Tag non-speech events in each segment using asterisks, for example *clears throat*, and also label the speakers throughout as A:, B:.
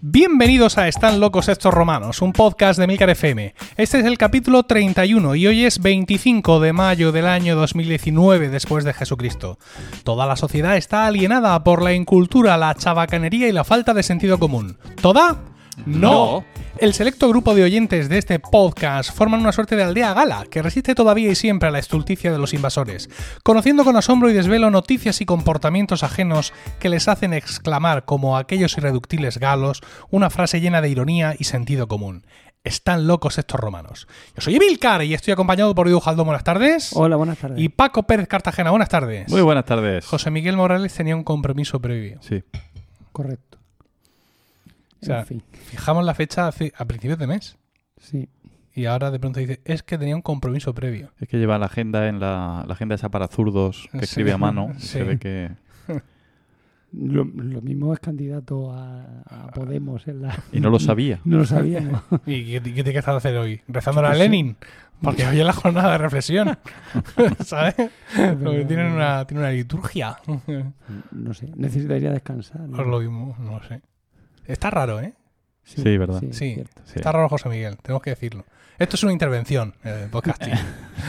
A: Bienvenidos a Están locos estos romanos, un podcast de Milcar FM. Este es el capítulo 31 y hoy es 25 de mayo del año 2019 después de Jesucristo. Toda la sociedad está alienada por la incultura, la chabacanería y la falta de sentido común. ¿Toda? No. El selecto grupo de oyentes de este podcast forman una suerte de aldea gala que resiste todavía y siempre a la estulticia de los invasores, conociendo con asombro y desvelo noticias y comportamientos ajenos que les hacen exclamar como aquellos irreductibles galos una frase llena de ironía y sentido común. Están locos estos romanos. Yo soy Emilcar y estoy acompañado por Edu Jaldón, buenas tardes.
B: Hola, buenas tardes.
A: Y Paco Pérez Cartagena, buenas tardes.
C: Muy buenas tardes.
A: José Miguel Morales tenía un compromiso previo.
C: Sí.
B: Correcto.
A: O sea,
B: en fin,
A: Fijamos la fecha hace- a principios de mes
B: sí.
A: y ahora de pronto dice, es que tenía un compromiso previo.
C: Es que lleva la agenda en la, la agenda esa para zurdos que
A: Sí.
C: escribe a mano.
A: Sí. *laughs*
C: Se ve que.
B: Lo, lo mismo es candidato a, a Podemos en la...
C: Y no lo sabía. *laughs*
B: No lo sabíamos. *laughs*
A: ¿Y qué, qué tiene que estar a hacer hoy? ¿Rezándole a. Lenin? Porque hoy es la jornada de reflexión. ¿Sabes? Porque tienen una, tienen una liturgia.
B: No sé, necesitaría descansar. ¿no?
A: Por lo mismo, no sé. Está raro, ¿eh?
C: Sí, ¿verdad?
A: Sí.
B: cierto.
C: Sí.
A: Está raro José Miguel, tenemos que decirlo. Esto es una intervención eh, de podcasting.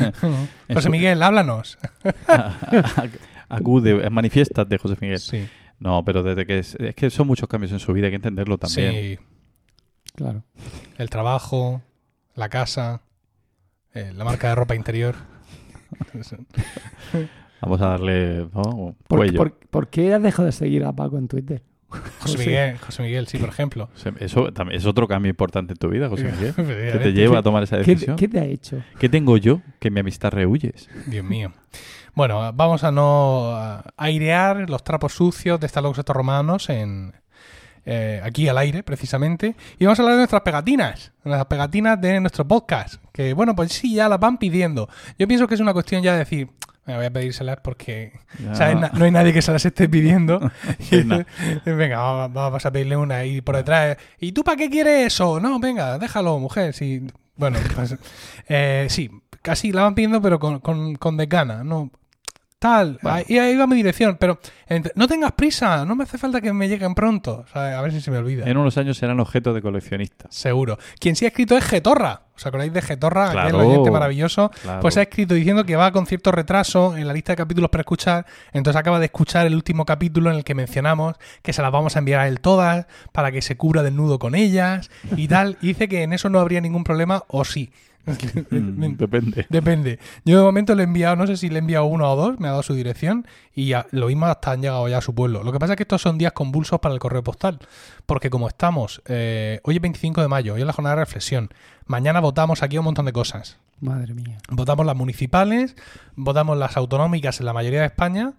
A: *laughs* José Miguel, háblanos. *laughs*
C: Acude, manifiéstate, José Miguel.
A: Sí,
C: No, pero desde que es, es que son muchos cambios en su vida, hay que entenderlo también.
A: sí.
B: Claro.
A: El trabajo, la casa, eh, la marca de ropa interior. *laughs*
C: Vamos a darle ¿no?
B: ¿Por,
C: cuello.
B: por- por qué has dejado de seguir a Paco en Twitter?
A: José Miguel, José Miguel, sí, por ejemplo.
C: Eso también es otro cambio importante en tu vida, José Miguel. *laughs* Que te lleva a tomar esa
B: ¿Qué,
C: decisión.
B: qué te ha hecho?
C: ¿Qué tengo yo que mi amistad rehuyes?
A: Dios mío. Bueno, vamos a no airear los trapos sucios de estos locos estos romanos en eh, aquí al aire, precisamente. Y vamos a hablar de nuestras pegatinas, las pegatinas de nuestro podcast. Que bueno, pues sí, ya las van pidiendo. Yo pienso que es una cuestión ya de decir, me voy a pedírselas porque no hay nadie que se las esté pidiendo. Y, *laughs*
C: No. *laughs*
A: venga, vamos, vamos a pedirle una y por detrás. ¿Y tú para qué quieres eso? No, venga, déjalo, mujer. Sí, bueno, pues, *laughs* eh, sí, casi la van pidiendo, pero con, con, con desgana, ¿no? Tal,
C: Bueno.
A: ahí, ahí va mi dirección, pero no tengas prisa, no me hace falta que me lleguen pronto, a ver si se me olvida.
C: En unos años serán objeto de coleccionistas.
A: Seguro. Quien sí ha escrito es Getorra. ¿Os acordáis de Getorra? Aquel
C: Claro.
A: oyente maravilloso.
C: Claro.
A: Pues ha escrito diciendo que va con cierto retraso en la lista de capítulos para escuchar. Entonces acaba de escuchar el último capítulo en el que mencionamos que se las vamos a enviar a él todas para que se cubra desnudo con ellas y tal. Y dice que en eso no habría ningún problema o sí.
C: Mm, *laughs* depende.
A: Depende. Yo de momento le he enviado, no sé si le he enviado uno o dos, me ha dado su dirección y ya, lo mismo hasta han llegado ya a su pueblo. Lo que pasa es que estos son días convulsos para el correo postal, porque como estamos, eh, hoy es 25 de mayo, hoy es la jornada de reflexión, mañana votamos aquí un montón de cosas.
B: Madre mía.
A: Votamos las municipales, votamos las autonómicas en la mayoría de España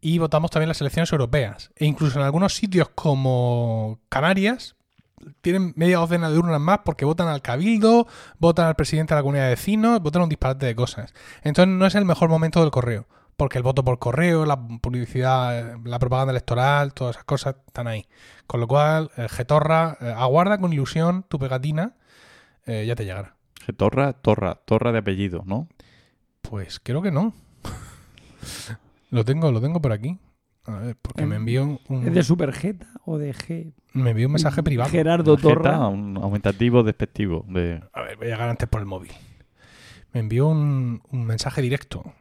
A: y votamos también las elecciones europeas. E incluso en algunos sitios como Canarias tienen media docena de urnas más porque votan al cabildo, votan al presidente de la comunidad de vecinos, votan un disparate de cosas. Entonces no es el mejor momento del correo. Porque el voto por correo, la publicidad, la propaganda electoral, todas esas cosas están ahí. Con lo cual, eh, Getorra, eh, aguarda con ilusión tu pegatina, eh, ya te llegará.
C: Torra, Torra, Torra de apellido, ¿no?
A: Pues creo que no. *laughs* lo tengo, lo tengo por aquí. A ver, porque me envió un,
B: ¿Es de Supergeta o de G?
A: me envió un mensaje privado.
B: Gerardo Torra.
C: un aumentativo despectivo. De...
A: A ver, voy a llegar antes por el móvil. Me envió un, un mensaje directo.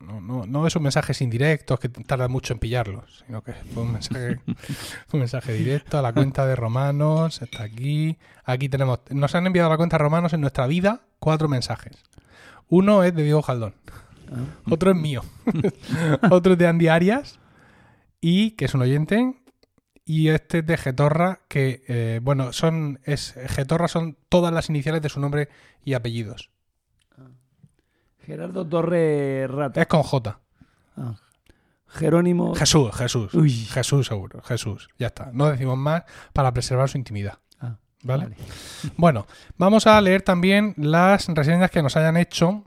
A: No, no, no esos mensajes indirectos que tardan mucho en pillarlos, sino que fue un mensaje, *laughs* un mensaje directo a la cuenta de Romanos. Está aquí. Aquí tenemos. Nos han enviado a la cuenta de Romanos en nuestra vida cuatro mensajes. Uno es de Diego Jaldón.
B: Ah.
A: Otro es mío. *laughs* Otro es de Andy Arias. Y que es un oyente. Y este es de Getorra, que, eh, bueno, son. Es, Getorra son todas las iniciales de su nombre y apellidos.
B: Gerardo Torre Rata.
A: Es con J.
B: Ah. Jerónimo.
A: Jesús, Jesús.
B: Uy.
A: Jesús, seguro. Jesús. Ya está. No decimos más para preservar su intimidad.
B: Ah,
A: ¿Vale?
B: vale.
A: Bueno, vamos a leer también las reseñas que nos hayan hecho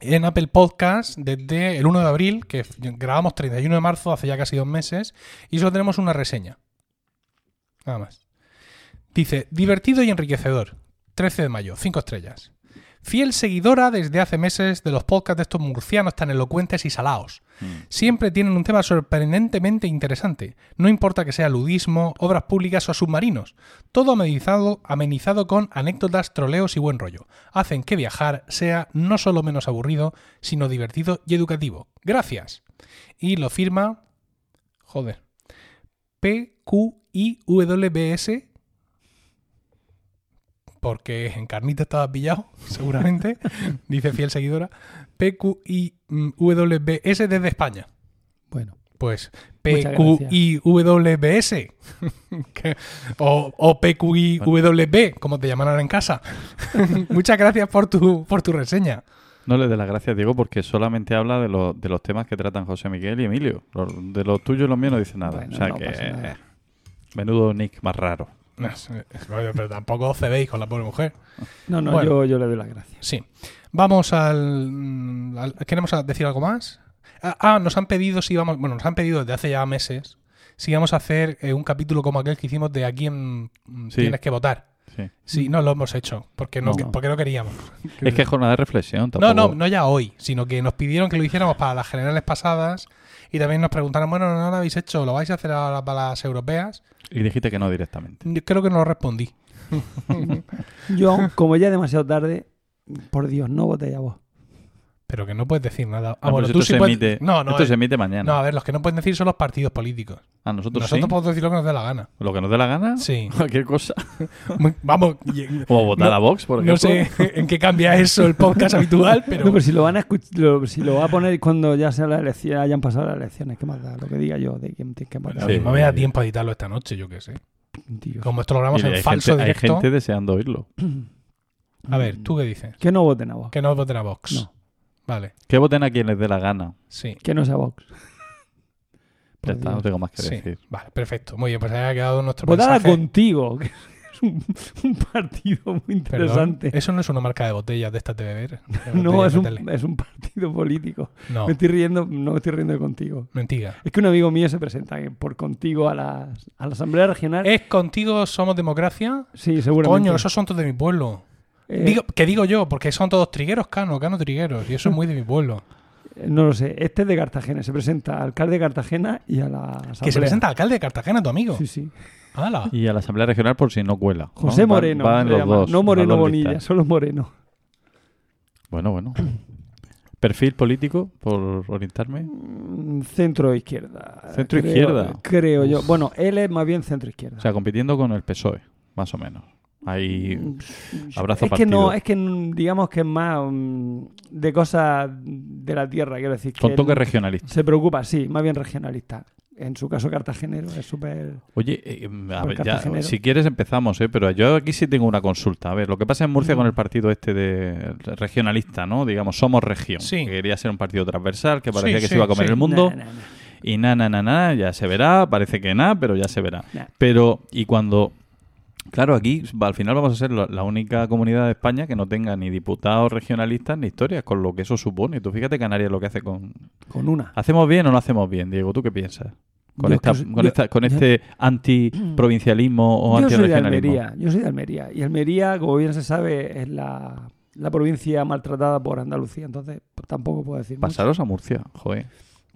A: en Apple Podcast desde el 1 de abril, que grabamos 31 de marzo, hace ya casi dos meses, y solo tenemos una reseña. Nada más. Dice, divertido y enriquecedor. 13 de mayo, 5 estrellas. Fiel seguidora desde hace meses de los podcasts de estos murcianos tan elocuentes y salaos.
C: Mm.
A: Siempre tienen un tema sorprendentemente interesante. No importa que sea ludismo, obras públicas o submarinos. Todo amenizado, amenizado con anécdotas, troleos y buen rollo. Hacen que viajar sea no solo menos aburrido, sino divertido y educativo. Gracias. Y lo firma. Joder. PQIWBS. Porque en carnita estaba pillado, seguramente. *laughs* dice fiel seguidora. PQIWBS desde España.
B: Bueno,
A: Pues PQIWBS. O, o PQIWB, como te llaman ahora en casa. *laughs* Muchas gracias por tu, por tu reseña.
C: No le dé las gracias, Diego, porque solamente habla de, los de los temas que tratan José Miguel y Emilio. De los tuyos y los míos no dice nada.
B: Bueno,
C: o sea
B: no
C: que. Menudo nick más raro.
A: Pero tampoco os cebéis con la pobre mujer.
B: no, no,
A: Bueno.
B: yo, yo le doy las gracias.
A: Sí. Vamos al, mm, al- ¿Queremos decir algo más? Ah, ah, nos han pedido si vamos. Bueno, nos han pedido desde hace ya meses si vamos a hacer eh, un capítulo como aquel que hicimos de a quién mm,
C: Sí.
A: tienes que votar.
C: Sí.
A: Sí, no lo hemos hecho porque no,
B: No.
A: porque no queríamos. *laughs*
C: Es que es jornada de reflexión.
A: No,
C: Tampoco...
A: no, no ya hoy, sino que nos pidieron que lo hiciéramos para las generales pasadas y también nos preguntaron, bueno, no lo habéis hecho, ¿lo vais a hacer ahora para las europeas?
C: Y dijiste que no directamente.
A: Yo creo que no lo respondí. *laughs*
B: Yo, como ya es demasiado tarde, por Dios, no votéis a vos.
A: Pero que no puedes decir nada. Ah,
C: No,
A: bueno,
C: pero
A: tú
C: esto
A: sí
C: se
A: puedes-
C: emite,
A: No, no,
C: esto
A: eh,
C: se emite mañana.
A: no, a ver, los que no pueden decir son los partidos políticos.
C: A nosotros,
A: Nosotros
C: sí.
A: podemos decir lo que nos dé la gana.
C: Lo que nos dé la gana.
A: Sí. *laughs*
C: Cualquier cosa. *laughs*
A: Vamos,
C: Como votar
A: No-
C: a Vox, por ejemplo.
A: no sé en qué cambia eso el podcast habitual, pero...
B: No, pero si lo van a lo- si lo va a poner cuando ya sea la elección, hayan pasado las elecciones, ¿qué más da? Lo que diga yo de quién tiene que
A: a
C: Sí.
A: no me da tiempo a editarlo esta noche, yo qué sé. Como esto lo grabamos en
C: hay,
A: falso
C: gente, hay
A: directo...
C: gente deseando oírlo. *clears throat*
A: A ver, ¿tú qué dices?
B: Que no voten a vos.
A: Que no voten a Vox.
B: No,
A: Vale,
C: Que voten a quien les dé la gana.
A: sí.
B: que no sea Vox. *laughs*
C: Ya está, no tengo más que
A: Sí,
C: decir.
A: vale, perfecto. Muy bien, pues ahí ha quedado nuestro
B: Votar a
A: mensaje.
B: contigo, *laughs* que es un, un partido muy
A: Perdón,
B: interesante.
A: Eso no es una marca de botellas de estas de beber. de *laughs*
B: No, es
A: de
B: un, es un partido político.
A: No,
B: Me estoy riendo, no me estoy riendo de contigo.
A: mentira.
B: Es que un amigo mío se presenta por contigo a, las, a la Asamblea Regional.
A: ¿Es contigo somos democracia?
B: sí, seguramente.
A: Coño, esos son todos de mi pueblo.
B: Eh,
A: Digo, que digo yo, porque son todos trigueros, cano, cano trigueros. Y eso es muy de mi pueblo. *laughs*
B: No lo sé. Este es de Cartagena. Se presenta al alcalde de Cartagena y a la Asamblea.
A: Que se presenta alcalde de Cartagena, tu amigo.
B: Sí, sí.
A: ¡Hala!
C: Y a la Asamblea Regional por si no cuela. ¿no?
B: José Moreno.
C: va en los dos,
B: no
C: en
B: Moreno Bonilla,
C: listas.
B: solo Moreno.
C: Bueno, bueno. *clears throat* Perfil político, por orientarme.
B: Mm, Centro izquierda.
C: Centro
B: creo-
C: izquierda.
B: Creo yo. Bueno, él es más bien centro izquierda.
C: O sea, compitiendo con el PSOE, más o menos. Ahí. abrazo
B: es que no,
C: partido.
B: es que mm, digamos que es más mm, de cosas de la tierra, quiero decir.
C: Con
B: que
C: toque regionalista.
B: Se preocupa, sí, más bien regionalista. En su caso, cartagenero es súper.
C: Oye, eh, a ver, ya, si quieres empezamos, ¿eh? pero yo aquí sí tengo una consulta. A ver, lo que pasa en Murcia
B: Mm.
C: con el partido este de regionalista, ¿no? Digamos, somos región.
A: Sí.
C: Que quería ser un partido transversal, que
A: Sí,
C: parecía que
A: sí,
C: se iba a comer
A: sí.
C: el mundo.
B: Nah, nah, nah.
C: Y na, na, na, na, ya se verá. Parece que nada, pero ya se verá. Pero, y cuando. Claro, aquí al final vamos a ser la, única comunidad de España que no tenga ni diputados regionalistas ni historias, con lo que eso supone. Tú fíjate Canarias lo que hace con.
B: Con una.
C: ¿Hacemos bien o no hacemos bien, Diego? ¿Tú qué piensas? Con,
B: Yo
C: esta,
B: soy-
C: con,
B: yo-
C: esta, con
B: yo-
C: este antiprovincialismo o
B: Yo soy de. Almería, yo soy de Almería. Y Almería, como bien se sabe, es la, la provincia maltratada por Andalucía. Entonces, pues, tampoco puedo decir. mucho.
C: Pasaros a Murcia, joder.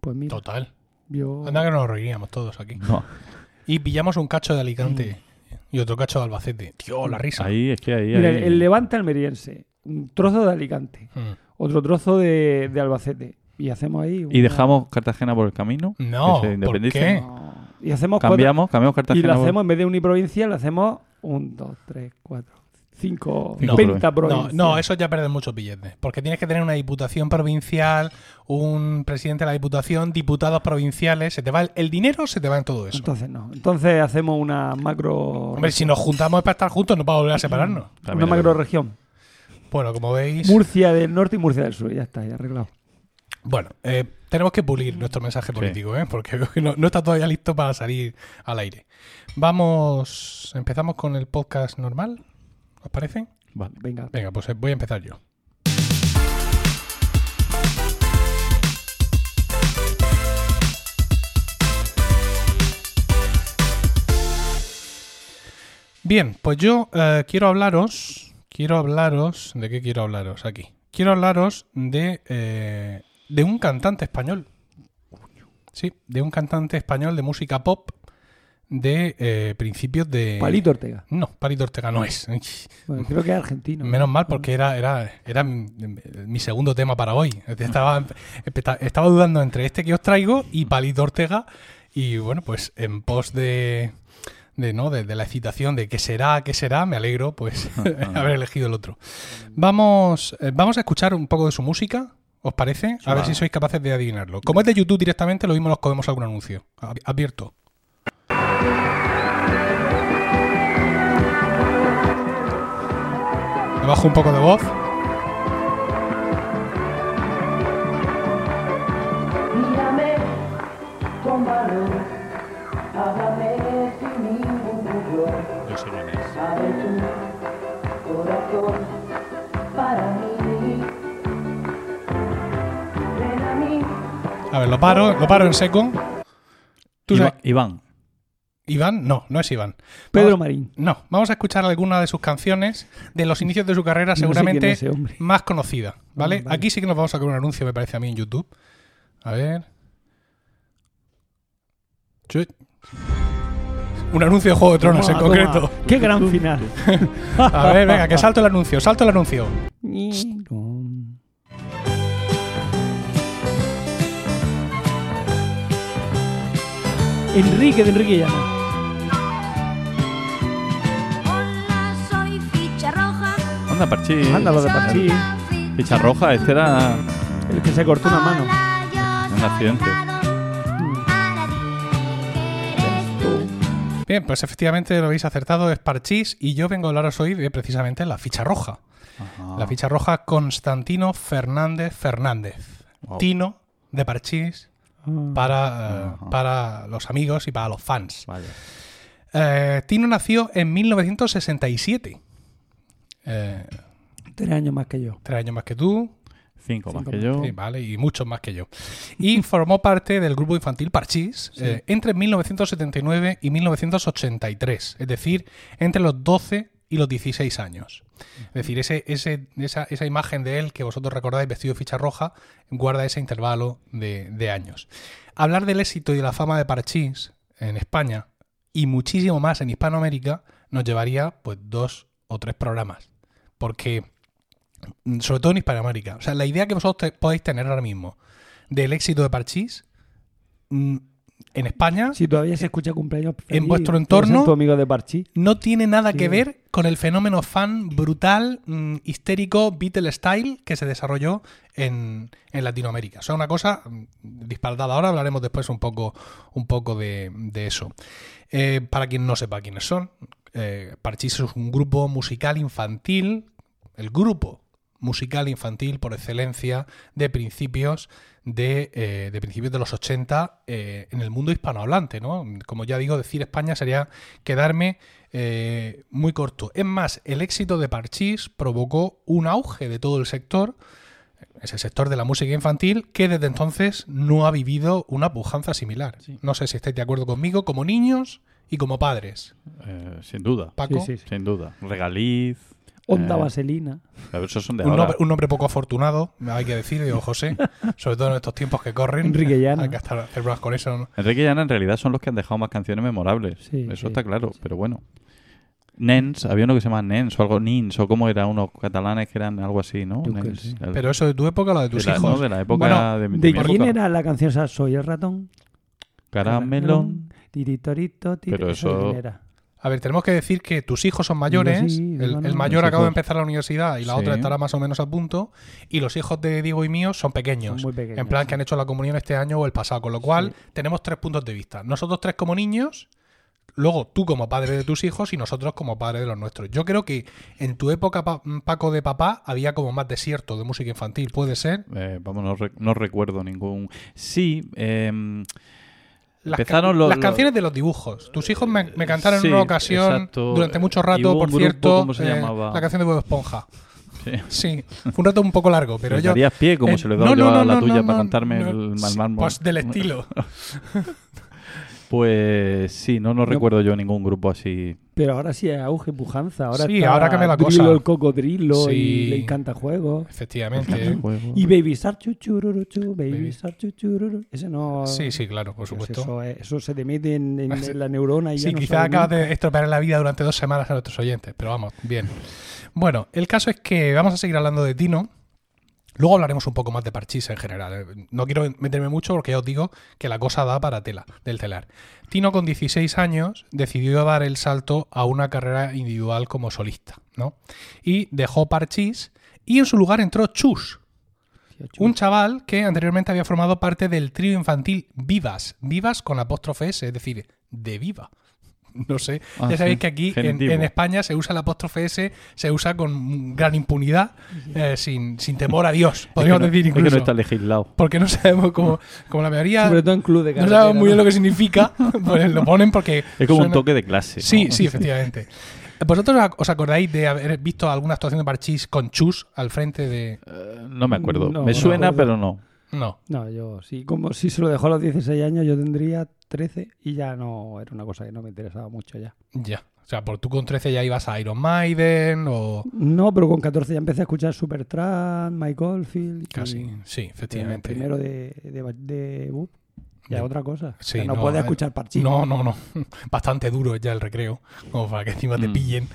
B: Pues mira,
A: Total.
B: yo.
A: Anda que nos reiríamos todos aquí.
C: No,
A: Y pillamos un cacho de Alicante y otro cacho de Albacete. Tío, la risa.
C: ahí es que ahí.
B: Mira,
C: ahí-
B: el, levante almeriense, un trozo de Alicante,
A: Mm.
B: otro trozo de, de Albacete. Y hacemos ahí.
C: Y
B: una-
C: dejamos Cartagena por el camino.
A: No,
C: que se
A: ¿por qué?
B: No. Y hacemos cuatro-
C: Cambiamos, cambiamos
B: Y
C: Cartagena.
B: lo
C: por-
B: hacemos, en vez de uniprovincia, lo hacemos un, dos, tres, cuatro, cinco,
C: Cinco
B: 20
A: No,
B: provincias.
A: no, eso ya pierde muchos billetes. Porque tienes que tener una diputación provincial, un presidente de la diputación, diputados provinciales. Se te va el, el dinero, se te va en todo eso.
B: Entonces no. Entonces hacemos una macro.
A: Hombre, si nos juntamos es para estar juntos, no para volver a separarnos.
C: También
B: una macro región.
A: Bueno, como veis.
B: Murcia del norte y Murcia del sur. Ya está, ya arreglado.
A: Bueno, eh, tenemos que pulir nuestro mensaje político, ¿eh? porque veo *laughs* que no, no está todavía listo para salir al aire. Vamos, empezamos con el podcast normal, ¿os parece?
C: Vale.
B: Venga.
A: Venga, pues eh, voy a empezar yo. Bien, pues yo eh, quiero hablaros quiero hablaros. ¿De qué quiero hablaros? Aquí. Quiero hablaros de, eh, de un cantante español. Sí, de un cantante español de música pop de eh, principios de.
B: Palito Ortega.
A: No, Palito Ortega no es.
B: Bueno, creo que es argentino.
A: Menos mal porque era, era, era mi, segundo tema para hoy. Estaba, estaba dudando entre este que os traigo y Palito Ortega. Y bueno, pues en pos de, de, ¿no? de, de la excitación de qué será, qué será, me alegro pues *laughs* *laughs* haber elegido el otro. Vamos, eh, vamos a escuchar un poco de su música. ¿Os parece? A ver si sois capaces de adivinarlo. Como es de YouTube directamente, lo mismo nos comemos algún anuncio. Ab- Le bajo un poco de voz.
C: Yo soy
D: a mí,
A: A ver, lo paro, lo paro en seco. ¿Tú
C: Iva-
A: sabes-
C: Iván.
A: ¿Iván? No, no es Iván.
B: Pedro Marín.
A: No, vamos a escuchar alguna de sus canciones de los inicios de su carrera,
B: No
A: seguramente
B: ese
A: más conocida, ¿vale?
B: Ah, vale.
A: Aquí sí que nos vamos a sacar un anuncio, me parece a mí, en YouTube. A ver. Un anuncio de Juego de Tronos en concreto.
B: toma. Qué gran *laughs* final.
A: A ver, venga, que salto el anuncio, salto el anuncio.
B: Enrique de Enrique Llana.
C: Anda, Parchís.
B: Anda, lo de Parchís.
C: Ficha roja, este era
B: El que se cortó una mano.
C: Un accidente.
A: Bien, pues efectivamente lo habéis acertado, es Parchís, y yo vengo a hablaros hoy de precisamente la ficha roja.
C: Ajá.
A: La ficha roja Constantino Fernández Fernández.
C: Wow.
A: Tino de Parchís
B: Ah.
A: para, eh, para los amigos y para los fans. Eh, Tino nació en 1967. Eh,
B: Tres años más que yo.
A: tres años más que tú,
C: Cinco, más que
B: más.
C: yo.
A: sí, vale, y muchos más que yo. Y formó parte del grupo infantil Parchís eh, entre 1979 y 1983, es decir, entre los 12 y los 16 años. Es decir, ese, ese, esa, esa imagen de él que vosotros recordáis vestido de ficha roja guarda ese intervalo de, de años. Hablar del éxito y de la fama de Parchís en España y muchísimo más en Hispanoamérica nos llevaría pues dos o tres programas. Porque, mm, sobre todo en Hispanoamérica, o sea, la idea que vosotros te- podéis tener ahora mismo del éxito de Parchís mm, en España
B: Si todavía se escucha cumpleaños feliz,
A: vuestro entorno-
B: tu amigo de
A: no tiene nada
B: Sí.
A: que ver con el fenómeno fan brutal, mm, histérico, Beatle style que se desarrolló en, en Latinoamérica. O sea, una cosa disparatada. Ahora hablaremos después un poco, un poco de, de eso. Eh, para quien no sepa quiénes son, eh, Parchís es un grupo musical infantil, el grupo musical infantil por excelencia de principios de, eh, de principios de los 80 eh, en el mundo hispanohablante, ¿no? Como ya digo, decir España sería quedarme eh, muy corto. Es más, el éxito de Parchís provocó un auge de todo el sector, ese sector de la música infantil, que desde entonces no ha vivido una pujanza similar. No sé si estáis de acuerdo conmigo, como niños y como padres.
C: Eh, sin duda.
A: Paco,
B: Sí, sí, sí.
C: Sin duda. Regaliz.
B: Onda
C: eh,
B: vaselina.
C: esos son de
A: un,
C: ahora.
A: nombre, un nombre poco afortunado, hay que decir, digo José, *laughs* sobre todo en estos tiempos que corren.
B: Enrique Llana.
A: Hay que estar, hacer bromas con eso. ¿no?
C: Enrique y Ana en realidad son los que han dejado más canciones memorables.
B: Sí,
C: Eso
B: sí,
C: está claro, pero bueno. Nens, había uno que se llama Nens o algo, Nins, o como era, unos catalanes que eran algo así, ¿no? Nens, el-
A: Pero eso de tu época o la de tus
C: de la,
A: hijos.
C: no, de la época
A: Bueno,
C: de mi,
B: ¿De
C: mi
B: quién
C: época.
B: era la canción esa? Soy el ratón.
C: Caramelón.
B: Tiritorito, tiri-
C: Pero
B: ¿esa de
C: eso-
B: quién era?
A: A ver, tenemos que decir que tus hijos son mayores.
B: Sí,
A: el,
B: no,
A: el
B: no.
A: mayor acaba de empezar la universidad y la
C: Sí.
A: otra estará más o menos a punto. Y los hijos de Diego y míos son pequeños.
B: Son muy pequeños,
A: en plan
B: sí.
A: que han hecho la comunión este año o el pasado. Con lo cual, tenemos tres puntos de vista. Nosotros tres como niños, luego tú como padre de tus hijos y nosotros como padre de los nuestros. Yo creo que en tu época, Pa- Paco de papá, había como más desierto de música infantil. ¿Puede ser?
C: Eh, vamos, no, re- no recuerdo ningún. Sí, em,
A: Las,
C: Empezaron
A: ca-
C: los-
A: las
C: los-
A: canciones de los dibujos. Tus hijos me, me cantaron
C: Sí,
A: en una ocasión,
C: exacto.
A: durante mucho rato, por
C: grupo,
A: cierto,
C: ¿cómo se
A: eh,
C: llamaba?
A: la canción de Bob Esponja.
C: sí.
A: Sí, fue un rato un poco largo, pero
C: ¿Les
A: yo...
C: pie como
A: Eh,
C: se le he dado
A: no,
C: yo
A: no,
C: a la
A: no,
C: tuya para
A: no.
C: el mal mármol?
A: Pues del estilo. *laughs*
C: Pues sí, no, no recuerdo yo ningún grupo así.
B: Pero ahora sí hay auge, pujanza. Ahora
A: Sí,
B: está
A: ahora cambia la
B: Drilo,
A: cosa.
B: el cocodrilo
A: Sí.
B: y le encanta juegos.
A: Efectivamente.
B: Y Baby Shark, chuchururu, chu, Baby,
A: Baby-
B: Shark, chuchururu. Ese no...
A: Sí, sí, claro, por
B: pues
A: supuesto.
B: eso, es- eso se te mete en, en- *laughs* la neurona y ya
A: Sí,
B: no
A: quizás acabas
B: nunca.
A: de estropear la vida durante dos semanas a nuestros oyentes, pero vamos, bien. Bueno, el caso es que vamos a seguir hablando de Tino. Luego hablaremos un poco más de Parchís en general. No quiero meterme mucho porque ya os digo que la cosa da para tela, del telar. Tino con 16 años decidió dar el salto a una carrera individual como solista, ¿no? Y dejó Parchís y en su lugar entró Chus, un chaval que anteriormente había formado parte del trío infantil Vivas. Vivas con apóstrofe S, es decir, de viva. No sé.
C: Ah,
A: ya sabéis
C: sí.
A: que aquí en, España se usa el apóstrofe S, se usa con gran impunidad, eh, sin, sin temor a Dios, *laughs* podríamos
C: es que no,
A: decir
C: es que
A: incluso.
C: no está legislado.
A: Porque no sabemos cómo, como la mayoría
B: Sobre todo en club de
A: no sabemos muy bien
B: ¿no?
A: lo que significa, *laughs* pues lo ponen porque
C: Es como un toque de clase.
A: Sí,
C: ¿no?
A: sí, efectivamente. ¿Vosotros os acordáis de haber visto alguna actuación de Parchís con Chus al frente de...?
C: Eh, no me acuerdo.
B: No,
C: me suena,
B: me
C: pero no.
A: No.
B: No, yo sí. Como si se lo dejó a los 16 años, yo tendría 13 y ya no era una cosa que no me interesaba mucho ya.
A: Ya. O sea, por tú con 13 ya ibas a Iron Maiden o...
B: No, pero con 14 ya empecé a escuchar Supertramp, Mike Oldfield. y-
A: Casi, sí,
B: El
A: efectivamente.
B: primero de, de, de Boop. Ya
A: De-
B: otra cosa.
A: Sí,
B: no,
A: no,
B: puedes
A: eh,
B: escuchar Parchís.
A: No, no, no. *laughs* Bastante duro ya el recreo. Como para que encima te
C: Mm.
A: pillen.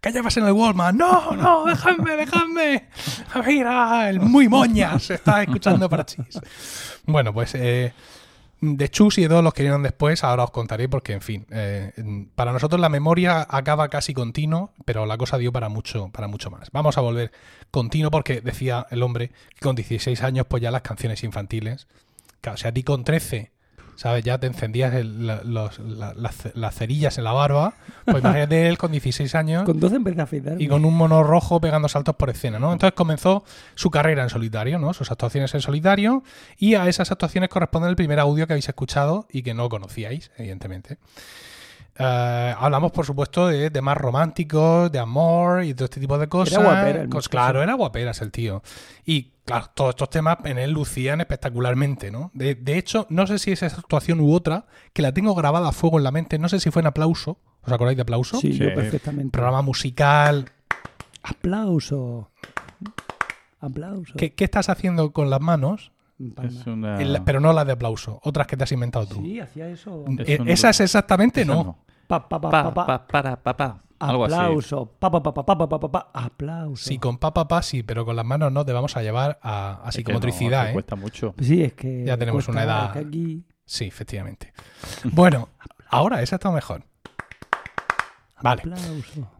A: ¿Qué llevas en el Walmart? No, no, dejadme, dejadme. Mira, el muy moñas está escuchando Parchís. *laughs* Bueno, pues eh, de Chus y de todos los que vinieron después, ahora os contaré porque, en fin, eh, para nosotros la memoria acaba casi continuo, pero la cosa dio para mucho, para mucho más. Vamos a volver continuo porque decía el hombre que con 16 años, pues ya las canciones infantiles. Claro, si a ti con 13 ¿sabes? Ya te encendías el- la- los- la- las, las cerillas en la barba. Pues imagínate él con 16 años
B: Con 12 empecé a afeitar.
A: y con un mono rojo pegando saltos por escena, ¿no? Entonces comenzó su carrera en solitario, ¿no? Sus actuaciones en solitario y a esas actuaciones corresponde el primer audio que habéis escuchado y que no conocíais, evidentemente. Eh, hablamos, por supuesto, de temas románticos, de amor y todo este tipo de cosas.
B: guapera
A: Cos-
B: muchacho.
A: claro, era guaperas el tío. Y claro, todos estos temas en él lucían espectacularmente, ¿no? De, de hecho, no sé si es esa actuación u otra, que la tengo grabada a fuego en la mente, no sé si fue en aplauso. ¿Os acordáis de aplauso?
B: Sí, yo perfectamente.
A: Programa musical.
B: Aplauso. Aplauso.
A: ¿Qué, qué estás haciendo con las manos?
C: Es una...
A: Pero no las de aplauso, otras que te has inventado tú.
B: Sí, hacía eso.
C: Es
A: Eh, exactamente no.
B: Pa, Sí, con
C: pa,
B: pa, pa,
A: sí, pero con las manos no te vamos a llevar a, ¿eh?
B: Sí, es que.
A: Sí, efectivamente. bueno, ahora esa está mejor. Vale.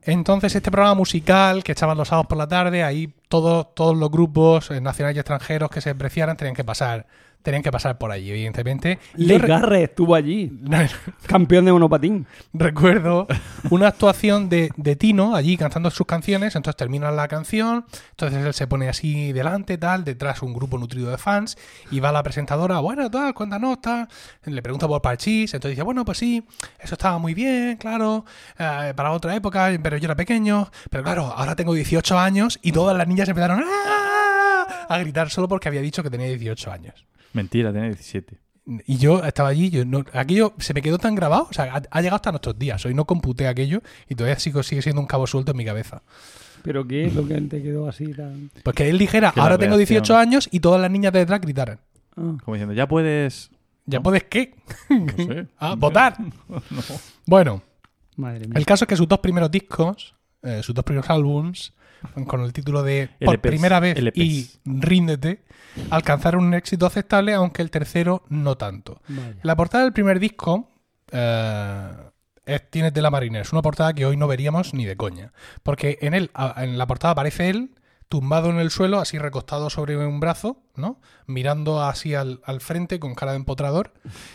A: Entonces, este programa musical que echaban los sábados por la tarde, ahí todos, todos los grupos eh, nacionales y extranjeros que se tenían que pasar tenían que pasar por allí, evidentemente. Y yo
B: Les
A: re-
B: Garre estuvo allí. *laughs* Campeón de monopatín.
A: recuerdo una actuación de, de Tino allí cantando sus canciones, entonces termina la canción, entonces él se pone así delante, tal, detrás un grupo nutrido de fans, y va la presentadora, bueno, tal, cuéntanos, tal, le pregunta por Parchís, entonces dice, bueno, pues sí, eso estaba muy bien, claro, eh, para otra época, pero yo era pequeño, pero claro, ahora tengo 18 años y todas las niñas empezaron "¡Ah!", a gritar solo porque había dicho que tenía 18 años.
C: Mentira, tiene 17.
A: Y yo estaba allí, yo no, aquello se me quedó tan grabado, o sea, ha, ha llegado hasta nuestros días. Hoy no computé aquello y todavía sigo, sigue siendo un cabo suelto en mi cabeza.
B: Pero ¿qué es lo que te quedó así tan.?
A: Pues que él dijera,
C: Que
A: ahora tengo 18
C: reacción.
A: años y todas las niñas de detrás gritaran.
B: Ah.
C: Como diciendo, ya puedes...
A: ¿Ya
C: ¿No?
A: puedes qué?
C: No sé. *laughs*
A: Ah, votar. *laughs* Bueno,
B: Madre mía.
A: el caso es que sus dos primeros discos, eh, sus dos primeros álbums, *laughs* con el título de Por
C: LPs,
A: primera vez
C: LPs.
A: y Ríndete, alcanzaron un éxito aceptable, aunque el tercero no tanto.
B: Vaya.
A: La portada del primer disco eh, es, tiene tela mariner. Es una portada que hoy no veríamos ni de coña. Porque en él, en la portada aparece él tumbado en el suelo, así recostado sobre un brazo, ¿no? Mirando así al, al frente con cara de empotrador.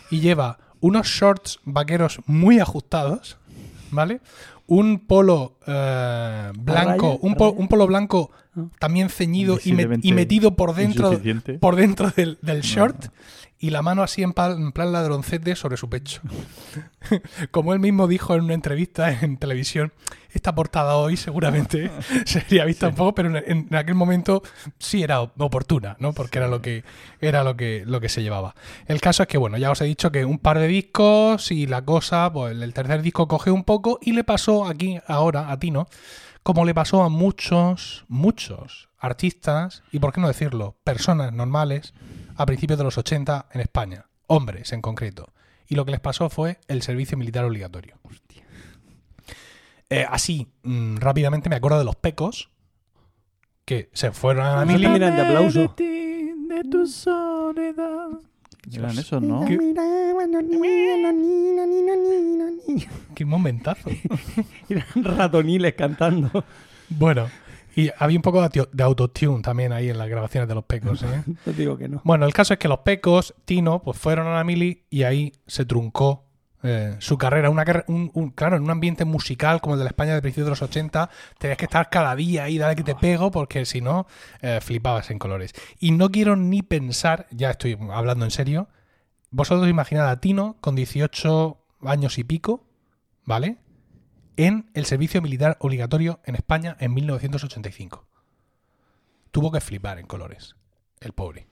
A: Y lleva unos shorts vaqueros muy ajustados, ¿vale? Un polo eh, blanco,
B: raya?
A: un, un polo blanco
B: Ah.
A: también ceñido y, me- y metido por dentro, por dentro del, del short y la mano así en, plan ladroncete sobre su pecho. *laughs* Como él mismo dijo en una entrevista en televisión, esta portada hoy seguramente *laughs* sería vista un poco, pero en, en aquel momento sí era oportuna, ¿no? Porque era lo que era lo que lo que se llevaba. El caso es que bueno, ya os he dicho que un par de discos y la cosa, pues el tercer disco coge un poco y le pasó aquí ahora a Tino, como le pasó a muchos muchos artistas y por qué no decirlo, personas normales a principios de los 80 en España, hombres en concreto. Y lo que les pasó fue el servicio militar obligatorio. Eh, así, mm, rápidamente me acuerdo de los pecos que se fueron a la mili.
B: también eran de aplauso.
C: Eran esos, ¿no?
A: ¿Qué? Qué momentazo. *laughs*
B: Eran ratoniles cantando.
A: Bueno, y había un poco de autotune también ahí en las grabaciones de los pecos. ¿eh? *laughs*
B: Te digo que no.
A: Bueno, el caso es que los pecos, Tino, pues fueron a la mili y ahí se truncó eh, su carrera. Una, un, un- claro, en un ambiente musical como el de la España de principios de los 80, tenías que estar cada día ahí, dale que te pego, porque si no, eh, flipabas en colores. Y no quiero ni pensar, ya estoy hablando en serio, vosotros imaginad a Tino con 18 años y pico, ¿vale? En el servicio militar obligatorio en España en 1985. Tuvo que flipar en colores, el pobre.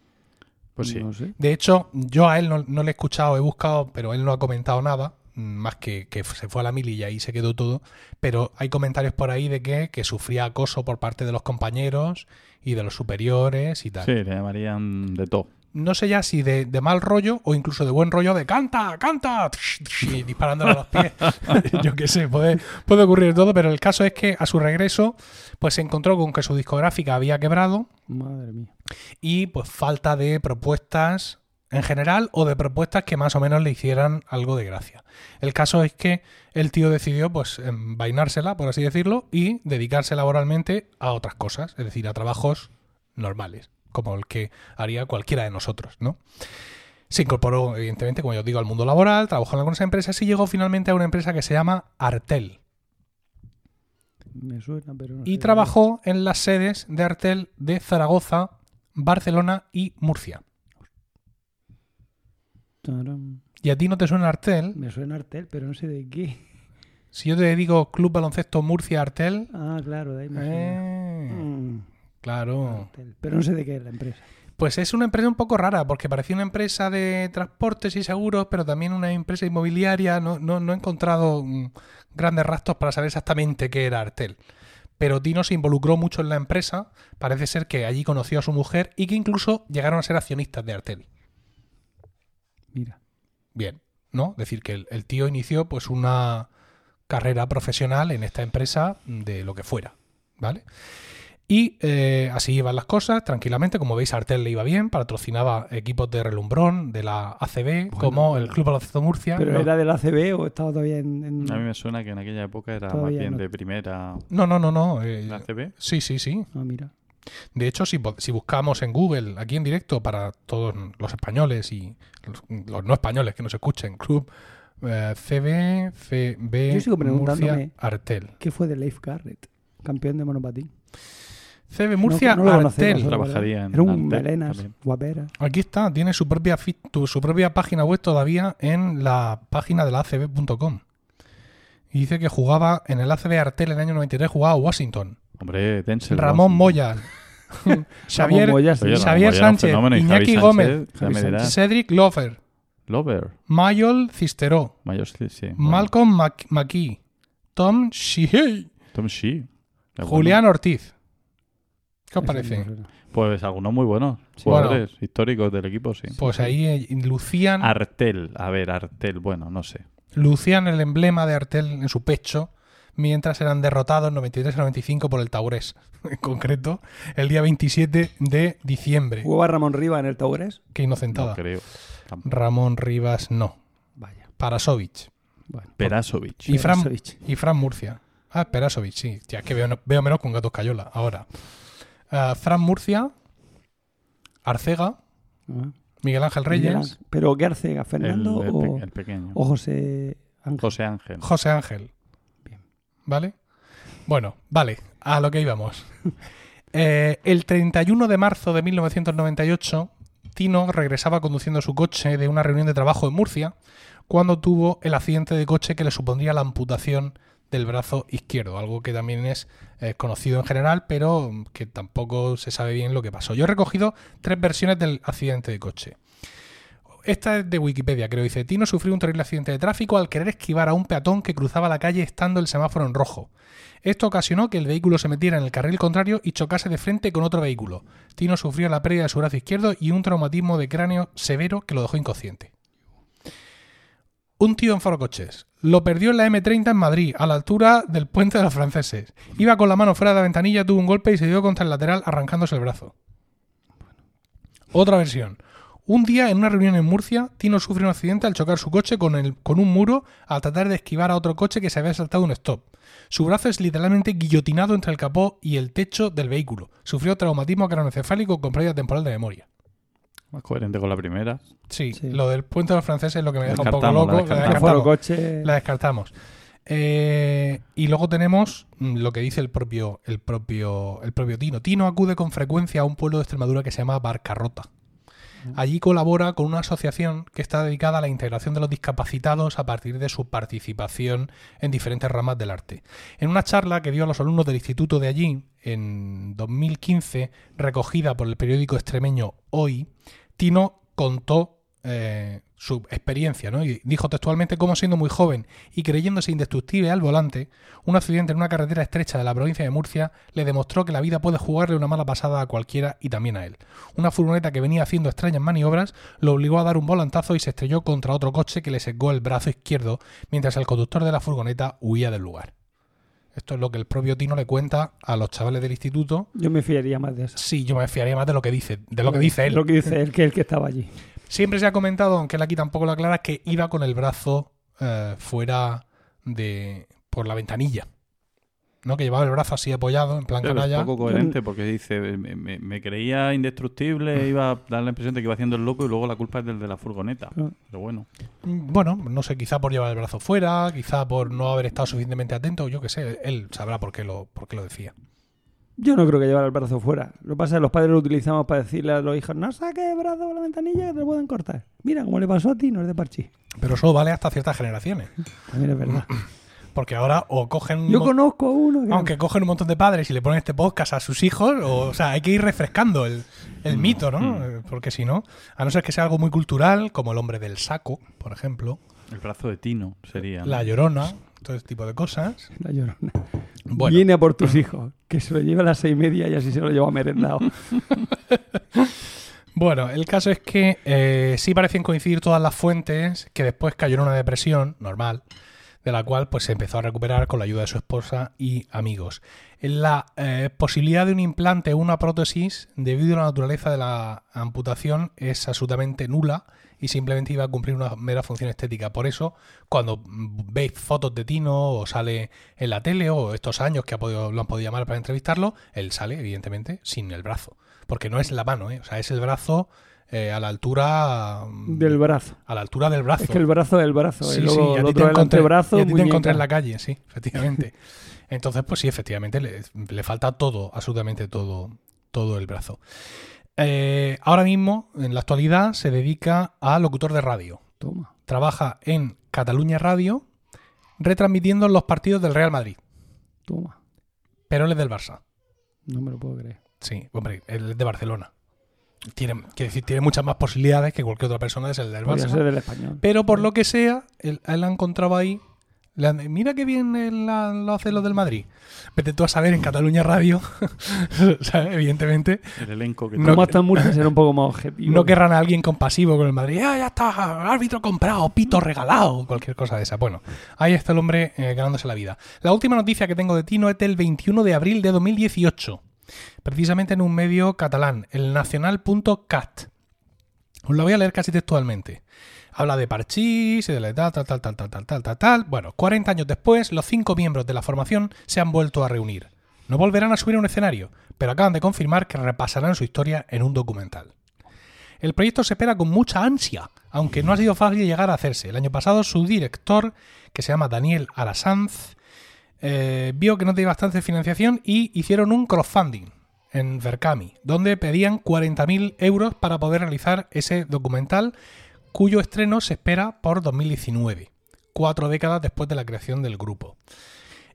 C: Pues sí.
B: No sé.
A: De hecho, yo a él no, no le he escuchado, he buscado, pero él no ha comentado nada, mm, más que, que se fue a la mili y ahí se quedó todo. Pero hay comentarios por ahí de que, que sufría acoso por parte de los compañeros y de los superiores y tal.
C: Sí, le llamarían de todo.
A: No sé ya si de, de mal rollo o incluso de buen rollo de canta, canta, y disparándole a los pies. *laughs* yo qué sé, puede, puede ocurrir todo, pero el caso es que a su regreso, pues se encontró con que su discográfica había quebrado
B: Madre mía.
A: y pues falta de propuestas en general o de propuestas que más o menos le hicieran algo de gracia. El caso es que el tío decidió pues envainársela, por así decirlo, y dedicarse laboralmente a otras cosas, es decir, a trabajos normales, como el que haría cualquiera de nosotros, ¿no? Se incorporó, evidentemente, como yo os digo, al mundo laboral, trabajó en algunas empresas y llegó finalmente a una empresa que se llama Artel.
B: Me suena, pero no
A: Y trabajó en las sedes de Artel de Zaragoza, Barcelona y Murcia.
B: Tarán.
A: ¿Y a ti no te suena Artel?
B: Me suena Artel, pero no sé de qué.
A: Si yo te digo Club Baloncesto Murcia Artel.
B: Ah, claro, de ahí me suena.
A: eh, claro.
B: Pero no sé de qué es la empresa.
A: Pues es una empresa un poco rara, porque parecía una empresa de transportes y seguros, pero también una empresa inmobiliaria. No, no, no he encontrado mm, grandes rastros para saber exactamente qué era Artel. Pero Tino se involucró mucho en la empresa. Parece ser que allí conoció a su mujer y que incluso llegaron a ser accionistas de Artel.
B: Mira.
A: Bien, ¿no? Es decir, que el, el tío inició pues una carrera profesional en esta empresa de lo que fuera, ¿vale? Y eh, así iban las cosas, tranquilamente. Como veis, Artel le iba bien, patrocinaba equipos de relumbrón de la ACB, como el Club Baloncesto Murcia.
B: ¿Pero
A: no,
B: era del ACB o estaba todavía en...? en-
C: A mí me suena que en aquella época era
B: Todavía
C: más bien
B: no.
C: de primera
A: no, no, no. no, eh,
C: la CB.
A: sí, sí, sí.
B: Ah, mira.
A: De hecho, si, si buscamos en Google, aquí en directo, para todos los españoles y los, los no españoles que nos escuchen, Club eh, CB, CB,
B: Yo sigo preguntándome-
A: Murcia, Artel.
B: ¿Qué fue de Leif Garrett? Campeón de monopatín.
A: CB Murcia,
B: no, no lo conocemos,
A: Artel.
C: Trabajaría en
B: Era un
C: Artel
B: melenas, guapera.
A: Aquí está, tiene su propia, su propia página web todavía en la página de la ACB.com. Y dice que jugaba en el ACB Artel en el año 93, jugaba a Washington.
C: Hombre, Denzel
A: Ramón. Moya. *laughs* Xavier,
B: Ramón Moya, sí.
C: Oye,
A: Xavier
C: Ramón Moya,
A: Sánchez,
C: fenómeno,
A: Iñaki Gómez,
C: Sánchez.
A: Cedric Lover,
C: Lover.
A: Mayol Cisteró,
C: Mayor, sí.
A: Malcolm McKee, Tom Sheehy,
C: Tom Shee.
A: Julián Ortiz. ¿Qué os
B: Ese
A: parece?
B: me suena.
C: Pues algunos muy buenos.
A: Sí.
C: Jugadores históricos del equipo, sí.
A: Pues ahí eh, lucían,
C: Artel. A ver, Artel. Bueno, no sé.
A: lucían el emblema de Artel en su pecho mientras eran derrotados 93 a 95 por el Taurés, *laughs* en concreto, el día 27 de diciembre.
B: ¿Jugaba Ramón Riva en el Taures?
A: Qué inocentada.
C: No creo. Tampoco.
A: Ramón Rivas no.
B: Vaya.
A: Parasovic.
B: Bueno.
C: Perasovic.
A: Y Fran,
B: Perasovic.
A: y Fran Murcia. Ah, Perasovic, sí. Ya, es que veo, veo menos con gatos cayola ahora. Ah, Fran Murcia, Arcega,
B: Ah.
A: Miguel Ángel
B: Miguel
A: Reyes,
B: Ángel. ¿Pero qué Arcega?
C: El,
B: ¿Fernando
C: el
B: o,
C: pe- el pequeño.
B: o José Ángel?
C: José Ángel.
A: José Ángel.
B: Bien.
A: ¿vale? Bueno, vale, a lo que íbamos. *laughs* Eh, el 31 de marzo de 1998, Tino regresaba conduciendo su coche de una reunión de trabajo en Murcia cuando tuvo el accidente de coche que le supondría la amputación del brazo izquierdo, algo que también es eh, conocido en general, pero que tampoco se sabe bien lo que pasó. Yo he recogido tres versiones del accidente de coche. Esta es de Wikipedia, creo. Dice, Tino sufrió un terrible accidente de tráfico al querer esquivar a un peatón que cruzaba la calle estando el semáforo en rojo. Esto ocasionó que el vehículo se metiera en el carril contrario y chocase de frente con otro vehículo. Tino sufrió la pérdida de su brazo izquierdo y un traumatismo de cráneo severo que lo dejó inconsciente. Un tío en Foro Coches. Lo perdió en la M30 en Madrid, a la altura del puente de los franceses. Iba con la mano fuera de la ventanilla, tuvo un golpe y se dio contra el lateral arrancándose el brazo. Otra versión. Un día, en una reunión en Murcia, Tino sufre un accidente al chocar su coche con, el- con un muro al tratar de esquivar a otro coche que se había saltado un stop. Su brazo es literalmente guillotinado entre el capó y el techo del vehículo. Sufrió traumatismo craneoencefálico con pérdida temporal de memoria.
C: Más coherente con la primera.
A: Sí,
B: Sí.
A: lo del puente de los franceses es lo que me deja un poco loco. La
C: descartamos.
B: El foro
A: descartamos.
B: coche.
A: La descartamos. Eh, y luego tenemos mm, lo que dice el propio, el propio, el propio Tino. Tino acude con frecuencia a un pueblo de Extremadura que se llama Barcarrota. Allí colabora con una asociación que está dedicada a la integración de los discapacitados a partir de su participación en diferentes ramas del arte. En una charla que dio a los alumnos del instituto de allí en 2015, recogida por el periódico extremeño Hoy, Tino contó eh, su experiencia, ¿no? Y dijo textualmente cómo siendo muy joven y creyéndose indestructible al volante, un accidente en una carretera estrecha de la provincia de Murcia le demostró que la vida puede jugarle una mala pasada a cualquiera y también a él. Una furgoneta que venía haciendo extrañas maniobras lo obligó a dar un volantazo y se estrelló contra otro coche que le secó el brazo izquierdo mientras el conductor de la furgoneta huía del lugar. Esto es lo que el propio Tino le cuenta a los chavales del instituto.
B: Yo me fiaría más de eso.
A: Sí, yo me fiaría más de lo que dice, de lo que dice él.
B: Lo que dice él, que el que estaba allí.
A: Siempre se ha comentado, aunque él aquí tampoco lo aclara, que iba con el brazo eh, fuera de. por la ventanilla. ¿No? Que llevaba el brazo así apoyado, en plan
C: Pero es
A: canalla.
C: poco coherente porque dice, me, me- me creía indestructible, iba a dar la impresión de que iba haciendo el loco y luego la culpa es del de la furgoneta. Pero bueno,
A: Mm, Bueno, no sé, quizá por llevar el brazo fuera, quizá por no haber estado suficientemente atento, yo qué sé, él sabrá por qué lo, por qué lo decía.
B: Yo no creo que llevar el brazo fuera. Lo que pasa es que los padres lo utilizamos para decirle a los hijos, no saques el brazo por la ventanilla que te lo pueden cortar. Mira, como le pasó a ti, no es de parchí.
A: Pero eso vale hasta ciertas generaciones.
B: También es verdad. *clears throat*
A: Porque ahora o cogen. un
B: Yo conozco a uno que...
A: Aunque cogen un montón de padres y le ponen este podcast a sus hijos, o, o sea, hay que ir refrescando el, el mito, ¿no? Eh, Porque si no, a no ser que sea algo muy cultural, como el hombre del saco, por ejemplo,
C: el brazo de Tino sería.
A: la llorona, todo este tipo de cosas.
B: La llorona.
A: Bueno,
B: Viene a por tus hijos, que se lo lleva a las seis y media y así se lo lleva merendado. *laughs*
A: bueno, el caso es que eh, sí parecen coincidir todas las fuentes, que después cayó en una depresión normal, de la cual pues se empezó a recuperar con la ayuda de su esposa y amigos. La eh, posibilidad de un implante o una prótesis, debido a la naturaleza de la amputación, es absolutamente nula y simplemente iba a cumplir una mera función estética. Por eso, cuando veis fotos de Tino o sale en la tele o estos años que ha podido, lo han podido llamar para entrevistarlo, él sale, evidentemente, sin el brazo. Porque no es la mano, ¿eh? o sea, es el brazo eh, a la altura mm,
B: Del brazo.
A: a la altura del brazo.
B: Es que el brazo es el brazo.
A: Sí,
B: y luego
A: sí, a ti te encontré,
B: antebrazo.
A: y a ti te encontré en la calle, sí, *laughs* efectivamente. Entonces, pues sí, efectivamente, le, le falta todo, absolutamente todo, todo el brazo. Eh, ahora mismo, en la actualidad, se dedica a locutor de radio.
B: Toma.
A: Trabaja en Cataluña Radio, retransmitiendo los partidos del Real Madrid.
B: Toma.
A: Pero él es del Barça.
B: No me lo puedo creer.
A: Sí, hombre, él es de Barcelona. Tiene, quiere decir, tiene muchas más posibilidades que cualquier otra persona de ser del Barça.
B: ser del español.
A: Pero por lo que sea, él, él ha encontrado ahí. Mira qué bien la- lo hace lo del Madrid. Vete tú a saber en Cataluña Radio, *laughs* ¿sabes? evidentemente,
C: El elenco que
A: No,
B: hasta Murcia ser un poco más objetivo.
A: no querrán a alguien compasivo con el Madrid. Ah, ya está, árbitro comprado, pito regalado, cualquier cosa de esa. Bueno, ahí está el hombre eh, ganándose la vida. La última noticia que tengo de Tino es del 21 de abril de 2018, precisamente en un medio catalán, el nacional.cat. Os la voy a leer casi textualmente. Habla de Parchís y de la tal, tal, tal, tal, tal, tal, tal, tal, tal. Bueno, 40 años después, los cinco miembros de la formación se han vuelto a reunir. No volverán a subir a un escenario, pero acaban de confirmar que repasarán su historia en un documental. El proyecto se espera con mucha ansia, aunque no ha sido fácil llegar a hacerse. El año pasado su director, que se llama Daniel Arasanz, eh, vio que no tenía bastante financiación y hicieron un crowdfunding en Verkami, donde pedían 40.000 euros para poder realizar ese documental, cuyo estreno se espera por 2019, cuatro décadas después de la creación del grupo.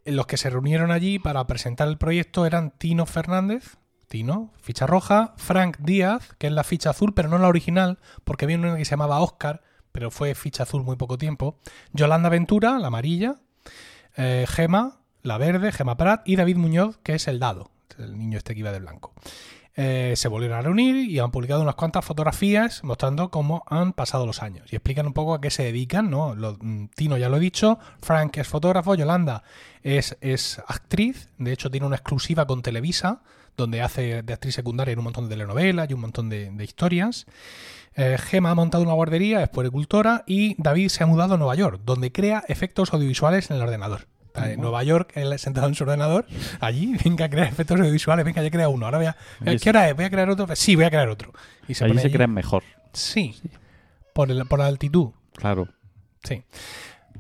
A: Los que se reunieron allí para presentar el proyecto eran Tino Fernández, Tino, ficha roja, Frank Díaz, que es la ficha azul, pero no la original, porque había una que se llamaba Oscar, pero fue ficha azul muy poco tiempo, Yolanda Ventura, la amarilla, eh, Gema, la verde, Gema Prat, y David Muñoz, que es el dado, el niño este que iba de blanco. Eh, se volvieron a reunir y han publicado unas cuantas fotografías mostrando cómo han pasado los años y explican un poco a qué se dedican, ¿no? Mm, Tino ya lo he dicho, Frank es fotógrafo, Yolanda es, es actriz, de hecho tiene una exclusiva con Televisa, donde hace de actriz secundaria en un montón de telenovelas y un montón de, de historias. Eh, Gema ha montado una guardería, es puericultora y David se ha mudado a Nueva York, donde crea efectos audiovisuales en el ordenador. Está En Nueva York, él sentado en su ordenador, allí, venga a crear efectos audiovisuales, venga, ya crea uno, ahora voy a... ¿Qué hora es? ¿Voy a crear otro? Sí, voy a crear otro. Y
C: Allí se
A: allí-
C: crean mejor.
A: Sí, Por, el- por la altitud.
C: Claro.
A: Sí.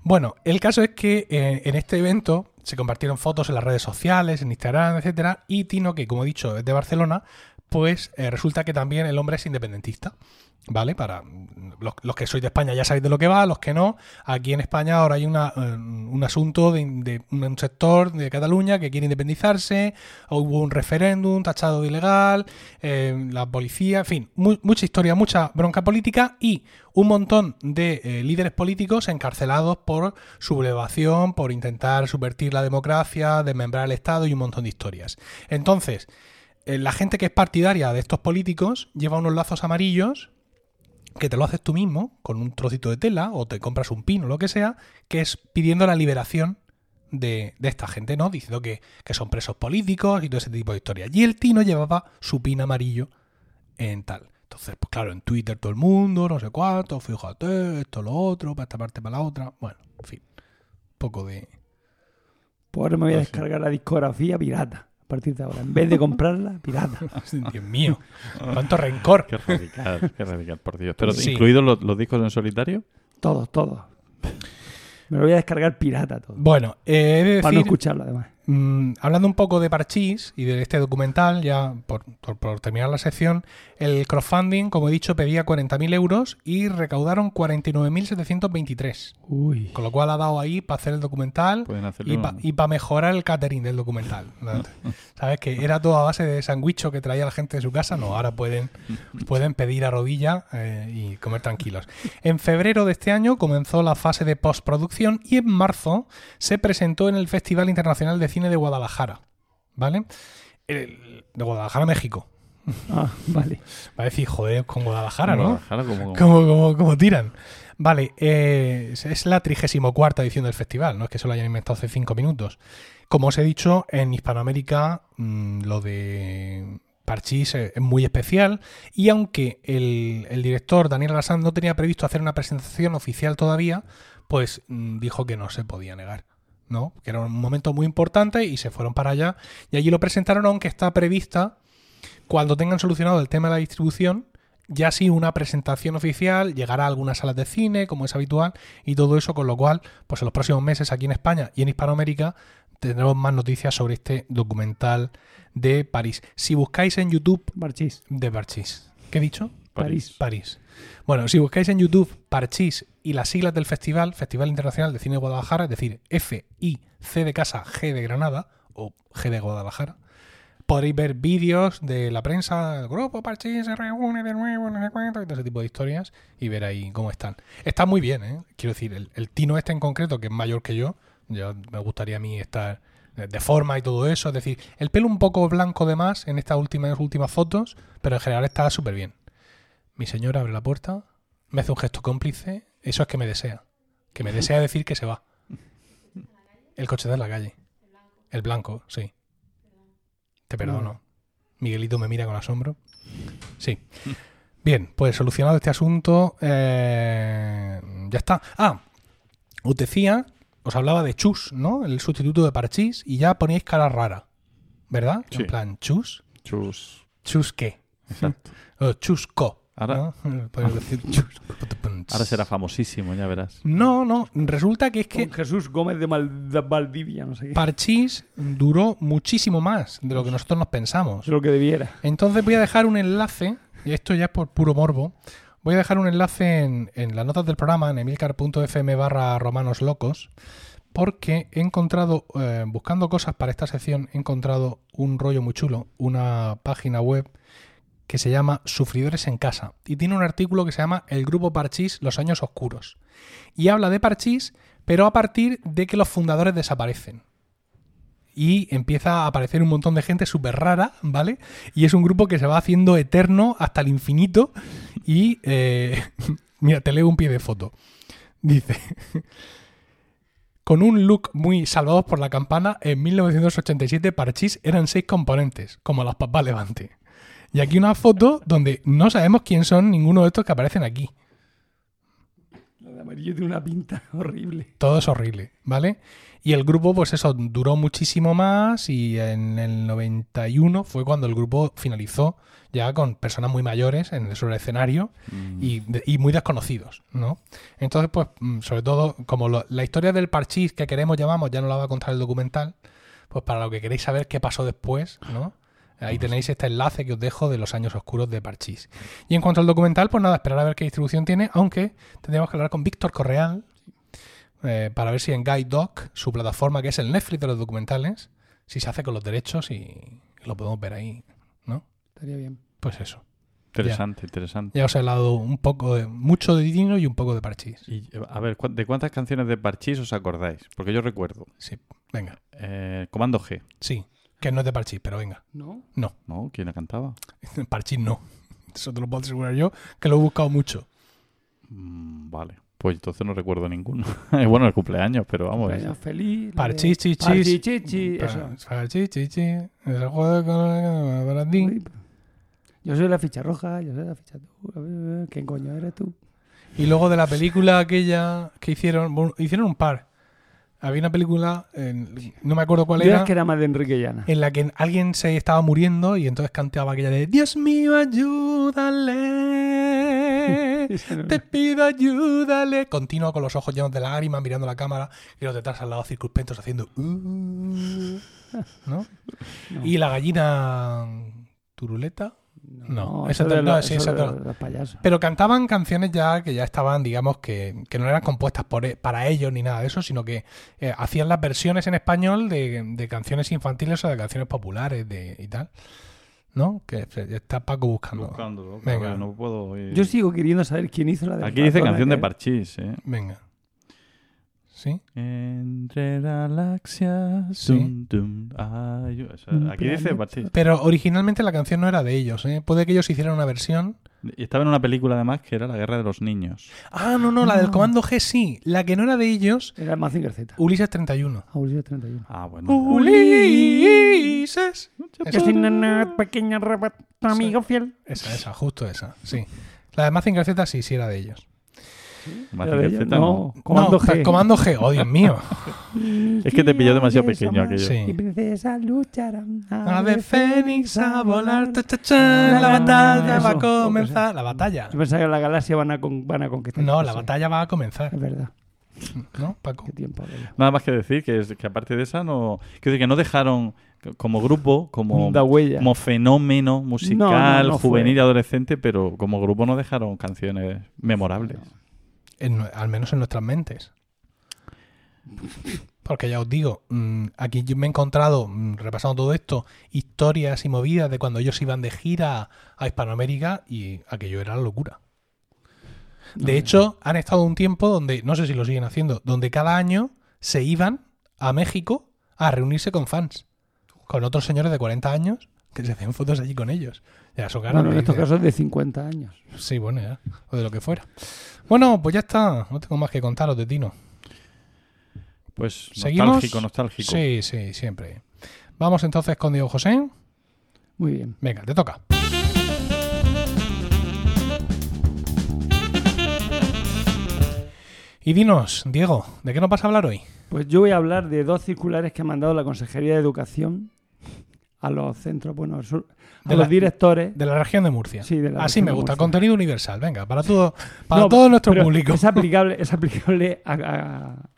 A: Bueno, el caso es que eh, en este evento se compartieron fotos en las redes sociales, en Instagram, etcétera, y Tino, que como he dicho es de Barcelona, pues eh, resulta que también el hombre es independentista. ¿Vale? Para los, que sois de España ya sabéis de lo que va, los que no, aquí en España ahora hay una, eh, un asunto de, un sector de Cataluña que quiere independizarse, hubo un referéndum tachado de ilegal, eh, la policía, en fin, mu- mucha historia, mucha bronca política y un montón de eh, líderes políticos encarcelados por sublevación, por intentar subvertir la democracia, desmembrar el Estado y un montón de historias. Entonces, la gente que es partidaria de estos políticos lleva unos lazos amarillos que te lo haces tú mismo con un trocito de tela o te compras un pino o lo que sea, que es pidiendo la liberación de, de esta gente, ¿no? Diciendo que, que son presos políticos y todo ese tipo de historias. Y el Tino llevaba su pin amarillo en tal. Entonces, pues claro, en Twitter todo el mundo, no sé cuánto, fíjate, esto, lo otro, para esta parte, para la otra. Bueno, en fin, un poco de...
B: Pues ahora me voy a descargar la discografía pirata. A partir de ahora. En vez de comprarla, pirata. *laughs*
A: Dios mío, cuánto rencor.
C: Qué radical, qué radical, por Dios. Pero
A: Sí.
C: incluidos los, los discos en solitario.
B: Todos, todos. Me lo voy a descargar pirata todo.
A: Bueno, eh, he de
B: Para no escucharlo, además.
A: Mm, hablando un poco de Parchís y de este documental, ya por, por- por terminar la sección, el crowdfunding, como he dicho, pedía 40.000 euros y recaudaron 49.723.
B: Uy.
A: Con lo cual ha dado ahí para hacer el documental y para mejorar el catering del documental. *laughs* ¿Sabes? Que era todo a base de sandwicho que traía la gente de su casa. No, ahora pueden, *laughs* pueden pedir a rodilla eh, y comer tranquilos. En febrero de este año comenzó la fase de postproducción y en marzo se presentó en el Festival Internacional de Cine de Guadalajara. ¿Vale? El- de Guadalajara, México.
B: Ah, vale.
A: Va a decir, joder, con Guadalajara, ¿no?
C: Guadalajara, como-
A: Como, como, como tiran. Vale, eh, es- la 34 edición del festival, no es que se lo hayan inventado hace cinco minutos. Como os he dicho, en Hispanoamérica mm, lo de Parchís es, es muy especial y aunque el, el director Daniel Rassand no tenía previsto hacer una presentación oficial todavía, pues mm, dijo que no se podía negar. ¿No? Que era un momento muy importante y se fueron para allá y allí lo presentaron aunque está prevista cuando tengan solucionado el tema de la distribución ya sí una presentación oficial, llegará a algunas salas de cine, como es habitual, y todo eso, con lo cual, pues en los próximos meses aquí en España y en Hispanoamérica tendremos más noticias sobre este documental de París. Si buscáis en YouTube
B: Parchís.
A: de Parchís, ¿qué he dicho?
B: París.
A: París. Bueno, si buscáis en YouTube Parchís y las siglas del festival, Festival Internacional de Cine de Guadalajara, es decir, F, I, C de casa, G de Granada o G de Guadalajara, podréis ver vídeos de la prensa, el grupo Parchís se reúne de nuevo, no sé cuánto, y todo ese tipo de historias, y ver ahí cómo están. Está muy bien, ¿eh? Quiero decir, el, Tino este en concreto, que es mayor que yo, yo me gustaría a mí estar de de forma y todo eso, es decir, el pelo un poco blanco de más en estas últimas, últimas fotos, pero en general está súper bien. Mi señora abre la puerta, me hace un gesto cómplice, eso es que me desea. Que me desea decir que se va. El coche de la calle. El blanco, sí. Te perdono. Miguelito me mira con asombro. Sí. Bien, pues solucionado este asunto, eh, ya está. Ah, os decía, os hablaba de Chus, ¿no? El sustituto de Parchís, y ya poníais cara rara, ¿verdad?
C: Sí.
A: En plan, Chus.
C: Chus.
A: ¿Chus qué?
C: Exacto.
A: O Chusco.
C: Ahora-
A: ¿no? Decir.
C: Ahora será famosísimo, ya verás.
A: No, no, resulta que es que
B: Con Jesús Gómez de, Mal- de Valdivia, no sé qué.
A: Parchís duró muchísimo más de lo que nosotros nos pensamos.
B: Es lo que debiera.
A: Entonces voy a dejar un enlace, y esto ya es por puro morbo, voy a dejar un enlace en, en las notas del programa, en emilcar.fm barra romanos locos, porque he encontrado, eh, buscando cosas para esta sección, he encontrado un rollo muy chulo, una página web que se llama Sufridores en Casa, y tiene un artículo que se llama El Grupo Parchís, los años oscuros. Y habla de Parchís, pero a partir de que los fundadores desaparecen y empieza a aparecer un montón de gente súper rara, ¿vale? Y es un grupo que se va haciendo eterno hasta el infinito y... eh, *laughs* mira, te leo un pie de foto. Dice... *laughs* Con un look muy salvados por la campana, en 1987 Parchís eran seis componentes, como las papas Levante. Y aquí una foto donde no sabemos quién son ninguno de estos que aparecen aquí.
B: Lo de amarillo tiene una pinta *laughs* horrible.
A: Todo es horrible, ¿vale? Y el grupo, pues eso, duró muchísimo más y en el 91 fue cuando el grupo finalizó ya con personas muy mayores en el sobre escenario y, de- y muy desconocidos, ¿no? Entonces, pues, mm, sobre todo, como lo- la historia del parchís que queremos llamamos, ya no la va a contar el documental, pues para lo que queréis saber qué pasó después, ¿no? Ahí tenéis este enlace que os dejo de los años oscuros de Parchís. Y en cuanto al documental, pues nada, esperar a ver qué distribución tiene, aunque tendríamos que hablar con Víctor Correal eh, para ver si en Guide Doc, su plataforma que es el Netflix de los documentales, si se hace con los derechos y lo podemos ver ahí, ¿no?
B: Estaría bien.
A: Pues eso.
C: Interesante, interesante.
A: Ya os he hablado un poco de mucho de Dino y un poco de Parchís.
C: Y, a ver, ¿cu- ¿de cuántas canciones de Parchís os acordáis? Porque yo recuerdo.
A: Sí, venga.
C: eh, Comando G,
A: Sí, que no es de Parchís, pero venga.
B: ¿No?
A: No,
C: ¿no? ¿Quién la cantaba? *laughs*
A: Parchís no. Eso te lo puedo asegurar yo, que lo he buscado mucho.
C: Mm, vale. Pues entonces no recuerdo ninguno. *laughs* bueno, el cumpleaños, pero vamos.
B: Cumpleaños feliz. la
A: Parchís, chichis.
B: Parchís, chichis, eso.
A: Parchís, chichis. El juego de
B: Yo soy la ficha roja, yo soy la ficha tú. ¿Quién coño eres tú?
A: Y luego de la película aquella que hicieron, bueno, hicieron un par. Había una película, en- no me acuerdo cuál
B: Yo
A: era,
B: es que era más de Enrique Llana.
A: en la que alguien se estaba muriendo y entonces cantaba aquella de Dios mío, ayúdale, *laughs* te pido ayúdale. Continuo con los ojos llenos de lágrimas, mirando la cámara y los detrás al lado circunspectos haciendo... "Uh", *laughs* ¿no?
B: No.
A: Y la gallina turuleta. No, esa
B: eso
A: te-
B: de
A: no, sí,
B: eso
A: esa
B: de
A: te-
B: los- los payasos.
A: Pero cantaban canciones ya que ya estaban, digamos, que, que no eran compuestas por, e- para ellos ni nada de eso, sino que eh, hacían las versiones en español de, de canciones infantiles o de canciones populares de, y tal. ¿No? Que está Paco buscando.
C: Buscándolo.
A: Venga.
C: No puedo oír.
B: Yo sigo queriendo saber quién hizo la de
C: Aquí dice canción de. Parchís, ¿eh?
A: Venga. ¿Sí?
C: Entre galaxias.
A: Sí.
C: dum, dum, ay, o sea, aquí dice.
A: Pero originalmente la canción no era de ellos, ¿eh? Puede que ellos hicieran una versión.
C: Y estaba en una película además que era La Guerra de los Niños.
A: Ah, no, no, la del
B: Ah.
A: Comando G sí. La que no era de ellos,
B: Era Mazinger Z.
A: Ulises 31.
B: Ah, Ulises 31.
C: Ah, bueno.
A: Ulises.
B: Soy una pequeña tu amigo fiel.
A: Esa, esa, justo esa, sí. La de Mazinger Z sí, sí era de ellos.
C: Mazinger Z no.
B: No, Comando
A: No,
B: G.
A: Comando G, oh Dios mío. *laughs*
C: Es que te pilló demasiado pequeño aquello.
A: Sí.
B: Y princesas lucharán.
A: Ave Fénix a volar, ta, la batalla va a comenzar. La batalla.
B: Yo pensaba que la galaxia van a, con- van a conquistar.
A: No, la batalla va a comenzar.
B: Es verdad.
A: ¿No, Paco?
B: Qué tiempo aquello.
C: Nada más que decir que, es- que aparte de esa no. Quiero decir que no dejaron como grupo, como,
B: Da huella.
C: como fenómeno musical,
B: No, no, no fue.
C: juvenil y adolescente, pero como grupo no dejaron canciones memorables.
A: En al menos en nuestras mentes. Porque ya os digo, mm, aquí yo me he encontrado, mm, repasando todo esto, historias y movidas de cuando ellos iban de gira a Hispanoamérica y aquello era la locura. De hecho, han estado un tiempo donde, no sé si lo siguen haciendo, donde cada año se iban a México a reunirse con fans, con otros señores de 40 años que se hacían fotos allí con ellos. Ya son ganas
B: Bueno, en estos casos de 50 años.
A: Sí, bueno, ya. O de lo que fuera. Bueno, pues ya está. No tengo más que contaros de Tino.
C: Pues
A: ¿Seguimos?
C: nostálgico, nostálgico.
A: Sí, sí, siempre. Vamos entonces con Diego José.
B: Muy bien.
A: Venga, te toca. Y dinos, Diego, ¿de qué nos vas a hablar hoy?
B: Pues yo voy a hablar de dos circulares que ha mandado la Consejería de Educación a los centros, bueno,
A: De
B: los
A: la-
B: directores.
A: De la región de Murcia.
B: Sí, de la
A: Así me gusta. Contenido universal. Venga, para todo, para
B: No,
A: todo nuestro público.
B: Es *laughs* aplicable, es aplicable a,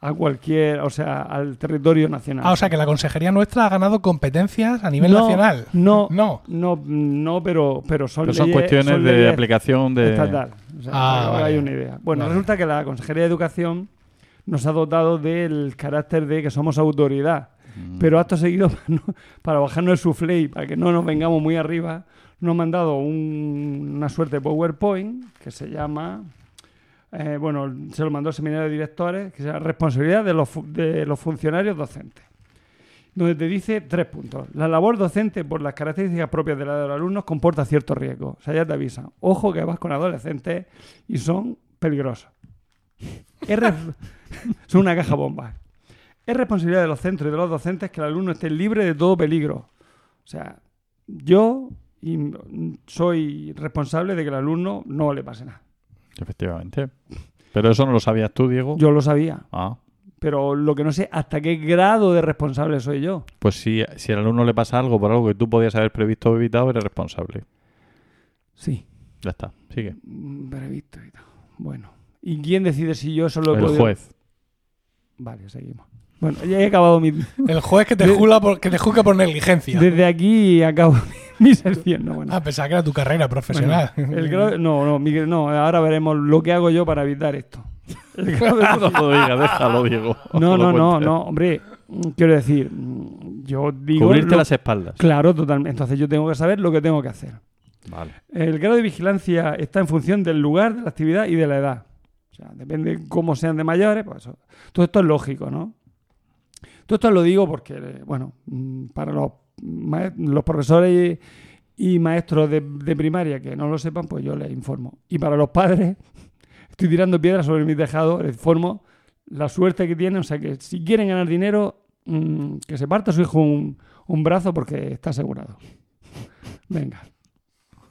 B: a- a cualquier, o sea, al territorio nacional.
A: Ah, o sea que la consejería nuestra ha ganado competencias a nivel
B: No,
A: nacional.
B: No,
A: No.
B: no, no, pero, pero son,
C: Pero son
B: leyes-
C: cuestiones
B: son
C: de
B: leyes
C: aplicación de...
B: estatal. O sea,
A: Ah, vale.
B: hagáis una idea. Bueno,
A: Vale.
B: resulta que la Consejería de Educación nos ha dotado del carácter de que somos autoridad.
C: Mm.
B: Pero acto seguido, *laughs* para, no- para bajarnos el soufflé y para que no nos vengamos muy arriba, nos han mandado un- una suerte de PowerPoint que se llama, eh, bueno, se lo mandó el seminario de directores, que se llama Responsabilidad de los, de los funcionarios docentes. Donde te dice tres puntos. La labor docente, por las características propias de la de los alumnos, comporta cierto riesgo. O sea, ya te avisan. Ojo que vas con adolescentes y son peligrosos. *laughs* Es *laughs* son una caja bomba. Es responsabilidad de los centros y de los docentes que el alumno esté libre de todo peligro. O sea, yo soy responsable de que el alumno no le pase nada.
C: Efectivamente. Pero eso no lo sabías tú, Diego.
B: Yo lo sabía,
C: Ah,
B: pero lo que no sé hasta qué grado de responsable soy yo.
C: pues si, si al alumno le pasa algo por algo que tú podías haber previsto o evitado, eres responsable.
B: Sí,
C: Ya está, sigue.
B: mm, previsto y tal. Bueno, ¿y quién decide si yo eso lo he
C: El
B: podido-
C: juez.
B: Vale, seguimos. Bueno, ya he acabado mi...
A: El juez que te, *laughs* juzga por, que te juzga por negligencia.
B: Desde aquí acabo *laughs* mi sección. No, bueno.
A: Ah, pensaba que era tu carrera profesional.
B: Bueno, el grado- no, no, Miguel, no, ahora veremos lo que hago yo para evitar esto. *laughs* El grado de-
C: no lo digas, déjalo, Diego.
B: No, no, no, no, hombre, quiero decir, yo digo...
C: Cubrirte
B: lo-
C: las espaldas.
B: Claro, totalmente. Entonces yo tengo que saber lo que tengo que hacer.
C: Vale.
B: El grado de vigilancia está en función del lugar, de la actividad y de la edad. O sea, depende de cómo sean de mayores, pues eso. Todo esto es lógico, ¿no? Todo esto lo digo porque, bueno, mm, para los, los profesores y, maestros de, de primaria que no lo sepan, pues yo les informo. Y para los padres, *laughs* estoy tirando piedras sobre mi tejado, les informo la suerte que tienen. O sea, que si quieren ganar dinero, mm, que se parta su hijo un, un brazo porque está asegurado. *laughs* Venga.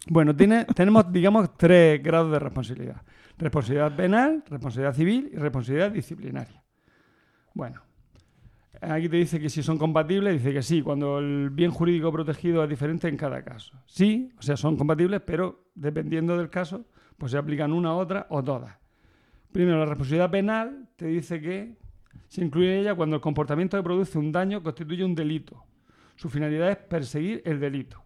B: Bueno, tiene, tenemos, digamos, tres grados de responsabilidad. Responsabilidad penal, responsabilidad civil y responsabilidad disciplinaria. Bueno, aquí te dice que si son compatibles, dice que sí, cuando el bien jurídico protegido es diferente en cada caso. Sí, o sea, son compatibles, pero dependiendo del caso, pues se aplican una, otra o todas. Primero, la responsabilidad penal te dice que se incluye ella cuando el comportamiento que produce un daño constituye un delito. Su finalidad es perseguir el delito.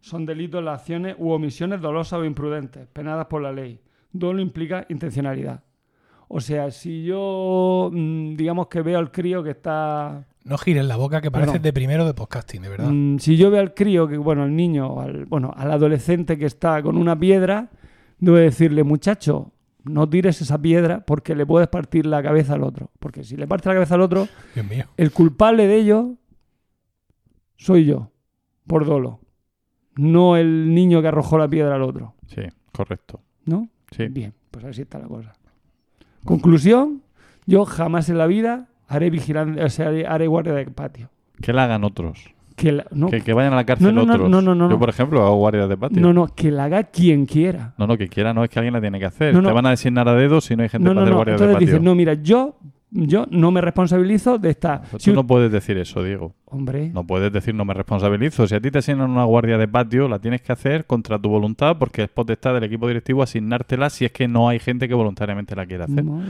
B: Son delitos las acciones u omisiones dolosas o imprudentes, penadas por la ley. Dolo implica intencionalidad. O sea, si yo, mm, digamos que veo al crío que está...
A: No gires la boca que pareces
B: Perdón.
A: de primero de podcasting, de verdad.
B: Mm, si yo veo al crío, que bueno, al niño, al, bueno, al adolescente que está con una piedra, debo decirle, muchacho, no tires esa piedra porque le puedes partir la cabeza al otro. Porque si le parte la cabeza al otro,
A: Dios mío.
B: el culpable de ello soy yo, por dolo. No el niño que arrojó la piedra al otro.
C: Sí, correcto.
B: ¿No?
C: Sí.
B: Bien, pues así está la cosa. Conclusión, yo jamás en la vida haré vigilancia, o sea, haré, guardia de patio.
C: Que la hagan otros.
B: Que la- no,
C: Que, que vayan a la cárcel
B: No, no,
C: otros.
B: no, no, no,
C: Yo, por ejemplo, hago guardias de patio.
B: no, no, que la haga quien quiera.
C: No, no, que quiera, no es que alguien la tiene que hacer.
B: No, no.
C: Te van a designar a dedo si no hay gente para
B: no,
C: hacer
B: no.
C: guardias de patio.
B: dices, no, mira, yo, yo no me responsabilizo de esta... Si
C: tú
B: un-
C: no puedes decir eso, Diego.
B: Hombre,
C: No puedes decir no me responsabilizo. Si a ti te asignan una guardia de patio, la tienes que hacer contra tu voluntad porque es potestad del equipo directivo asignártela si es que no hay gente que voluntariamente la quiera hacer.
B: madre.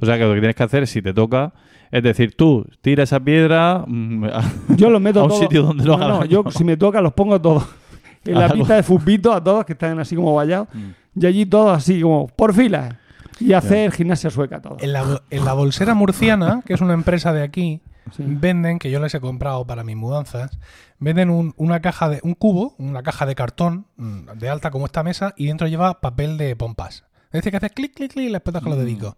C: O sea que lo que tienes que hacer, si te toca, es decir, tú tira esa piedra mm, a- *laughs*
B: Yo los meto
C: a un sitio donde lo
B: no,
C: hagan.
B: no, yo si me toca los pongo todos. *laughs* En la
C: Algo.
B: pista de fútbito a todos que están así como vallados.
C: Mm.
B: Y allí todos así como por filas. Y hacer gimnasia sueca todos.
A: En la, en la bolsera murciana, que es una empresa de aquí,
B: Sí.
A: venden, que yo les he comprado para mis mudanzas, venden un, una caja de, un cubo, una caja de cartón mm, de alta como esta mesa, y dentro lleva papel de pompas. Es decir, que haces clic, clic, clic y le petas con los dedicos.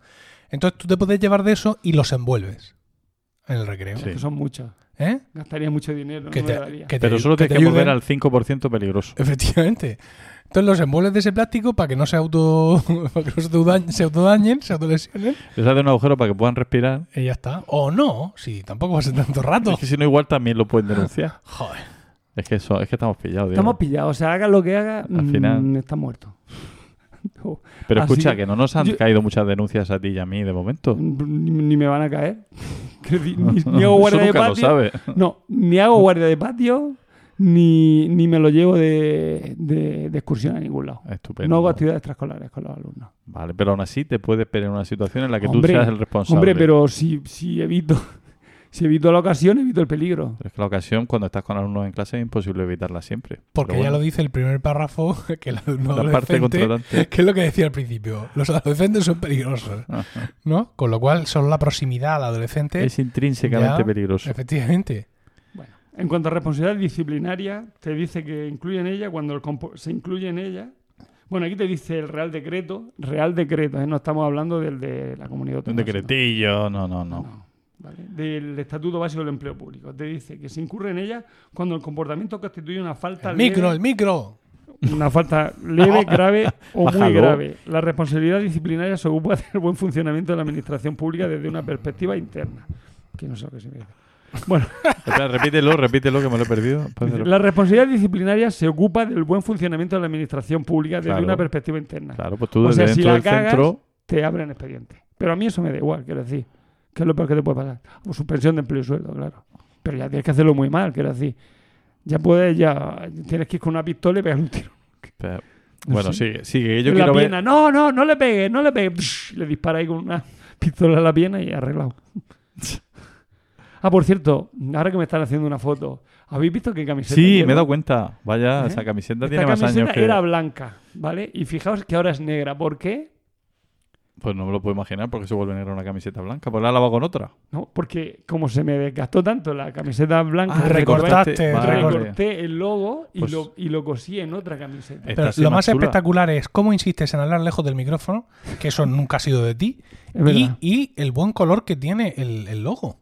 A: Entonces tú te puedes llevar de eso y los envuelves en el recreo.
C: Sí.
B: Que son muchos.
A: ¿Eh?
B: Gastaría mucho dinero.
A: Que
B: no
A: te-
B: me daría.
A: que te-
C: Pero solo
A: que
C: tienes
A: te
C: que volver al 5% peligroso.
A: Efectivamente. Entonces los envuelves de ese plástico para que no se auto *laughs* para que no se autodañen, se autodañen, se autolesionen
C: Les hace un agujero para que puedan respirar.
A: y ya está. O no, si tampoco va a ser tanto rato.
C: Es que si no, igual también lo pueden denunciar. *laughs*
A: Joder.
C: Es que, eso, es que estamos pillados.
B: Estamos pillados. O sea, haga lo que haga,
C: Al final-
B: mm, está muerto. *laughs* No,
C: Pero
B: así-
C: escucha, que no nos han
B: yo-
C: caído muchas denuncias a ti y a mí de momento.
B: Ni, ni me van a caer. *laughs* Ni, ni hago guardia de patio.
C: sabe.
B: No, ni hago *laughs* guardia de patio, ni, ni me lo llevo de, de- de excursión a ningún lado.
C: Estupendo.
B: No hago actividades extraescolares con los alumnos.
C: Vale, pero aún así te puedes ver en una situación en la que
B: Hombre,
C: tú seas el responsable.
B: Hombre, pero si, si evito si evito la ocasión, evito el peligro.
C: Pero es que la ocasión, cuando estás con alumnos en clase, es imposible evitarla siempre.
A: Porque
C: Pero
A: ya
C: bueno,
A: lo dice el primer párrafo, *laughs* que el alumno
C: La parte
A: adolescente, *laughs* que es lo que decía al principio, los adolescentes son peligrosos,
C: Ajá.
A: ¿no? Con lo cual, solo la proximidad al adolescente,
C: Es intrínsecamente
A: Ya,
C: peligroso.
A: efectivamente.
B: Bueno, en cuanto a responsabilidad disciplinaria, te dice que incluye en ella cuando el compo- se incluye en ella. Bueno, aquí te dice el Real Decreto, Real Decreto, ¿eh? no estamos hablando del de la comunidad
C: Un decretillo, no, no, no.
B: No, ¿vale? Del Estatuto Básico del Empleo Público. Te dice que se incurre en ella cuando el comportamiento constituye una falta
A: El
B: leve,
A: micro, el micro.
B: una falta leve, grave o muy grave. La responsabilidad disciplinaria se ocupa del buen funcionamiento de la administración pública desde una perspectiva interna. Que no sé lo que significa. Bueno, *laughs*
C: Espera, repítelo, repítelo, que me lo he perdido.
B: La responsabilidad disciplinaria se ocupa del buen funcionamiento de la administración pública desde
C: Claro.
B: una perspectiva interna.
C: Claro, pues tú
B: O
C: desde
B: sea, si la
C: del
B: cagas,
C: centro...
B: te abren expediente. Pero a mí eso me da igual, quiero decir. Es lo peor que te puede pasar. O suspensión de empleo y sueldo, claro. Pero ya tienes que hacerlo muy mal, quiero decir. Ya puedes, ya tienes que ir con una pistola y pegar un tiro.
C: Bueno,
B: sé.
C: sigue, sigue. que Yo
B: en la
C: quiero ver...
B: pierna. No, no, no le pegues, no le pegues. Le dispara ahí con una pistola en la pierna y arreglado. *laughs* ah, por cierto, ahora que me están haciendo una foto, ¿habéis visto qué camiseta
C: Sí,
B: llevo?
C: me he dado cuenta. Vaya,
B: ¿Eh?
C: esa camiseta
B: Esta
C: tiene más
B: camiseta
C: años que...
B: era blanca, ¿vale? Y fijaos que ahora es negra. ¿Por qué?
C: Pues no me lo puedo imaginar porque se vuelve negra una camiseta blanca. Pues la he lavado con otra.
B: No, porque como se me desgastó tanto la camiseta blanca,
A: Ah, recortaste,
C: Vale.
B: recorté el logo y,
C: Pues-
B: lo, y lo cosí en otra camiseta.
A: Pero
C: sí
A: lo
C: más
A: espectacular es cómo insistes en hablar lejos del micrófono, que eso nunca ha sido de ti, y, y el buen color que tiene el, el logo.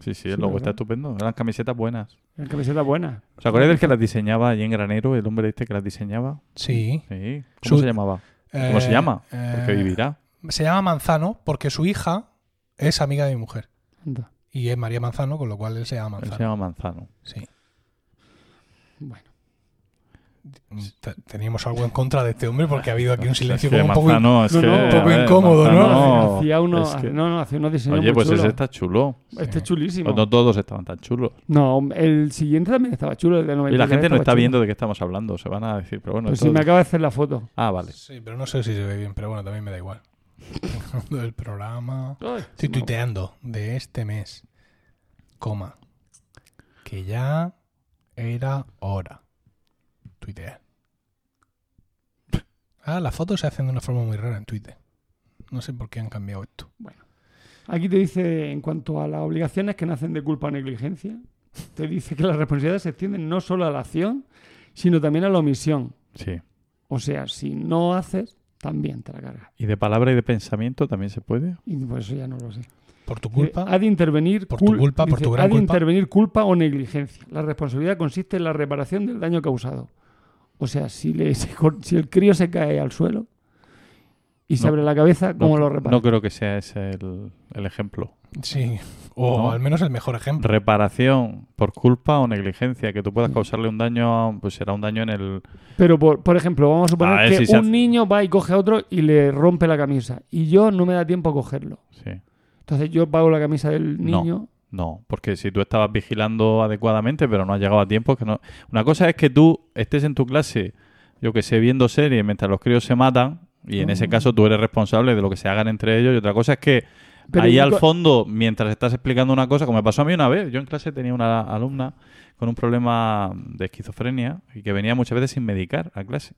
C: Sí, sí, el
B: Sí,
C: logo
B: ¿verdad?
C: está estupendo. Eran camisetas buenas.
B: La camiseta buena.
C: ¿Os acordáis del que las diseñaba allí en Granero? El hombre este que las diseñaba.
A: Sí.
C: Sí. ¿Cómo
A: Su-
C: se llamaba? ¿Cómo
A: Eh,
C: se llama? Porque
A: eh,
C: vivirá.
A: Se llama Manzano porque su hija es amiga de mi mujer.
B: Anda.
A: Y es María Manzano, con lo cual él se llama
C: Él
A: Manzano.
C: se llama Manzano.
A: Sí.
B: Bueno.
A: Te- Teníamos algo en contra de este hombre porque ha habido aquí un silencio
C: Es que
A: como un poco...
B: No, un poco
C: ver,
A: incómodo, ¿no?
C: Manzano,
B: hacía uno,
C: es que-
B: no, no, hacía unos diseños
C: Oye,
B: muy
C: pues ese está chulo.
B: Este es chulísimo.
C: Pues no todos estaban tan chulos.
B: No, el siguiente también estaba chulo, el de 93
C: Y la gente no está
B: chulo.
C: viendo de qué estamos hablando. Se van a decir, pero bueno.
B: Pues si me acaba de hacer la foto.
C: Ah, vale.
A: Sí, pero no sé si se ve bien, pero bueno, también me da igual. Del programa...
B: Ay,
A: Estoy
B: no.
A: tuiteando de este mes, coma, que ya era hora. Tuitear. Ah, las fotos se hacen de una forma muy rara en Twitter. No sé por qué han cambiado esto.
B: Aquí te dice, en cuanto a las obligaciones que nacen de culpa o negligencia, te dice que las responsabilidades se extienden no solo a la acción, sino también a la omisión.
C: Sí.
B: O sea, si no haces, también te la cargas.
C: ¿Y de palabra y de pensamiento también se puede?
B: Y por eso ya no lo sé.
A: Por tu culpa.
B: Eh, Ha de intervenir
A: Por tu culpa, por tu gran
B: ha de
A: culpa.
B: intervenir culpa o negligencia. La responsabilidad consiste en la reparación del daño causado. O sea, si, le, *laughs* si el crío se cae al suelo y se
C: No,
B: abre la cabeza, ¿cómo
C: no,
B: lo repara?
C: No creo que sea ese el, el ejemplo.
A: Sí. O
C: No.
A: al menos el mejor ejemplo.
C: Reparación por culpa o negligencia, que tú puedas causarle un daño, pues será un daño en el...
B: Pero, por, por ejemplo, vamos a suponer
C: A ver
B: que
C: si
B: un
C: hace-
B: niño va y coge a otro y le rompe la camisa. Y yo no me da tiempo a cogerlo.
C: Sí.
B: Entonces yo pago la camisa del
C: No.
B: niño.
C: No, porque si tú estabas vigilando adecuadamente, pero no has llegado a tiempo, que no. Una cosa es que tú estés en tu clase, yo que sé, viendo series mientras los críos se matan, y en ese
B: Oh.
C: caso tú eres responsable de lo que se hagan entre ellos. Y otra cosa es que
B: Pero
C: ahí al fondo, mientras estás explicando una cosa, como me pasó a mí una vez, yo en clase tenía una alumna con un problema de esquizofrenia y que venía muchas veces sin medicar a clase.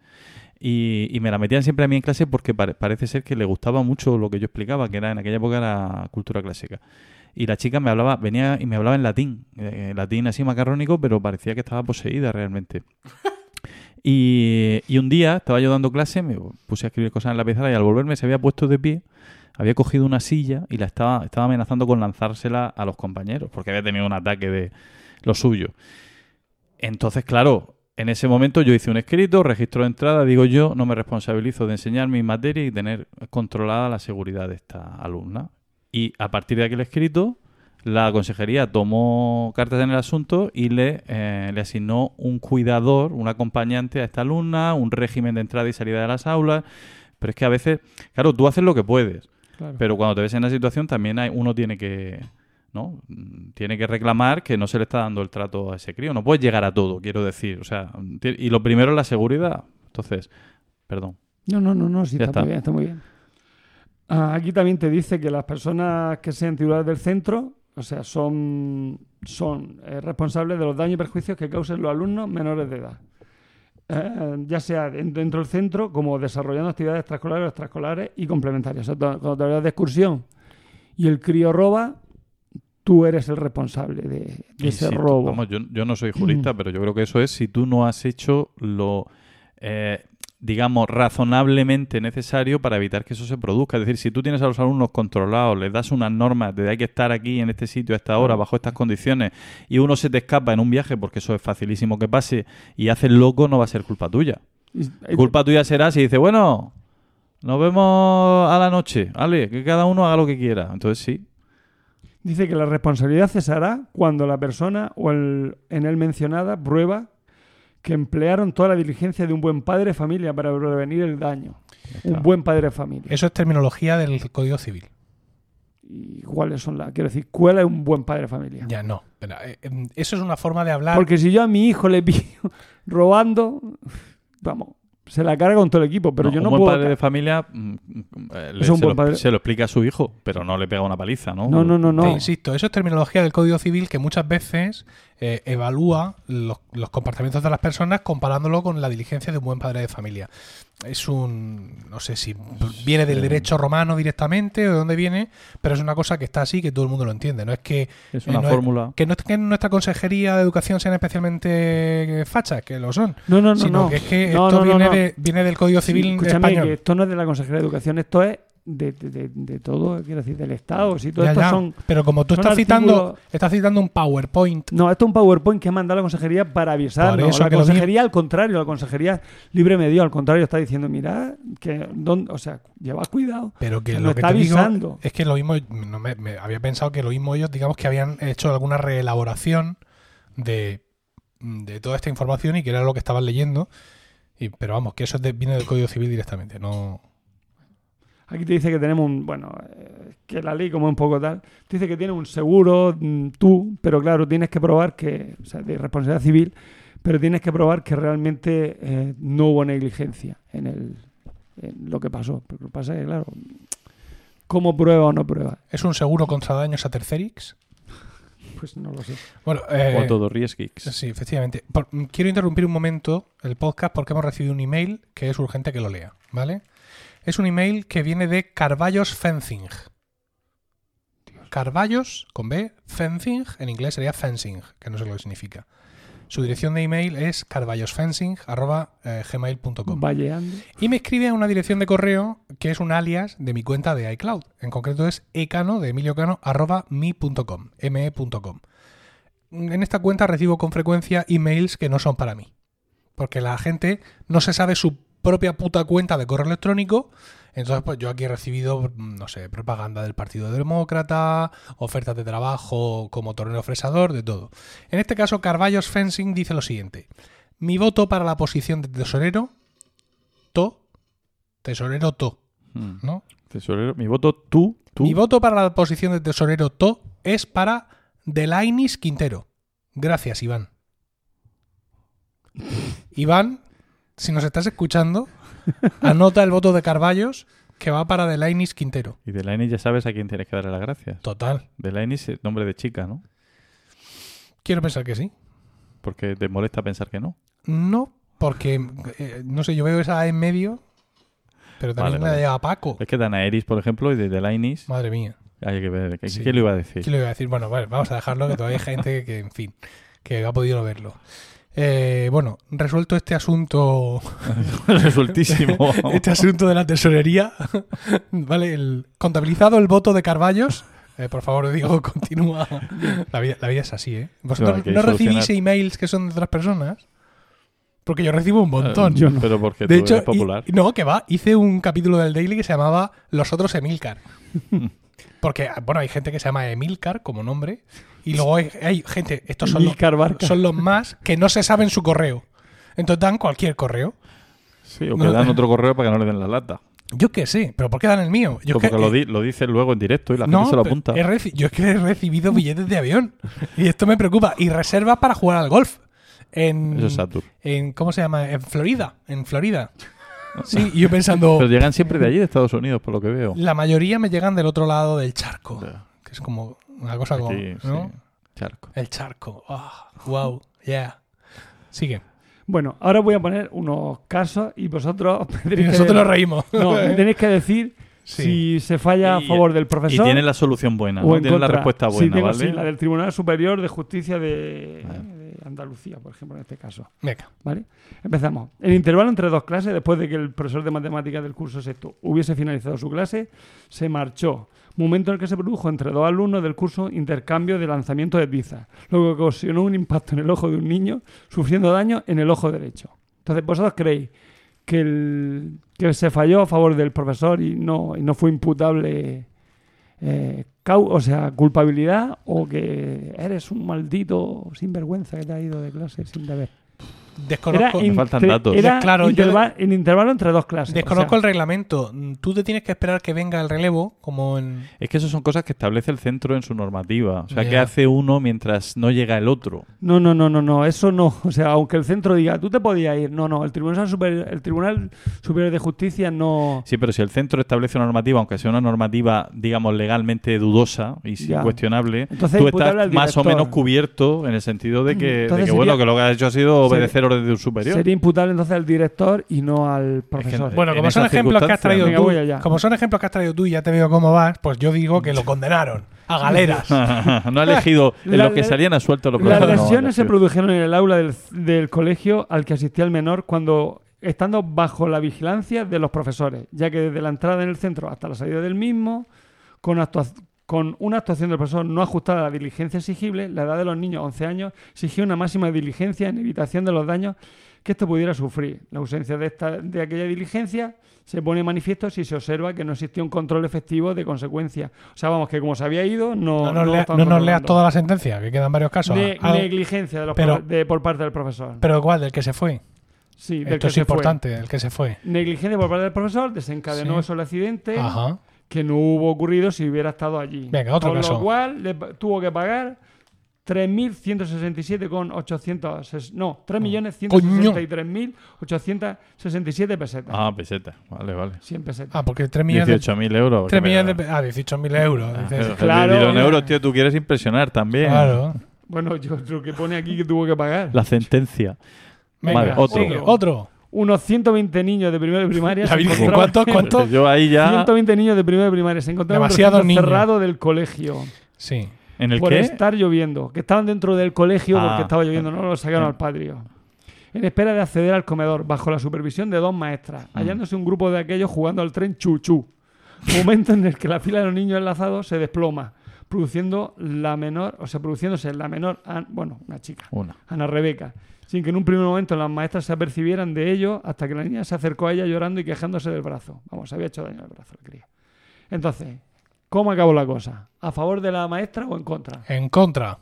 C: Y, y me la metían siempre a mí en clase porque pare- parece ser que le gustaba mucho lo que yo explicaba, que era en aquella época era cultura clásica. Y la chica me hablaba, venía y me hablaba en latín, eh, latín así macarrónico, pero parecía que estaba poseída realmente. *laughs* Y, un día estaba yo dando clase, me puse a escribir cosas en la pizarra y al volverme se había puesto de pie, había cogido una silla y la estaba, estaba amenazando con lanzársela a los compañeros, porque había tenido un ataque de lo suyo. Entonces, claro, en ese momento yo hice un escrito, registro de entrada, digo yo, no me responsabilizo de enseñar mi materia y tener controlada la seguridad de esta alumna. Y a partir de aquel escrito, la consejería tomó cartas en el asunto y le, eh, le asignó un cuidador, un acompañante a esta alumna, un régimen de entrada y salida de las aulas. Pero es que a veces, claro, tú haces lo que puedes,
B: Claro.
C: pero cuando te ves en la situación también hay, uno tiene que, ¿no? Tiene que reclamar que no se le está dando el trato a ese crío. No puedes llegar a todo, quiero decir. O sea, y lo primero es la seguridad. Entonces, perdón.
B: No, no, no, no, sí, está. muy bien, está muy bien. Ah, aquí también te dice que las personas que sean titulares del centro, o sea, son, son eh, responsables de los daños y perjuicios que causen los alumnos menores de edad. Eh, ya sea den- dentro del centro como desarrollando actividades extraescolares o extraescolares y complementarias. O sea, cuando te vas de excursión y el crío roba, tú eres el responsable de, de
C: Y
B: ese
C: si tú-
B: robo.
C: vamos, yo, yo no soy jurista, pero yo creo que eso es si tú no has hecho lo, eh, digamos, razonablemente necesario para evitar que eso se produzca. Es decir, si tú tienes a los alumnos controlados, les das unas normas de hay que estar aquí en este sitio a esta hora, bajo estas condiciones, y uno se te escapa en un viaje, porque eso es facilísimo que pase, y haces loco, no va a ser culpa tuya. Culpa tuya será si dice, bueno, nos vemos a la noche, vale, que cada uno haga lo que quiera. Entonces sí,
B: Dice que la responsabilidad cesará cuando la persona o el en él mencionada prueba que emplearon toda la diligencia de un buen padre de familia para prevenir el daño. Un buen padre de familia.
A: Eso es terminología del Código Civil.
B: ¿Y cuáles son las? Quiero decir, ¿cuál es un buen padre de familia?
A: Ya no. Pero, eh, em, eso es una forma de hablar.
B: Porque si yo a mi hijo le pillo *laughs* robando, vamos, se la carga con todo el equipo, pero
C: No,
B: yo
C: un
B: no
C: buen
B: puedo.
C: padre de familia le-
B: un
C: se,
B: buen
C: lo,
B: padre.
C: se lo explica a su hijo, pero no le pega una paliza, ¿no?
B: No, no, no, no.
A: Te insisto, eso es terminología del Código Civil que muchas veces eh, evalúa los, los comportamientos de las personas comparándolo con la diligencia de un buen padre de familia. Es un, no sé si viene del derecho romano directamente o de dónde viene, pero es una cosa que está así que todo el mundo lo entiende. No es que
C: Es
A: eh,
C: una
A: no
C: fórmula.
A: que no es que en nuestra consejería de educación sean especialmente fachas, que lo son,
B: No, no, no,
A: sino
B: no.
A: que es que
B: No,
A: esto
B: no, no,
A: viene,
B: no.
A: De, viene del Código
B: Sí,
A: Civil
B: escúchame,
A: español.
B: que esto no es de la Consejería de Educación, esto es de, de- de- todo, quiero decir, del Estado. Si todo
A: Ya,
B: esto
A: ya,
B: son
A: pero como tú estás citando, estás citando un PowerPoint
B: No, esto es un PowerPoint que ha mandado la consejería para
A: eso
B: la consejería, al contrario, la consejería libre me dio, al contrario, está diciendo, mira, que, don- o sea, lleva cuidado.
A: Pero que lo
B: lo
A: que
B: está
A: te digo
B: avisando.
A: es que lo mismo, no me, me había pensado que lo mismo ellos, digamos que habían hecho alguna reelaboración de, de toda esta información y que era lo que estaban leyendo. Y, pero vamos, que eso es de- viene del Código Civil directamente, no.
B: Aquí te dice que tenemos un, bueno, eh, que la ley como un poco tal, te dice que tienes un seguro mm, tú, pero claro, tienes que probar que, o sea, de responsabilidad civil, pero tienes que probar que realmente eh, no hubo negligencia en, el, en lo que pasó. Porque lo que pasa es que, claro, ¿cómo prueba o no prueba?
A: ¿Es un seguro contra daños a tercerix? *laughs*
B: Pues no lo sé.
A: Bueno, eh,
C: O a todo riesgix.
A: Sí, efectivamente. Por- quiero interrumpir un momento el podcast porque hemos recibido un email que es urgente que lo lea, ¿vale? Es un email que viene de Carballos Fencing. Carballos, con B, Fencing, en inglés sería fencing, que no sé lo que significa. Su dirección de email es carballosfencing.gmail.com
B: Valleando.
A: y me escribe a una dirección de correo que es un alias de mi cuenta de iCloud. En concreto es ecano de Emilio Cano arroba mi.com, me.com. En esta cuenta recibo con frecuencia emails que no son para mí. Porque la gente no se sabe su propia puta cuenta de correo electrónico. Entonces, pues yo aquí he recibido, no sé, propaganda del Partido Demócrata, ofertas de trabajo como torneo fresador, de todo. En este caso, Carballos Fencing dice lo siguiente. Mi voto para la posición de tesorero, to, tesorero to,
C: Mm.
A: ¿no?
C: Tesorero, mi voto tú, tú.
A: Mi voto para la posición de tesorero to es para Delainis Quintero. Gracias, Iván. *laughs* Iván, si nos estás escuchando, anota el voto de Carballos que va para Delainis Quintero.
C: Y de la ya sabes a quién tienes que darle las gracias.
A: Total.
C: De la es nombre de chica, ¿no?
A: Quiero pensar que sí.
C: Porque te molesta pensar que no.
A: No, porque, eh, no sé, yo veo esa A en medio, pero también
C: Vale,
A: me la
C: vale.
A: Paco.
C: Es que Danaeris, por ejemplo, y de Delainis,
A: Madre mía.
C: hay que ver. ¿Qué,
A: Sí.
C: qué le iba a decir?
A: ¿Qué le iba a decir? Bueno, vale, vamos a dejarlo, que todavía hay gente que, en fin, que ha podido verlo. Eh, bueno, resuelto este asunto, *laughs*
C: Resueltísimo.
A: este asunto de la tesorería, *laughs* vale, el, contabilizado el voto de Carballos. eh, por favor, digo, *laughs* continúa. La vida, la vida es así, ¿eh? ¿Vosotros no recibís
C: solucionar.
A: emails que son de otras personas? Porque yo recibo un montón.
C: Eh, Pero porque
A: de
C: tú
A: hecho,
C: eres popular.
A: y- no, que va, hice un capítulo del Daily que se llamaba Los otros Emilcar. Porque, bueno, hay gente que se llama Emilcar como nombre. Y luego hay, hay gente, estos son los, son los más que no se saben su correo. Entonces dan cualquier correo.
C: Sí, o
A: no-
C: que dan otro correo para que no le den la lata.
A: Yo qué sé, pero ¿por qué dan el mío? Yo es
C: Como
A: que-
C: que lo, di- lo dices luego en directo y la
A: no,
C: gente se lo apunta.
A: yo es que he recibido billetes de avión. Y esto me preocupa. Y reservas para jugar al golf. En,
C: Eso es
A: en ¿Cómo se llama? En Florida. En Florida. *laughs* Sí, y yo pensando.
C: Pero llegan siempre de allí, de Estados Unidos, por lo que veo.
A: La mayoría me llegan del otro lado del charco. Que es como una cosa como.
C: Aquí,
A: ¿no?
C: sí. Charco.
A: El charco. Ah, wow. Yeah. Sigue.
B: Bueno, ahora voy a poner unos casos y vosotros
A: Y
B: que
A: nosotros nos reímos.
B: No, me tenéis que decir
A: Sí.
B: si se falla a
C: Y-
B: favor del
C: Y
B: profesor
C: tiene la solución buena,
B: o
C: ¿no?
B: en
C: Tiene la respuesta
B: Sí,
C: buena,
B: tengo,
C: ¿vale?
B: sí, la del Tribunal Superior de Justicia de,
C: Vale.
B: de Andalucía, por ejemplo, en este caso.
A: Venga.
B: ¿Vale? Empezamos. El intervalo entre dos clases, después de que el profesor de matemáticas del curso sexto hubiese finalizado su clase, se marchó. Momento en el que se produjo entre dos alumnos del curso intercambio de lanzamiento de tiza, lo que ocasionó un impacto en el ojo de un niño, sufriendo daño en el ojo derecho. Entonces, ¿vosotros creéis que, el, que se falló a favor del profesor y no, y no fue imputable, eh, o sea, culpabilidad, o que eres un maldito sinvergüenza que te ha ido de clase sin deber?
A: Desconozco,
C: Me faltan datos.
B: era
A: Claro, yo
B: en intervalo entre dos clases.
A: desconozco
B: o sea,
A: el reglamento. Tú te tienes que esperar que venga el relevo, como en.
C: Es que eso son cosas que establece el centro en su normativa. O sea,
A: Ya.
C: que hace uno mientras no llega el otro.
B: No, no, no, no, no, eso no. O sea, aunque el centro diga, tú te podías ir. No, no, el Tribunal Superior, el Tribunal Superior de Justicia no.
C: Sí, pero si el centro establece una normativa, aunque sea una normativa, digamos, legalmente dudosa y
B: Ya.
C: cuestionable,
B: Entonces,
C: tú estás más o menos cubierto en el sentido de que, de
B: Entonces
C: que, bueno,
B: sería-
C: que lo que has hecho ha sido obedecer de un superior.
B: Sería imputable entonces al director y no al profesor.
A: Bueno,
C: en
A: como son ejemplos que has traído
B: Venga,
A: tú,
B: voy
A: como son ejemplos que has traído tú y ya te veo cómo vas, pues yo digo que lo condenaron a galeras. *laughs*
C: no ha elegido en
B: La-
C: lo que
B: la-
C: salían a suelto los
B: Las
C: profesores. no,
B: lesiones se produjeron en el aula del, del colegio al que asistía el menor cuando estando bajo la vigilancia de los profesores, ya que desde la entrada en el centro hasta la salida del mismo, con, actua- con una actuación del profesor no ajustada a la diligencia exigible, la edad de los niños, 11 años, exigía una máxima diligencia en evitación de los daños que éste pudiera sufrir. La ausencia de, esta, de aquella diligencia se pone en manifiesto si se observa que no existía un control efectivo de consecuencia. O sea, vamos, que como se había ido, no,
A: No nos,
B: no
A: lea- no nos leas toda la sentencia, que quedan varios casos.
B: Ne-
A: Ah,
B: negligencia de los
A: pero-
B: profe- de- por parte del profesor.
A: pero igual, del que se fue.
B: sí, del
A: Esto
B: que
A: es
B: se fue.
A: importante, el que se fue.
B: Negligencia por parte del profesor desencadenó
A: Sí.
B: eso el accidente
A: Ajá.
B: Que no hubo ocurrido si hubiera estado allí.
A: Venga, otro
B: Con
A: caso.
B: lo cual le tuvo que pagar 3.167,800... No, 3.163.867 pesetas.
C: Ah, peseta. Vale, vale.
B: 100 pesetas.
A: Ah, porque 3 millones de,
C: 18.000 euros.
A: 3
C: que me
A: millones de Ah, 18.000 euros.
C: Ah,
A: dices.
B: Claro.
C: Euros, tío, tú quieres impresionar también.
A: claro.
B: Bueno, yo lo que pone aquí que tuvo que pagar.
C: La sentencia.
A: Venga,
C: Vale, otro.
A: sigue, otro.
B: Unos 120 niños de primero de primaria...
A: La Virgen, ¿cuántos? ¿Cuántos?
C: Yo ahí ya.
B: 120 niños de primero de primaria se encontraban en
A: niños.
B: cerrado del colegio.
A: Sí.
C: ¿En el
B: por
C: qué?
B: estar lloviendo, que estaban dentro del colegio
C: Ah.
B: porque estaba lloviendo, no lo sacaron
C: Eh.
B: al patio. En espera de acceder al comedor, bajo la supervisión de dos maestras,
C: Mm.
B: hallándose un grupo de aquellos jugando al tren chuchú. Momento en el que la fila de los niños enlazados se desploma, produciendo la menor, o sea, produciéndose la menor, bueno, una chica,
C: Una.
B: Ana Rebeca, sin que en un primer momento las maestras se apercibieran de ello hasta que la niña se acercó a ella llorando y quejándose del brazo. Vamos, se había hecho daño al brazo, la cría. Entonces, ¿cómo acabó la cosa? ¿A favor de la maestra o en contra?
A: En contra.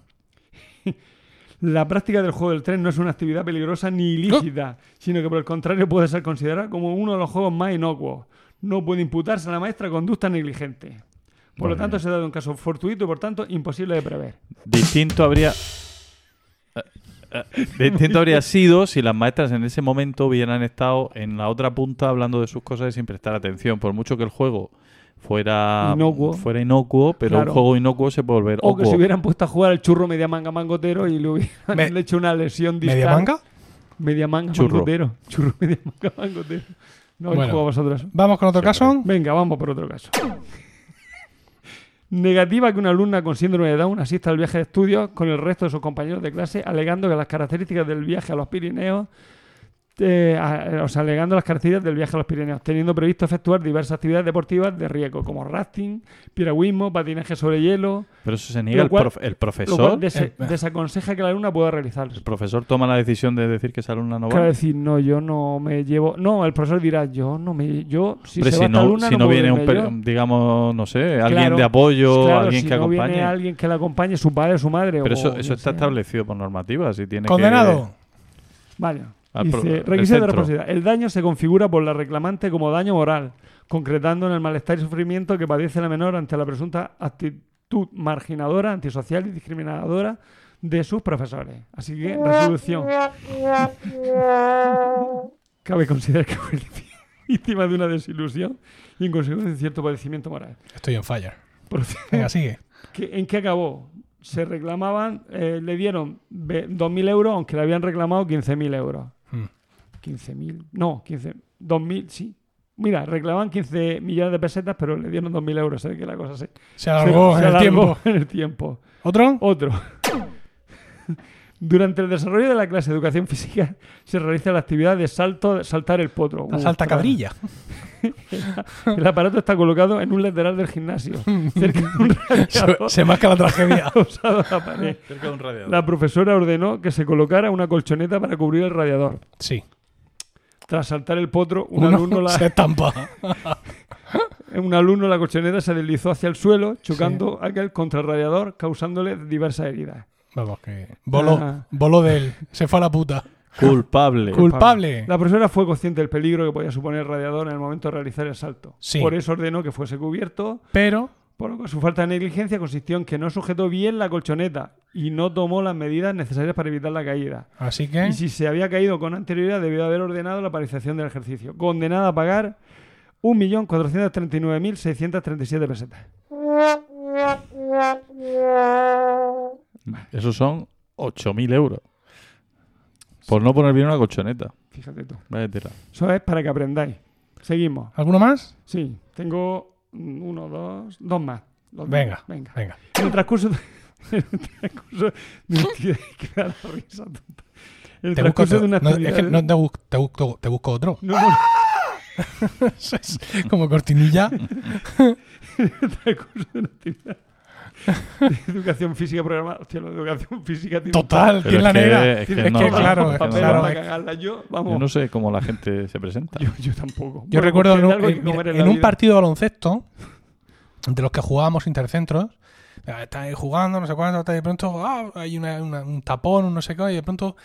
A: *laughs*
B: La práctica del juego del tren no es una actividad peligrosa ni ilícita, sino que por el contrario puede ser considerada como uno de los juegos más inocuos. No puede imputarse a la maestra conducta negligente. Por lo tanto, se da de un caso fortuito y por tanto imposible de prever.
C: Distinto habría. *laughs* Distinto habría sido si las maestras en ese momento hubieran estado en la otra punta hablando de sus cosas y sin prestar atención. Por mucho que el juego fuera
B: Inocuo.
C: fuera inocuo, pero
B: Claro.
C: un juego inocuo se puede volver
B: O que
C: ocuo.
B: se hubieran puesto a jugar al churro media manga mangotero y le hubieran
A: Me- *laughs*
B: hecho una lesión distal.
A: ¿Media manga?
B: Media manga
C: Churro.
B: mangotero. Churro media manga mangotero. No
A: Bueno.
B: vosotros.
A: Vamos con otro caso.
B: Venga, vamos por otro caso. Negativa que una alumna con síndrome de Down asista al viaje de estudios con el resto de sus compañeros de clase, alegando que las características del viaje a los Pirineos, eh, a- o sea, alegando las características del viaje a los Pirineos, teniendo previsto efectuar diversas actividades deportivas de riesgo, como rafting, piragüismo, patinaje sobre hielo,
C: Pero eso se niega
B: Lo
C: el,
B: cual-
C: prof- el
B: lo
C: profesor.
B: cual dese-
A: Eh,
B: desaconseja que la alumna pueda realizar.
C: El profesor toma la decisión de decir que esa alumna no va.
B: Claro, decir, no, yo no me llevo. No, el profesor dirá, yo no me. Yo, si
C: Hombre,
B: se
C: si
B: va esta
C: no,
B: alumna,
C: si
B: no
C: viene un,
B: yo.
C: digamos, no sé, alguien
B: Claro,
C: de apoyo,
B: Claro,
C: alguien
B: si
C: que
B: no
C: acompañe.
B: viene alguien que la acompañe, su padre, su madre.
C: Pero
B: o
C: eso, eso está
B: sea.
C: establecido por normativa. Si tiene
A: Condenado.
B: Vale.
C: Pro-
B: Dice,
C: el
B: requisito de responsabilidad. El daño se configura por la reclamante como daño moral, concretando en el malestar y sufrimiento que padece la menor ante la presunta actitud marginadora, antisocial y discriminadora de sus profesores. Así que, resolución. Cabe considerar que fue *laughs* víctima de una desilusión y en consecuencia de cierto padecimiento moral.
A: Estoy en fire. Venga, sigue.
B: ¿Qué- ¿En qué acabó? Se reclamaban, eh, le dieron ve- 2.000 euros, aunque le habían reclamado 15.000 euros.
A: Hmm.
B: 15.000, no, 15, 2.000, sí. Mira, reclamaban 15 millones de pesetas, pero le dieron 2.000 euros. Se ve que la cosa se,
A: Se alargó
B: se-
A: en
B: se
A: el
B: alargó
A: tiempo.
B: en el tiempo.
A: ¿Otro?
B: Otro. Durante el desarrollo de la clase de educación física se realiza la actividad de salto, saltar el potro.
A: La salta cabrilla. *laughs*
B: El aparato está colocado en un lateral del gimnasio, *laughs* cerca de un
A: Se,
B: radiador
A: se marca la tragedia. *laughs*
B: usado en la pared.
C: Cerca de un radiador.
B: La profesora ordenó que se colocara una colchoneta para cubrir el radiador.
A: Sí.
B: Tras saltar el potro, un,
A: Uno
B: alumno, la, *laughs*
A: se estampa. *laughs*
B: un alumno la colchoneta se deslizó hacia el suelo, chocando aquel contra el radiador, causándole diversas heridas.
A: Vamos, que voló,
B: Ajá.
A: voló de él. Se fue a la puta.
C: Culpable. *laughs*
A: Culpable.
B: La profesora fue consciente del peligro que podía suponer el radiador en el momento de realizar el salto.
A: Sí.
B: Por eso ordenó que fuese cubierto.
A: Pero
B: Por lo que su falta de negligencia consistió en que no sujetó bien la colchoneta y no tomó las medidas necesarias para evitar la caída.
A: Así que
B: Y si se había caído con anterioridad, debió haber ordenado la paralización del ejercicio. Condenada a pagar 1.439.637 pesetas.
C: Esos son 8.000 euros. Por no poner bien una colchoneta.
B: Fíjate tú.
C: Vaya tela.
B: Eso es para que aprendáis. Seguimos.
A: ¿alguno más?
B: Sí, tengo uno, dos, dos más. Los
A: Venga,
B: dos. Venga.
A: venga.
B: En el transcurso de, *laughs* en el transcurso de risa. En el transcurso de una.
A: No, es que no te, te busco, te busco otro.
B: No, no, *laughs*
A: como cortinilla. *laughs*
B: en el transcurso de una actividad *laughs* educación física programada. Hostia, educación física tiene
A: Total, tiene la negra.
C: es que
A: Es
C: no,
A: que
C: no,
A: claro,
C: no,
A: es que
B: papel
A: claro,
B: para
A: es-
B: cagarla. Yo, vamos.
C: Yo no sé cómo la gente se presenta.
B: Yo, yo tampoco.
A: Yo
B: Bueno,
A: recuerdo en, un, en- en partido de baloncesto, de los que jugábamos intercentros, está ahí jugando, no sé cuánto, y de pronto ah, hay una- una- un tapón, un no sé qué, y de pronto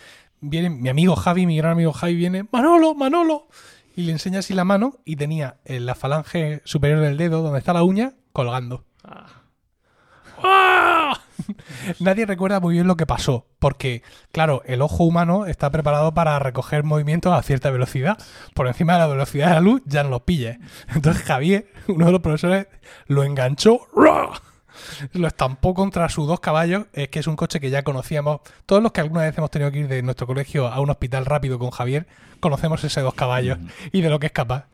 A: viene mi amigo Javi, mi gran amigo Javi, viene, Manolo, Manolo, y le enseña así la mano y tenía en la falange superior del dedo, donde está la uña, colgando. ¡Ah! Nadie recuerda muy bien lo que pasó, porque, claro, el ojo humano está preparado para recoger movimientos a cierta velocidad. Por encima de la velocidad de la luz ya no los pille. Entonces Javier, uno de los profesores, lo enganchó, lo estampó contra sus dos caballos, es que es un coche que ya conocíamos. Todos los que alguna vez hemos tenido que ir de nuestro colegio a un hospital rápido con Javier, conocemos ese dos caballos y de lo que es capaz.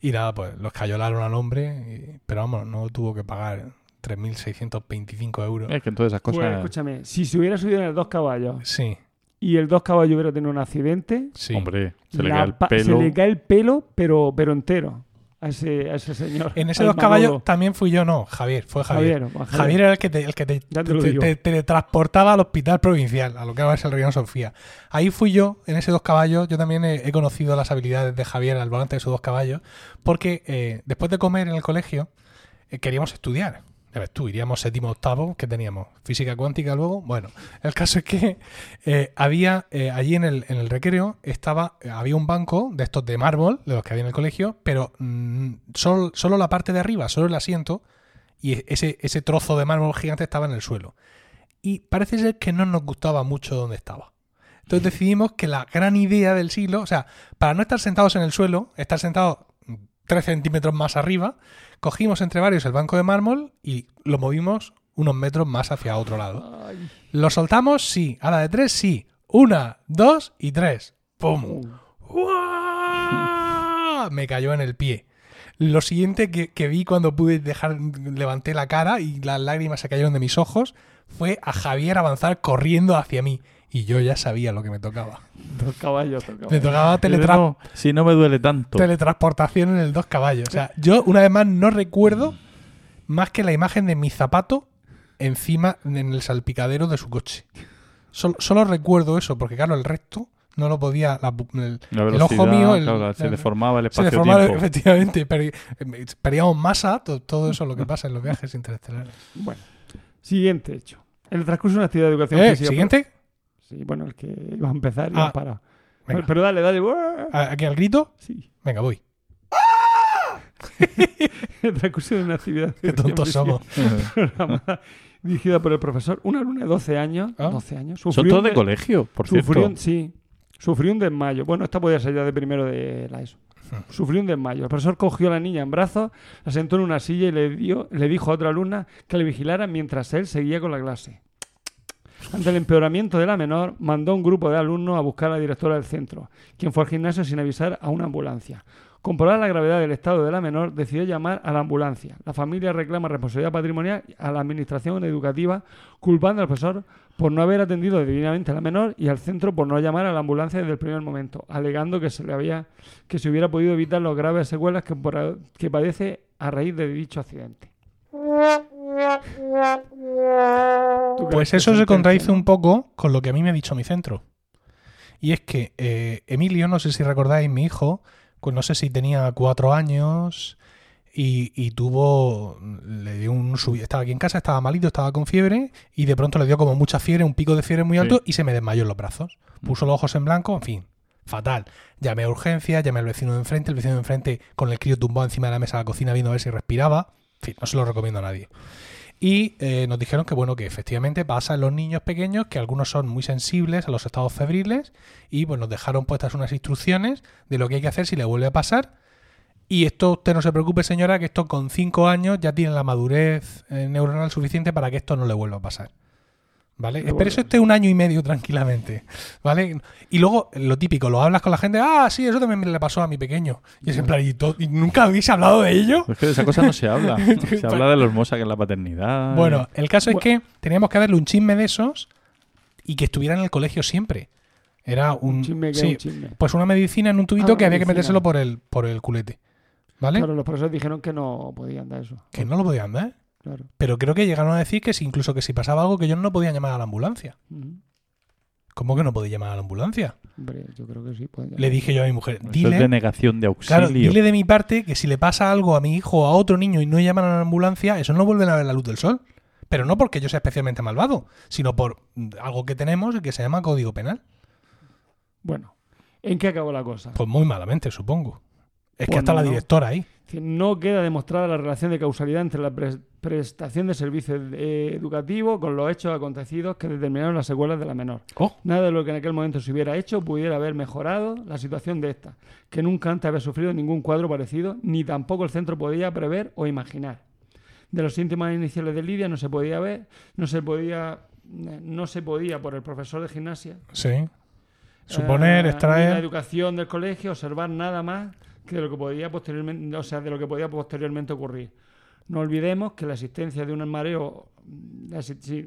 A: Y nada, pues los cayolaron al hombre, pero vamos, no tuvo que pagar 3.625 euros.
C: Es que entonces esas
B: Pues,
C: cosas.
B: escúchame, si se hubiera subido en el dos caballos
A: Sí,
B: y el dos caballos hubiera tenido un accidente,
A: sí.
C: Hombre, se le cae el pelo.
B: se le cae el pelo, pero, pero entero a ese, a ese señor.
A: En ese dos caballos también fui yo, no, Javier, fue Javier.
B: Javier,
A: Javier era el que te, el que te,
B: te
A: teletransportaba al hospital provincial, a lo que ahora es el Reino Sofía. Ahí fui yo, en ese dos caballos. Yo también he, he conocido las habilidades de Javier al volante de esos dos caballos, porque eh, después de comer en el colegio eh, queríamos estudiar. Ya ves tú, iríamos séptimo octavo, que teníamos física cuántica luego. Bueno, el caso es que eh, había eh, allí en el, en el recreo estaba había un banco de estos de mármol, de los que había en el colegio, pero mm, solo, solo la parte de arriba, solo el asiento, y ese, ese trozo de mármol gigante estaba en el suelo. Y parece ser que no nos gustaba mucho donde estaba. Entonces decidimos que la gran idea del siglo, o sea, para no estar sentados en el suelo, estar sentados 3 centímetros más arriba, cogimos entre varios el banco de mármol y lo movimos unos metros más hacia otro lado.
B: Ay,
A: ¿Lo soltamos? Sí. A la de tres, sí. Una, dos y tres. ¡Pum! ¡Uah! Me cayó en el pie. Lo siguiente que, que vi cuando pude dejar, levanté la cara y las lágrimas se cayeron de mis ojos, fue a Javier avanzar corriendo hacia mí. Y yo ya sabía lo que me tocaba. *laughs*
B: dos caballos, dos
A: Me tocaba teletra-
C: no, si no me duele tanto.
A: teletransportación en el dos caballos. O sea, yo una vez más no recuerdo más que la imagen de mi zapato encima en el salpicadero de su coche. Solo, solo recuerdo eso, porque claro, el resto no lo podía. la el,
C: La
A: el
C: velocidad,
A: ojo mío, el-
C: claro, se
A: la-
C: le formaba el
A: se le
C: espacio-tiempo.
A: formaba efectivamente. eh, Perdíamos masa, to- todo eso lo que pasa en los viajes interestelares.
B: Bueno, siguiente hecho. En el transcurso de una actividad de educación
A: Eh,
B: física.
A: Siguiente.
B: Sí, bueno, el que iba a empezar y
A: Ah. Venga.
B: Pero dale, dale. ¡buah!
A: ¿A- ¿Aquí al grito?
B: Sí.
A: Venga, voy. *laughs*
B: El transcurso de una actividad.
A: Qué tontos somos.
B: dirigida por el profesor. Una alumna de 12 años.
A: Ah.
B: 12 años.
C: Son
B: sufrió
C: todos
B: un
C: de
B: de-
C: colegio, por
B: Sufrió
C: cierto.
B: un, sí, sufrió un desmayo. Bueno, esta podía ser ya de primero de la ESO. Sufrió un desmayo. El profesor cogió a la niña en brazos, la sentó en una silla y le, dio, le dijo a otra alumna que le vigilara mientras él seguía con la clase. Ante el empeoramiento de la menor, mandó un grupo de alumnos a buscar a la directora del centro, quien fue al gimnasio sin avisar a una ambulancia. Comprobar la gravedad del estado de la menor, decidió llamar a la ambulancia. La familia reclama responsabilidad patrimonial a la administración educativa, culpando al profesor por no haber atendido debidamente a la menor y al centro por no llamar a la ambulancia desde el primer momento, alegando que se le había que se hubiera podido evitar las graves secuelas que padece a raíz de dicho accidente. ¿Tú crees
A: Pues eso se contradice un poco con lo que a mí me ha dicho mi centro. Y es que eh, Emilio, no sé si recordáis, mi hijo, pues no sé si tenía cuatro años y, y tuvo, le dio un subi- estaba aquí en casa, estaba malito, estaba con fiebre y de pronto le dio como mucha fiebre, un pico de fiebre muy alto
C: Sí.
A: y se me desmayó en los brazos. Puso los ojos en blanco, en fin, fatal. Llamé a urgencia, llamé al vecino de enfrente, el vecino de enfrente con el crío tumbado encima de la mesa de la cocina viendo a ver si respiraba. En fin, no se lo recomiendo a nadie. Y eh, nos dijeron que bueno, que efectivamente pasa en los niños pequeños, que algunos son muy sensibles a los estados febriles, y pues nos dejaron puestas unas instrucciones de lo que hay que hacer si le vuelve a pasar. Y esto, usted no se preocupe, señora, que esto con cinco años ya tiene la madurez eh, neuronal suficiente para que esto no le vuelva a pasar. ¿Vale?
B: Pero
A: Espero
B: bueno.
A: eso esté un año y medio tranquilamente. ¿Vale? Y luego, lo típico, lo hablas con la gente, ah, sí, eso también me le pasó a mi pequeño. Y es en plan, ¿y, nunca habéis hablado de ello?
C: Es que de esa cosa no se habla. *laughs* Se habla de lo hermosa que es la paternidad.
A: Bueno, el caso es que teníamos que darle un chisme de esos y que estuviera en el colegio siempre. Era un,
B: Un chisme que
A: sí,
B: un chisme.
A: pues una medicina en un tubito
B: Ah,
A: que había que metérselo por el por el culete. ¿Vale?
B: Claro, los profesores dijeron que no podían dar eso.
A: Que no lo podían dar.
B: Claro.
A: Pero creo que llegaron a decir que si, incluso que si pasaba algo que ellos no podían llamar a la ambulancia. ¿Cómo que no podía llamar a la ambulancia?
B: Hombre, yo creo que sí. pueden
A: Le dije yo a mi mujer,
C: es
A: dile,
C: denegación de auxilio.
A: claro, dile de mi parte que si le pasa algo a mi hijo o a otro niño y no llaman a la ambulancia, eso no vuelven a ver la luz del sol. Pero no porque yo sea especialmente malvado, sino por mm, algo que tenemos y que se llama código penal.
B: Bueno, ¿en qué acabó la cosa?
A: Pues muy malamente, supongo. Es que hasta
B: no,
A: la directora ahí.
B: No queda demostrada la relación de causalidad entre la pres- prestación de servicios eh, educativos con los hechos acontecidos que determinaron las secuelas de la menor.
A: Oh,
B: Nada de lo que en aquel momento se hubiera hecho pudiera haber mejorado la situación de esta, que nunca antes había sufrido ningún cuadro parecido, ni tampoco el centro podía prever o imaginar. De los síntomas iniciales de Lidia no se podía ver, no se podía, no se podía por el profesor de gimnasia
A: sí. Suponer,
B: eh, ni la
A: extraer.
B: educación del colegio, observar nada más que de lo que podía posteriormente, o sea, de lo que podía posteriormente ocurrir. No olvidemos que la existencia de un mareo mm,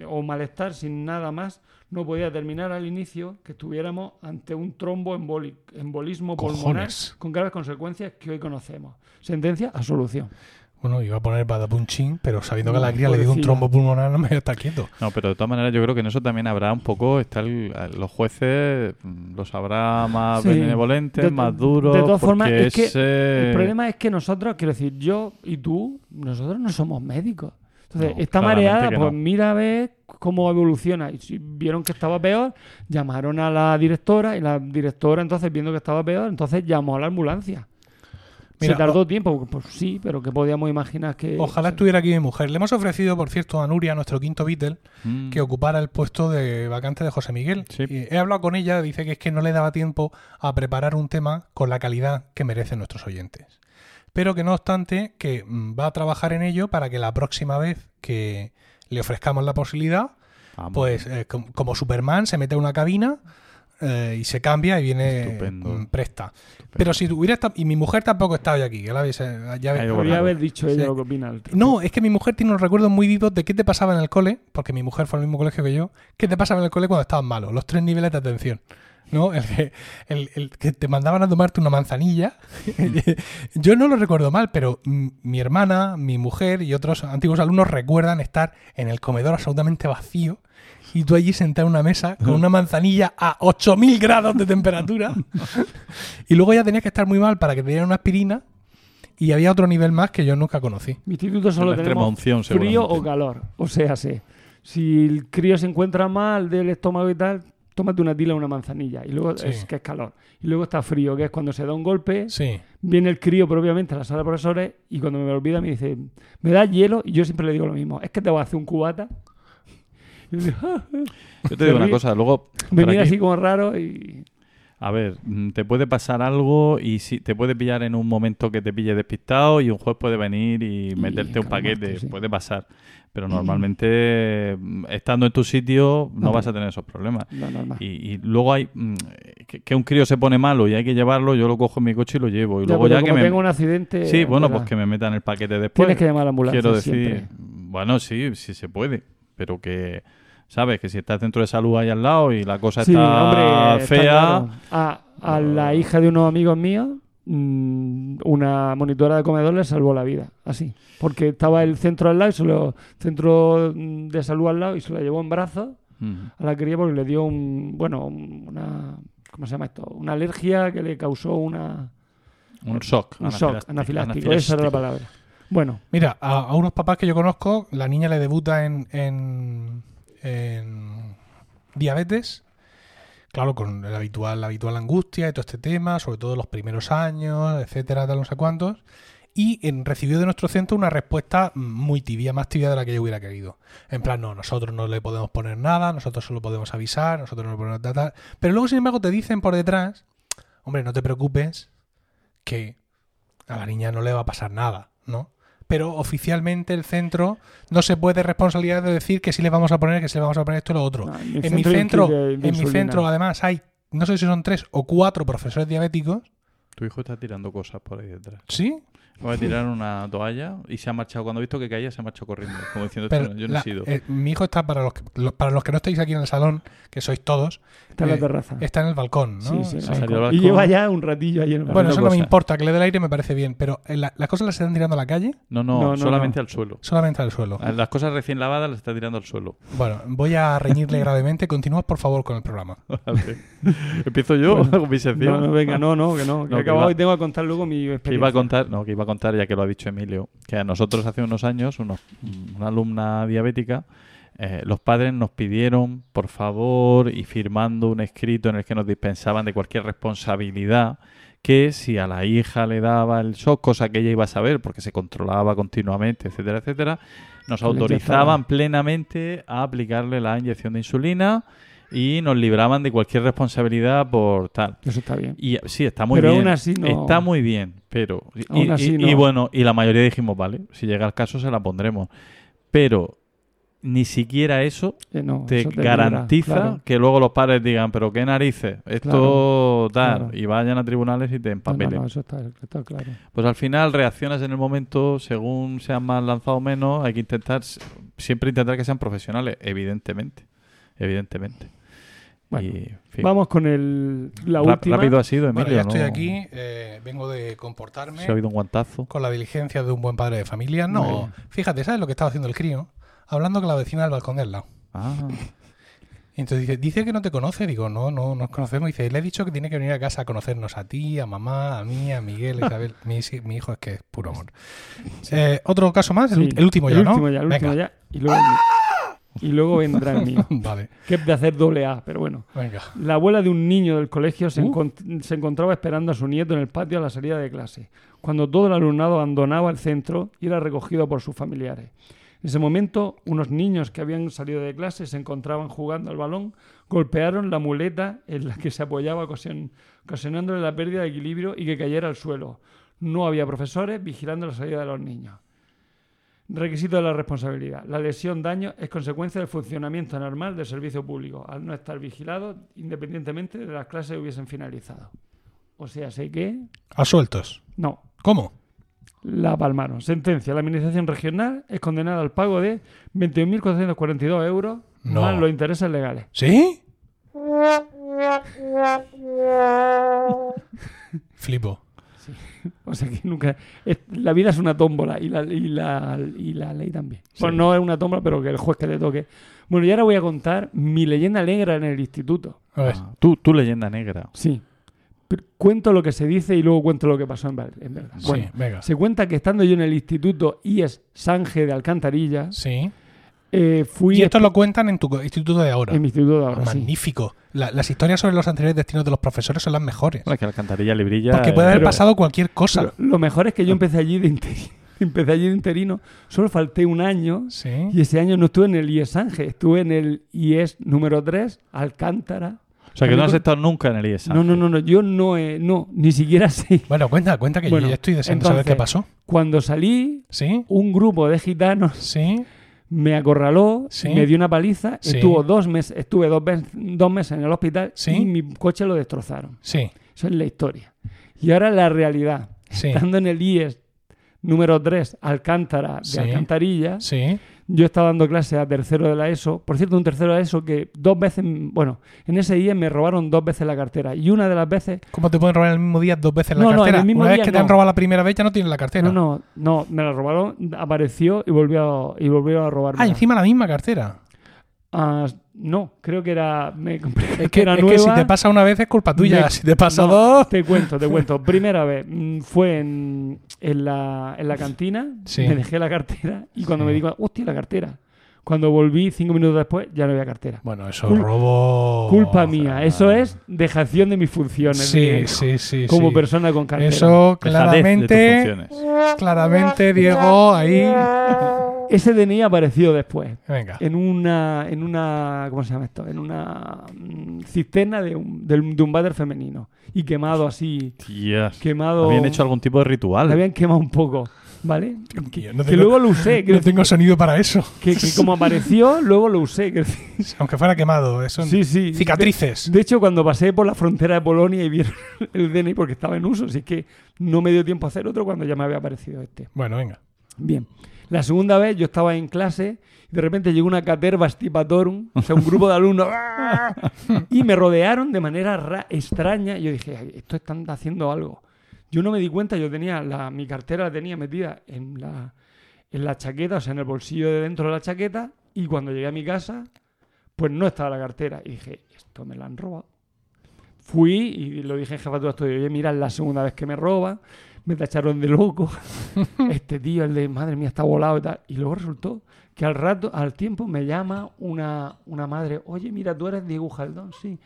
B: o malestar sin nada más no podía terminar al inicio que estuviéramos ante un trombo embolismo pulmonar
A: Cojones.
B: con graves consecuencias que hoy conocemos. Sentencia a solución.
A: Bueno, iba a poner badapunching, pero sabiendo que a la cría le dio un trombo pulmonar, *laughs* no me voy a estar quieto.
C: No, pero de todas maneras yo creo que en eso también habrá un poco, está el- los jueces mm, los habrá más
B: Sí.
C: benevolentes,
B: De-
C: más duros.
B: de todas formas,
C: porque
B: es que El problema es que nosotros, quiero decir, yo y tú, nosotros no somos médicos. Entonces,
C: No,
B: está
C: claramente
B: mareada,
C: que
B: pues
C: no.
B: mira a ver cómo evoluciona. Y si vieron que estaba peor, llamaron a la directora y la directora, entonces, viendo que estaba peor, entonces llamó a la ambulancia.
A: Mira,
B: Se tardó tiempo, pues sí, pero que podíamos imaginar que...
A: Ojalá estuviera aquí mi mujer. Le hemos ofrecido, por cierto, a Nuria, nuestro quinto Beatle,
C: mm,
A: que ocupara el puesto de vacante de José Miguel.
C: Sí.
A: Y he hablado con ella, dice que es que no le daba tiempo a preparar un tema con la calidad que merecen nuestros oyentes. Pero que no obstante, que mm, va a trabajar en ello para que la próxima vez que le ofrezcamos la posibilidad,
C: vamos.
A: pues eh, com- como Superman se mete a una cabina eh, y se cambia y viene
C: Estupendo.
A: presta. Pero si estado... Y mi mujer tampoco está hoy aquí, que la habéis, eh, ya habéis-.
B: Podría haber dicho ella
A: Sí.
B: lo que opina. al-
A: no, es que mi mujer tiene unos recuerdos muy vivos de qué te pasaba en el cole, porque mi mujer fue al mismo colegio que yo. ¿Qué te pasaba en el cole cuando estabas malo? Los tres niveles de atención. ¿No? El que, el- el que te mandaban a tomarte una manzanilla. *laughs* yo no lo recuerdo mal, pero mi hermana, mi mujer y otros antiguos alumnos recuerdan estar en el comedor absolutamente vacío y tú allí sentado en una mesa con una manzanilla a 8000 grados de temperatura. *laughs* y luego ya tenías que estar muy mal para que te dieran una aspirina. Y había otro nivel más que yo nunca conocí.
B: Mi instituto solo
C: la
B: tenemos
C: unción,
B: frío o calor. O sea, sí. Si el crío se encuentra mal del estómago y tal, tómate una tila o una manzanilla. Y luego
A: Sí.
B: es que es calor. Y luego está frío, que es cuando se da un golpe.
A: Sí.
B: Viene el crío propiamente a la sala de profesores y cuando me lo olvida me dice, ¿me das hielo? Y yo siempre le digo lo mismo, es que te voy a hacer un cubata.
C: Yo te digo una cosa, luego...
B: me
C: por
B: mira
C: aquí-
B: así como raro y...
C: A ver, mm, te puede pasar algo y si te puede pillar en un momento que te pille despistado y un juez puede venir y meterte un paquete,
B: sí.
C: puede pasar. Pero normalmente, mm, estando en tu sitio, no
B: No.
C: vas a tener esos problemas. Y, y luego hay mm, que, que un crío se pone malo y hay que llevarlo, yo lo cojo en mi coche y lo llevo. Y
B: Ya,
C: luego ya que me...
B: tengo un accidente...
C: Sí, bueno, pues que me metan el paquete después.
B: Tienes que llamar a la ambulancia
C: Quiero decir,
B: siempre.
C: bueno, sí, sí se puede, pero que, ¿sabes? Que si está el centro de salud ahí al lado y la cosa
B: Sí,
C: está
B: hombre, está
C: fea,
B: claro. A, a la hija de unos amigos míos, mm, una monitora de comedor le salvó la vida, así. Porque estaba el centro al lado, y se lo, centro mm, de salud al lado, y se la llevó en brazos a la cría porque le dio un, bueno, un- una, ¿cómo se llama esto? Una alergia que le causó una,
C: un shock,
B: un shock
C: anafiláctico,
B: anafiláctico, esa era la palabra. Bueno,
A: Mira, a, unos papás que yo conozco, la niña le debuta en, en, en diabetes. Claro, con la habitual, la habitual angustia y todo este tema, sobre todo los primeros años, etcétera, tal, no sé cuántos. Y en- recibió de nuestro centro una respuesta muy tibia, más tibia de la que yo hubiera querido. En plan, no, nosotros no le podemos poner nada, nosotros solo podemos avisar, nosotros no le podemos tal. Pero luego, sin embargo, te dicen por detrás, hombre, no te preocupes, que a la niña no le va a pasar nada, ¿no? Pero oficialmente el centro no se puede responsabilidad de decir que sí le vamos a poner, que sí le vamos a poner esto y lo otro.
B: no,
A: en mi centro, en mi centro además hay, no sé si son tres o cuatro profesores diabéticos,
C: Tu hijo está tirando cosas por ahí detrás.
A: ¿sí?
C: Voy a tirar una toalla y se ha marchado. Cuando ha visto que caía, se ha marchado corriendo. Como diciendo,
A: Pero
C: "Esto no- yo no
A: la-
C: he sido.
A: eh, mi hijo está para los, que, lo- para los que no estáis aquí en el salón, que sois todos,
B: Está en la
A: eh,
B: terraza.
A: está en el balcón, ¿no?
B: Sí, sí,
C: al
B: balcón. Y
C: balcón.
B: lleva ya un ratillo ahí en el
A: bueno,
B: balcón.
A: eso no me importa, que le dé el aire me parece bien, pero eh, la- las cosas las están tirando a la calle,
C: No, no,
B: No, no,
C: solamente
B: no.
C: al suelo.
A: solamente al suelo.
C: A Las cosas recién lavadas las está tirando al suelo.
A: Bueno, voy a reñirle *laughs* gravemente. Continúa, por favor, con el programa.
C: Vale. *laughs* Empiezo yo con mi sección.
B: No, no, venga, no, no, que no. Que *laughs*
C: No,
B: he
C: que
B: acabado
C: iba-
B: y tengo que contar luego mi experiencia.
C: Que iba a contar, no, que iba a contar, ya que lo ha dicho Emilio, que a nosotros hace unos años, unos- una alumna diabética, eh, los padres nos pidieron, por favor, y firmando un escrito en el que nos dispensaban de cualquier responsabilidad, que si a la hija le daba el shock, cosa que ella iba a saber porque se controlaba continuamente, etcétera, etcétera, nos
B: Le
C: autorizaban plenamente a aplicarle la inyección de insulina y nos libraban de cualquier responsabilidad por tal.
B: Eso está bien.
C: Y sí, está muy
B: Pero
C: bien.
B: aún así no-
C: Está muy bien, pero. Y,
B: así
C: y-
B: no.
C: y bueno, y la mayoría dijimos, vale, si llega el caso se la pondremos. Pero ni siquiera eso
B: Eh, no,
C: te
B: eso
C: garantiza
B: claro.
C: que luego los padres digan, pero qué narices, esto tal,
B: claro.
C: y vayan a tribunales y te
B: no,
C: empapelen.
B: no, eso está, está claro.
C: Pues al final reaccionas en el momento, según sean más lanzados o menos, hay que intentar, siempre intentar que sean profesionales, evidentemente. Evidentemente.
B: Bueno,
C: Y, en fin.
B: Vamos con el, la última.
C: Rápido ha sido, Emilio.
A: Bueno, ya estoy
C: ¿no?
A: aquí, eh, vengo de comportarme
C: Se ha oído un guantazo.
A: con la diligencia de un buen padre de familia. No, fíjate, ¿sabes lo que estaba haciendo el crío? Hablando con la vecina del balcón del lado.
C: Ah,
A: Y entonces dice, dice que no te conoce. Digo, no, no nos conocemos. Dice, le he dicho que tiene que venir a casa a conocernos a ti, a mamá, a mí, a Miguel, a Isabel. *laughs* mi, hijo es que es puro amor. Eh, Otro caso más, el,
B: Sí,
A: el último ya,
B: el
A: ¿no?
B: último ya, el último
A: Venga.
B: ya. Y luego, y luego vendrá el mío. *laughs*
A: Vale,
B: Que es de hacer doble A, pero bueno.
A: venga.
B: La abuela de un niño del colegio se,
A: Uh.
B: encont- se encontraba esperando a su nieto en el patio a la salida de clase, cuando todo el alumnado abandonaba el centro y era recogido por sus familiares. En ese momento, unos niños que habían salido de clase se encontraban jugando al balón, golpearon la muleta en la que se apoyaba, ocasion- ocasionándole la pérdida de equilibrio y que cayera al suelo. No había profesores vigilando la salida de los niños. Requisito de la responsabilidad. La lesión daño es consecuencia del funcionamiento normal del servicio público, al no estar vigilado independientemente de las clases que hubiesen finalizado. O sea, sé que
A: A sueltos.
B: no.
A: ¿Cómo?
B: La palmaron. Sentencia. La administración regional es condenada al pago de 21.442 euros
A: No.
B: más los intereses legales.
A: ¿Sí? *laughs* Flipo. *laughs*
B: O sea que nunca. es- la vida es una tómbola y la, y la, y la ley también. Bueno, no es una tómbola, pero que el juez que te toque. Bueno, y ahora voy a contar mi leyenda negra en el instituto.
A: A ver.
C: ah, tú, tú leyenda negra.
B: Sí. Pero cuento lo que se dice y luego cuento lo que pasó en, ver- en verdad.
A: Sí,
B: Bueno,
A: venga.
B: se cuenta que estando yo en el instituto IES Sange de Alcantarilla,
A: Sí.
B: Eh, fui
A: Y esto lo cuentan en tu instituto de ahora.
B: en mi instituto de ahora, sí.
A: Magnífico. La- las historias sobre los anteriores destinos de los profesores son las mejores.
C: Bueno, que la alcantarilla librilla.
A: Porque puede haber
B: pero-
A: pasado cualquier cosa.
B: Lo, mejor es que yo empecé allí de interino. *laughs* Empecé allí de interino. Solo falté un año
A: Sí.
B: y ese año no estuve en el IES Ángel. Estuve en el IES número 3, Alcántara.
C: O sea, que no has estado nunca en el IESA.
B: No, no, no, no. Yo no, he- no, ni siquiera sé. *laughs*
A: Bueno, cuenta, cuenta que
B: Bueno,
A: yo ya estoy deseando saber
B: entonces-
A: qué pasó.
B: Cuando salí,
A: Sí,
B: un grupo de gitanos
A: sí.
B: Me acorraló,
A: Sí.
B: me dio una paliza,
A: Sí.
B: estuvo dos meses, estuve dos, dos meses en el hospital
A: Sí.
B: y mi coche lo destrozaron.
A: Sí,
B: Eso es la historia. Y ahora la realidad. Estando en el IES número 3, Alcántara, de. Alcantarilla,
A: sí.
B: Yo estaba dando clase a tercero de la ESO. Por cierto, un tercero de la ESO que dos veces, bueno, en ese IES me robaron dos veces la cartera. Y una de las veces,
A: ¿Cómo te pueden robar el mismo día dos veces la
B: No, no, en
A: cartera?
B: el mismo
A: Una vez
B: día
A: que te han robado la primera vez ya no tienes la cartera.
B: no, no, no, me la robaron, apareció y volvió a, y volvió a robarme.
A: Ah, encima la misma cartera.
B: Ah, no, creo que era, me *laughs* compré
A: Es
B: que era
A: es
B: nueva.
A: que si te pasa una vez es culpa tuya.
B: Me-
A: si te pasa
B: No,
A: dos.
B: Te cuento, te cuento. *laughs* Primera vez mm, fue en, en, la, en la cantina,
A: Sí.
B: me dejé la cartera y cuando
A: Sí.
B: me digo, hostia, la cartera. Cuando volví cinco minutos después ya no había cartera.
A: Bueno, eso
B: Cul-
A: robo.
B: Culpa mía. Eso es dejación de mis funciones
A: Sí,
B: de-
A: sí, sí.
B: como
A: sí.
B: persona con cartera.
A: Eso
C: Dejadez de tus
A: claramente. Claramente, Diego, ahí. *laughs*
B: Ese DNI apareció después.
A: Venga.
B: En una, en una, ¿cómo se llama esto? En una mm, cisterna de un, del- de un váter femenino. Y quemado así,
C: Tías.
B: quemado.
C: Habían hecho algún tipo de ritual.
B: Habían quemado un poco, ¿vale?
A: No
B: que
A: tengo-
B: luego lo usé. Que,
A: No tengo sonido para eso.
B: que- que como apareció, luego lo usé. que-
A: Aunque fuera quemado. Eso
B: sí, sí.
A: Cicatrices.
B: De hecho, cuando pasé por la frontera de Polonia y vieron *laughs* el DNI porque estaba en uso, así que no me dio tiempo a hacer otro cuando ya me había aparecido este.
A: Bueno, venga.
B: Bien. La segunda vez yo estaba en clase y de repente llegó una caterva stipatorum, o sea, un grupo de alumnos, *laughs* ¡ah! y me rodearon de manera ra- extraña. Y yo dije, "Ay, esto están haciendo algo. Yo no me di cuenta, yo tenía la, mi cartera la tenía metida en la, en la chaqueta, o sea, en el bolsillo de dentro de la chaqueta, y cuando llegué a mi casa, pues no estaba la cartera. Y dije, esto me la han robado. Fui y lo dije en jefatura estudio, oye, mira, es la segunda vez que me roban, me tacharon de loco, *laughs* este tío, el de, madre mía, está volado y tal. Y luego resultó que al rato, al tiempo, me llama una, una madre, oye, mira, tú eres Diego Jaldón, sí.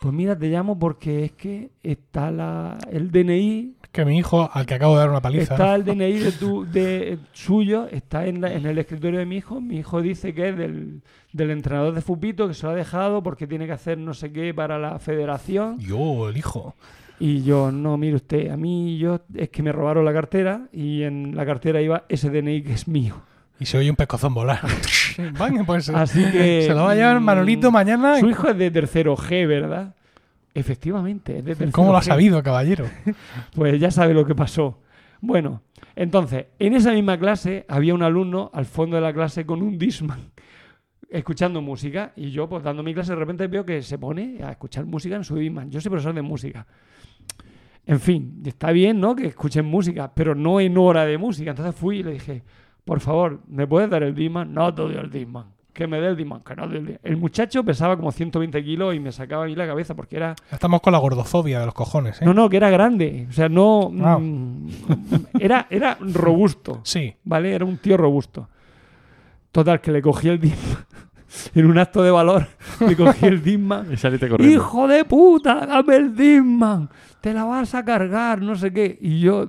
B: Pues mira, te llamo porque es que está la, el DNI,
A: Que mi hijo, al que acabo de dar una paliza.
B: está el DNI de tu, de suyo, está en, la- en el escritorio de mi hijo. Mi hijo dice que es del, del entrenador de Fupito, que se lo ha dejado porque tiene que hacer no sé qué para la federación.
A: Yo, el hijo.
B: Y yo, no, mire usted, a mí yo es que me robaron la cartera y en la cartera iba ese DNI que es mío.
A: Y se oye un pescozón volar. *laughs* Venga, pues. *laughs*
B: Así que...
A: Se lo va a llevar
B: mm,
A: Manolito mañana.
B: Su hijo es de tercero G, ¿verdad? Efectivamente, es de tercero
A: ¿Cómo lo ha
B: G.
A: sabido, caballero? *laughs*
B: Pues ya sabe lo que pasó. Bueno, entonces, en esa misma clase había un alumno al fondo de la clase con un Disman escuchando música y yo pues dando mi clase de repente veo que se pone a escuchar música en su Disman. Yo soy profesor de música. En fin, está bien, ¿no? Que escuchen música, pero no en hora de música. Entonces fui y le dije, por favor, ¿me puedes dar el Disman? No te doy el Disman. Que me dé el Disman, que no te doy el El muchacho pesaba como 120 kilos y me sacaba a mí la cabeza porque era
A: Estamos con la gordofobia de los cojones, ¿eh?
B: no, no, que era grande. O sea, no. Mm, era, era robusto.
A: Sí.
B: ¿Vale? Era un tío robusto. Total, que le cogí el Disman. En un acto de valor, *laughs* le cogí el Disman.
C: Y saliste corriendo.
B: ¡Hijo de puta! ¡Dame el Disman! ¡Te la vas a cargar! No sé qué. Y yo.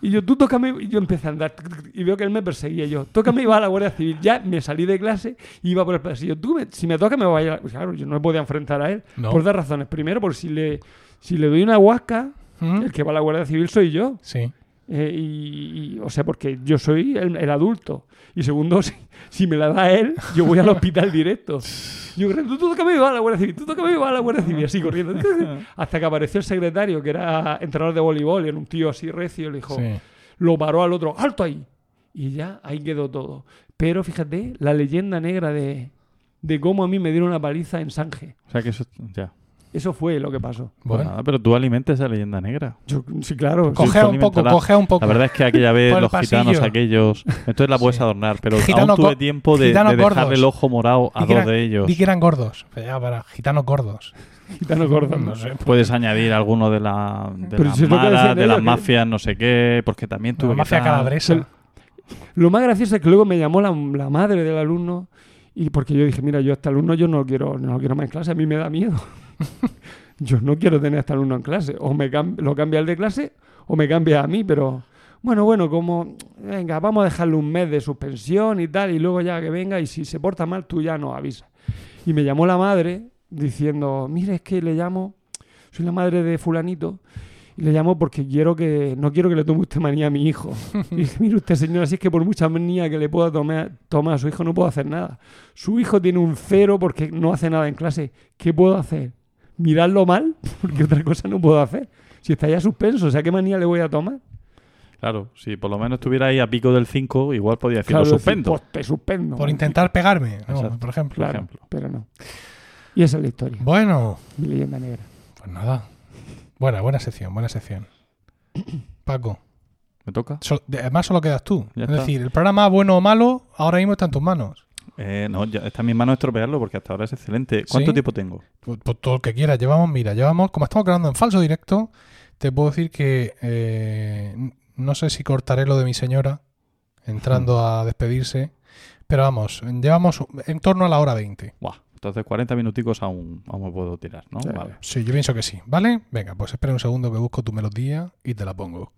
B: Y yo, tú tócame. Y yo empecé a andar. Y veo que él me perseguía. Yo, tócame y va a la Guardia Civil. Ya me salí de clase y iba por el pasillo. Tú, me- si me toca, me voy a. Claro, yo no me podía enfrentar a él.
A: No.
B: Por dos razones. Primero, por si le, si le doy una huasca,
A: ¿Mm?
B: el que va a la Guardia Civil soy yo.
A: Sí.
B: Eh, y, y- o sea, porque yo soy el, el adulto. Y segundo, *laughs* si, si me la da él, yo voy al *laughs* hospital directo. Yo corriendo, tú tócame y va a la Guardia Civil, tú tócame y va a la Guardia Civil, así corriendo. *laughs* Hasta que apareció el secretario, que era entrenador de voleibol, y era un tío así recio, le dijo,
A: Sí.
B: lo paró al otro, ¡alto ahí! Y ya ahí quedó todo. Pero fíjate, la leyenda negra de, de cómo a mí me dieron una paliza en Sanje.
C: O sea que eso. Ya.
B: Eso fue lo que pasó.
C: Pues
A: Bueno.
C: nada, pero tú alimentas esa leyenda negra.
B: Yo, sí, claro.
A: Cogea un poco, cogea un poco.
C: La verdad es que aquella *laughs* vez los gitanos aquellos. Entonces la puedes
A: Sí.
C: adornar, pero
A: Gitano
C: aún tuve tiempo de, de dejarle
A: gordos.
C: el ojo morado a dos
A: eran-
C: de ellos.
A: Di que eran gordos. Pero ya para gitanos gordos. *laughs*
B: Gitano gordo.
A: No sé.
C: Puedes añadir alguno de la de
B: Pero
C: las
B: si
C: de
B: ellos,
C: mafias, no sé qué, porque también tuve
A: La mafia calabresa.
B: Lo más gracioso es que luego me llamó la, la madre del alumno y porque yo dije, mira, yo a este alumno yo no lo quiero, no lo quiero más en clase, a mí me da miedo. *laughs* yo no quiero tener a este alumno en clase. O me cam- lo cambia el de clase o me cambia a mí, pero bueno, bueno, como, venga, vamos a dejarle un mes de suspensión y tal, y luego ya que venga y si se porta mal tú ya nos avisas. Y me llamó la madre diciendo, mire, es que le llamo, soy la madre de fulanito, y le llamo porque quiero que, no quiero que le tome usted manía a mi hijo. *laughs* Y dije, mire usted, señora, si es que por mucha manía que le pueda tomar, tomar a su hijo no puedo hacer nada. Su hijo tiene un cero porque no hace nada en clase. ¿Qué puedo hacer? ¿Mirarlo mal? *laughs* Porque otra cosa no puedo hacer. Si está ya suspenso, o sea, ¿qué manía le voy a tomar?
C: Claro, si por lo menos estuviera ahí a pico del 5, igual podía decir
B: Claro,
C: lo
B: decir,
C: suspendo.
B: pues te suspendo.
A: Por intentar pegarme, ¿no? Por ejemplo.
B: Claro,
C: ejemplo.
B: pero no. Y esa es la historia,
A: Bueno,
B: mi leyenda negra.
A: pues nada. Buena, buena sección, buena sección. *clears throat* Paco,
C: ¿Me toca?
A: so- además solo quedas tú.
C: Ya
A: es
C: está.
A: decir, el programa bueno o malo ahora mismo está en tus manos.
C: Eh, no, ya está en mis manos estropearlo porque hasta ahora es excelente. ¿Cuánto
A: ¿Sí?
C: tiempo tengo?
A: Pues, pues todo lo que quieras. Llevamos, mira, llevamos, como estamos grabando en falso directo, te puedo decir que eh, no sé si cortaré lo de mi señora entrando a despedirse, pero vamos, llevamos en torno a la hora 20.
C: Buah, entonces 40 minuticos aún, aún me puedo tirar, ¿no?
B: Sí.
C: Vale.
A: Sí, yo pienso que sí, ¿vale? Venga, pues espera un segundo que busco tu melodía y te la pongo.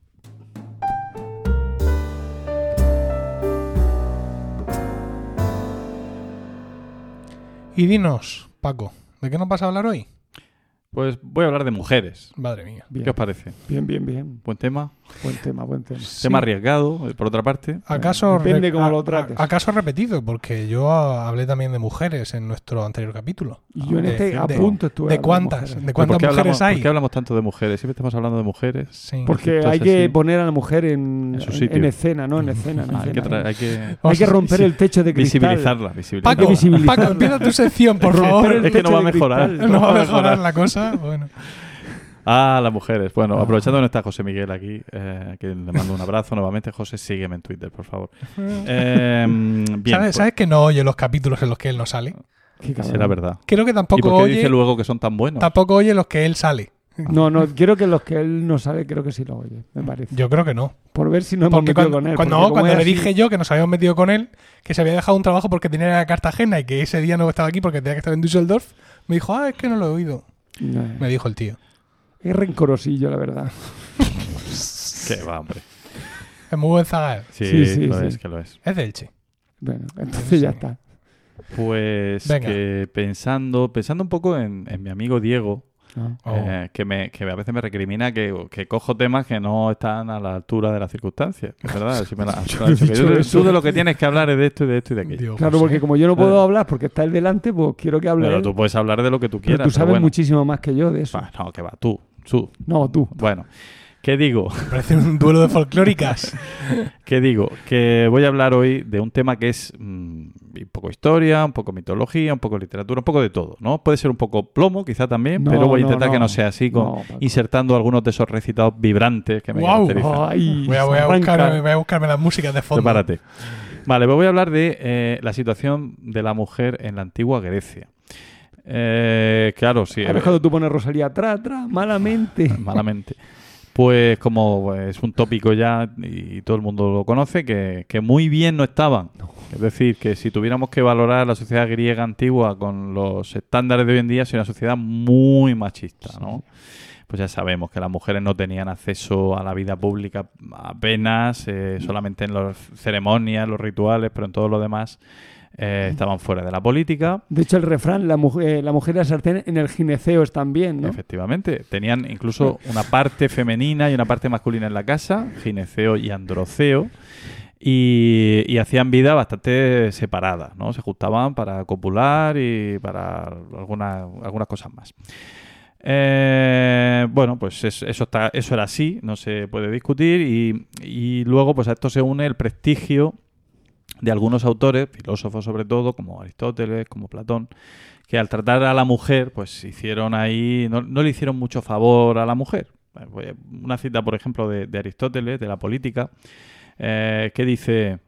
A: Y dinos, Paco, ¿de qué nos vas a hablar hoy?
C: Pues voy a hablar de mujeres.
A: Madre mía.
B: Bien,
C: ¿Qué os parece?
B: bien, bien, bien.
C: Buen tema.
B: Buen tema, buen tema.
C: Tema arriesgado, eh, por otra parte.
A: ¿Acaso,
B: Depende cómo lo trates.
A: ¿Acaso repetido? Porque yo hablé también de mujeres en nuestro anterior capítulo.
B: Y yo en
A: De-
B: este a punto estuve
A: ¿De cuántas?
B: mujeres.
A: ¿De
C: ¿Pero
A: cuántas
C: ¿Por qué,
A: mujeres
C: hablamos,
A: hay?
C: por qué hablamos tanto de mujeres? Siempre estamos hablando de mujeres.
A: Sí.
B: Porque
C: Entonces,
B: hay que
C: sí.
B: poner a la mujer en,
C: En su
B: en-
C: sitio.
B: en escena, ¿no? En *laughs* escena. en
C: Ah, hay, que
B: escena.
C: hay que
B: Hay que romper
A: Sí.
B: el techo de cristal.
C: visibilizarla. visibilizarla.
A: Paco,
B: visibilizarla.
A: Paco, empieza tu sección, por favor.
C: Es que no va a mejorar.
A: No va a mejorar la cosa. Bueno. *laughs*
C: Ah, las mujeres. Bueno, aprovechando que no está José Miguel aquí, eh, que le mando un abrazo *laughs* nuevamente. José, sígueme en Twitter, por favor. *laughs* Eh, bien,
A: ¿Sabes,
C: pues,
A: sabes que no oye los capítulos en los que él no sale?
B: Qué
C: será verdad.
A: Creo que
C: ¿Y
A: tampoco
C: por qué
A: oye,
C: dice luego que son tan buenos?
A: tampoco oye los que él sale.
B: No, no, quiero que los que él no sabe, creo que sí lo oye, me parece.
A: Yo creo que no.
B: Por ver si no hemos
A: Porque
B: metido
A: cuando,
B: con él.
A: cuando- no, cuando le
B: así-
A: dije yo que nos habíamos metido con él, que se había dejado un trabajo porque tenía que ir a Cartagena y que ese día no estaba aquí porque tenía que estar en Düsseldorf, me dijo, ah, es que no lo he oído.
B: No,
A: Me dijo el tío.
B: es rencorosillo, la verdad. *laughs*
C: Que va, hombre.
A: Es muy buen zagal.
C: Sí,
B: Sí, sí,
C: lo
B: sí.
C: es, que lo es.
A: Es de Elche.
B: Bueno, entonces ya está.
C: Pues
A: Venga.
C: que pensando, pensando un poco en, en mi amigo Diego,
B: ¿no?
A: Oh.
C: eh, que, me, que a veces me recrimina que, que cojo temas que no están a la altura de las circunstancias. Es verdad, si me la- *laughs*
B: Yo he dicho
C: tú, de-
B: eso.
C: tú de lo que tienes que hablar es de esto y de esto y de aquello.
A: Dios,
B: Claro,
A: José.
B: porque como yo no puedo
C: Eh.
B: hablar porque está él delante, pues quiero que hable
C: Pero
B: él.
C: tú puedes hablar de lo que tú
B: Pero
C: quieras.
B: tú sabes
C: bueno.
B: muchísimo más que yo de eso.
C: Bah, no, que va, tú, tú.
B: No, tú.
C: Bueno, ¿qué digo?
A: Parece un duelo de folclóricas. *laughs*
C: ¿Qué digo? Que voy a hablar hoy de un tema que es mm, un poco historia, un poco mitología, un poco literatura, un poco de todo, ¿no? Puede ser un poco plomo, quizá también,
B: No,
C: pero voy a
B: no,
C: intentar que
B: no.
C: no sea así, con,
B: No,
C: insertando algunos de esos recitados vibrantes que me caracterizan.
B: Ay,
A: Voy a, voy a buscarme, voy a buscarme las músicas de fondo.
C: Prepárate. Vale, pues voy a hablar de eh, la situación de la mujer en la antigua Grecia. Eh, claro, sí.
B: Ahora es cuando tú pones Rosalía atrás, atrás, malamente. *laughs*
C: malamente. Pues como es un tópico ya y todo el mundo lo conoce, que, que muy bien no estaban. Es decir, que si tuviéramos que valorar la sociedad griega antigua con los estándares de hoy en día, sería una sociedad muy machista, ¿no? Pues ya sabemos que las mujeres no tenían acceso a la vida pública apenas, eh, solamente en las ceremonias, los rituales, pero en todo lo demás eh, estaban fuera de la política.
B: De hecho, el refrán, la mujer, la mujer y la sartén en el gineceo están bien, ¿no?
C: Efectivamente. Tenían incluso una parte femenina y una parte masculina en la casa, gineceo y androceo. Y, y hacían vida bastante separada, ¿no? Se juntaban para copular y para algunas, algunas cosas más. Eh, bueno, pues es- eso, está, eso era así, no se puede discutir. Y, y luego, pues a esto se une el prestigio de algunos autores, filósofos sobre todo, como Aristóteles, como Platón, que al tratar a la mujer, pues hicieron ahí, no, no le hicieron mucho favor a la mujer. Eh, Una cita, por ejemplo, de, de Aristóteles, de la política, eh, que dice,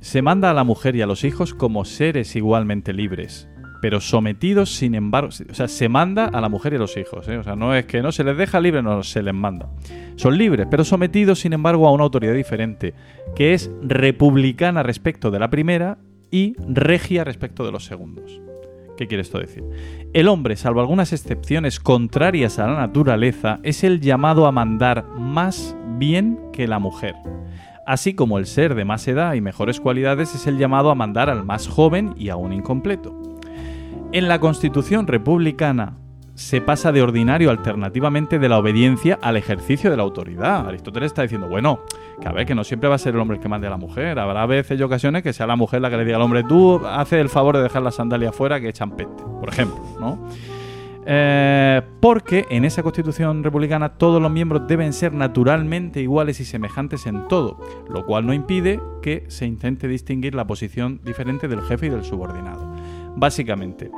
C: se manda a la mujer y a los hijos como seres igualmente libres, pero sometidos, sin embargo, o sea, se manda a la mujer y a los hijos, ¿eh? o sea, no es que no se les deja libre, no, se les manda. Son libres, pero sometidos, sin embargo, a una autoridad diferente, que es republicana respecto de la primera y regia respecto de los segundos. ¿Qué quiere esto decir? El hombre, salvo algunas excepciones contrarias a la naturaleza, es el llamado a mandar más bien que la mujer. Así como el ser de más edad y mejores cualidades es el llamado a mandar al más joven y aún incompleto. En la Constitución republicana se pasa de ordinario alternativamente de la obediencia al ejercicio de la autoridad. Aristóteles está diciendo, bueno, que a ver, que no siempre va a ser el hombre el que mande a la mujer. Habrá veces y ocasiones que sea la mujer la que le diga al hombre, tú haces el favor de dejar la sandalia afuera que echan peste, por ejemplo, ¿no? Eh, porque en esa constitución republicana todos los miembros deben ser naturalmente iguales y semejantes en todo, lo cual no impide que se intente distinguir la posición diferente del jefe y del subordinado. Básicamente,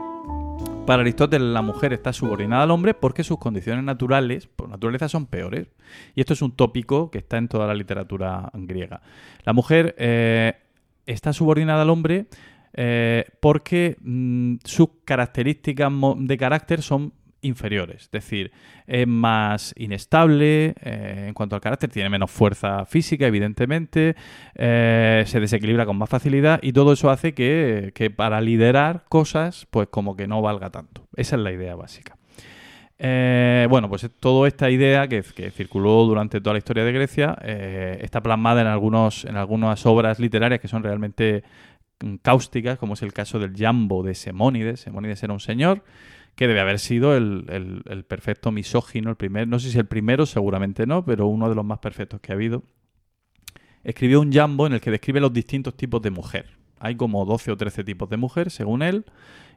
C: para Aristóteles la mujer está subordinada al hombre porque sus condiciones naturales, por naturaleza, son peores. Y esto es un tópico que está en toda la literatura griega. La mujer eh, está subordinada al hombre eh, porque mm, sus características de carácter son inferiores. Es decir, es más inestable eh, en cuanto al carácter, tiene menos fuerza física, evidentemente, eh, se desequilibra con más facilidad y todo eso hace que, que para liderar cosas, pues como que no valga tanto. Esa es la idea básica. Eh, bueno, pues toda esta idea que, que circuló durante toda la historia de Grecia está plasmada en, algunos, en algunas obras literarias que son realmente cáusticas, como es el caso del Jambo de Semónides. Semónides era un señor que debe haber sido el, perfecto misógino, el primer, no sé si el primero, seguramente no, pero uno de los más perfectos que ha habido. Escribió un Jambo en el que describe los distintos tipos de mujer. Hay como 12 o 13 tipos de mujer, según él,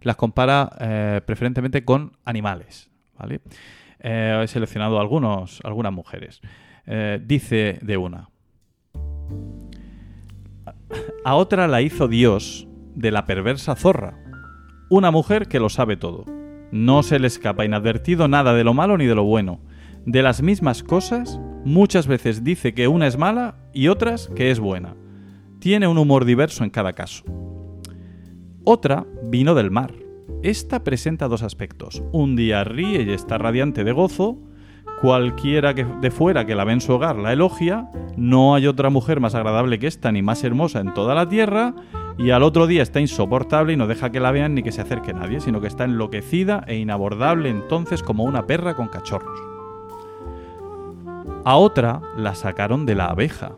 C: las compara eh, preferentemente con animales. Eh, he seleccionado algunas mujeres. Eh, dice de una. A otra la hizo Dios de la perversa zorra. Una mujer que lo sabe todo. No se le escapa inadvertido nada de lo malo ni de lo bueno. De las mismas cosas, muchas veces dice que una es mala y otras que es buena. Tiene un humor diverso en cada caso. Otra vino del mar. Esta presenta dos aspectos. Un día ríe y está radiante de gozo. Cualquiera que de fuera que la ve en su hogar la elogia. No hay otra mujer más agradable que esta ni más hermosa en toda la tierra. Y al otro día está insoportable y no deja que la vean ni que se acerque nadie, sino que está enloquecida e inabordable entonces como una perra con cachorros. A otra la sacaron de la abeja.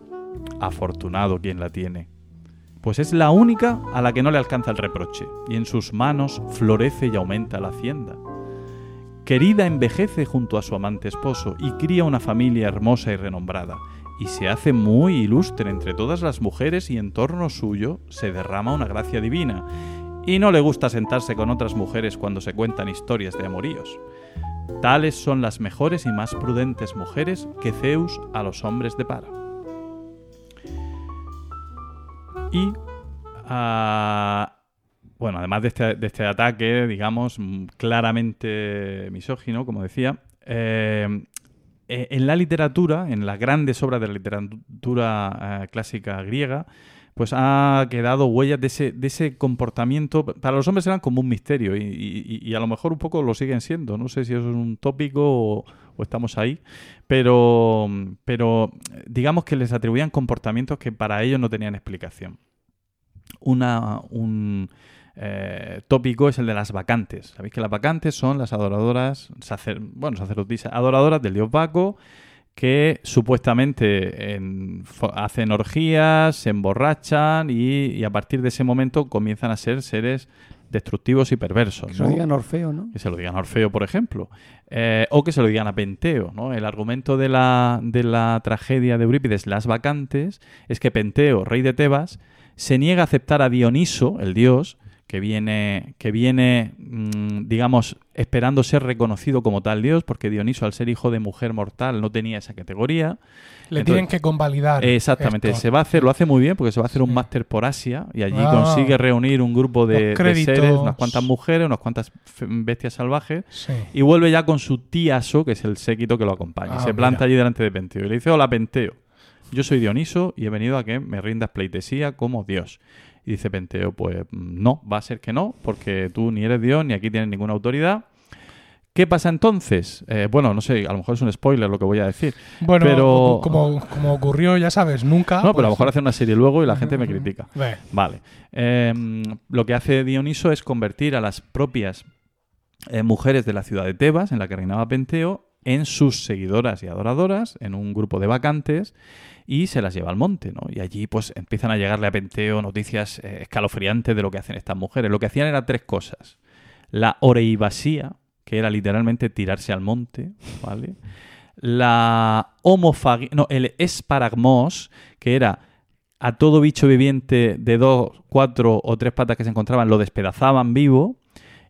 C: Afortunado quien la tiene pues es la única a la que no le alcanza el reproche, y en sus manos florece y aumenta la hacienda. Querida envejece junto a su amante esposo y cría una familia hermosa y renombrada, y se hace muy ilustre entre todas las mujeres y en torno suyo se derrama una gracia divina, y no le gusta sentarse con otras mujeres cuando se cuentan historias de amoríos. Tales son las mejores y más prudentes mujeres que Zeus a los hombres depara. Y, ah, bueno, además de este, de este ataque, digamos, mm, claramente misógino, como decía, eh, eh, en la literatura, en las grandes obras de la literatura eh, clásica griega, pues ha quedado huellas de ese, de ese comportamiento. Para los hombres eran como un misterio y, y- a lo mejor un poco lo siguen siendo. No sé si eso es un tópico o, o estamos ahí, pero, pero digamos que les atribuían comportamientos que para ellos no tenían explicación. Una, un eh, tópico es el de las vacantes. Sabéis que las vacantes son las adoradoras, sacer- bueno, sacerdotisas, adoradoras del dios Baco, que supuestamente en- hacen orgías, se emborrachan y, y a partir de ese momento comienzan a ser seres destructivos y perversos.
B: Que se
C: ¿no?
B: lo digan Orfeo, ¿no?
C: Que se lo digan a Orfeo, por ejemplo. Eh, o que se lo digan a Penteo. ¿no? El argumento de la, de la tragedia de Eurípides, Las Vacantes, es que Penteo, rey de Tebas, se niega a aceptar a Dioniso, el dios, que viene, que viene mm, digamos, esperando ser reconocido como tal dios, porque Dioniso, al ser hijo de mujer mortal, no tenía esa categoría.
A: Le
C: Entonces-
A: tienen que convalidar.
C: Exactamente,
A: esto.
C: se va a hacer, lo hace muy bien porque se va a hacer un máster por Asia y allí
A: Ah.
C: consigue reunir un grupo de, seres, unas cuantas mujeres, unas cuantas bestias salvajes
A: Sí.
C: y vuelve ya con su tíaso, que es el séquito que lo acompaña.
A: Ah,
C: se planta
A: mira.
C: allí delante de Penteo y le dice, hola Penteo, yo soy Dioniso y he venido a que me rindas pleitesía como Dios. Y dice Penteo, pues no, va a ser que no, porque tú ni eres Dios ni aquí tienes ninguna autoridad. ¿Qué pasa entonces? Eh, bueno, no sé, a lo mejor es un spoiler lo que voy a decir.
A: Bueno,
C: Pero-
A: como, como ocurrió, ya sabes, nunca.
C: No, pero a lo
A: pues-
C: mejor hace una serie luego y la gente me critica.
A: Ve,
C: Vale. Eh, lo que hace Dioniso es convertir a las propias eh, mujeres de la ciudad de Tebas, en la que reinaba Penteo, en sus seguidoras y adoradoras, en un grupo de vacantes, y se las lleva al monte, ¿no? Y allí pues empiezan a llegarle a Penteo noticias eh, escalofriantes de lo que hacen estas mujeres. Lo que hacían era tres cosas. La oreibasía, que era literalmente tirarse al monte, ¿vale? La homofagia, no, el esparagmos, que era a todo bicho viviente de dos, cuatro o tres patas que se encontraban, lo despedazaban vivo.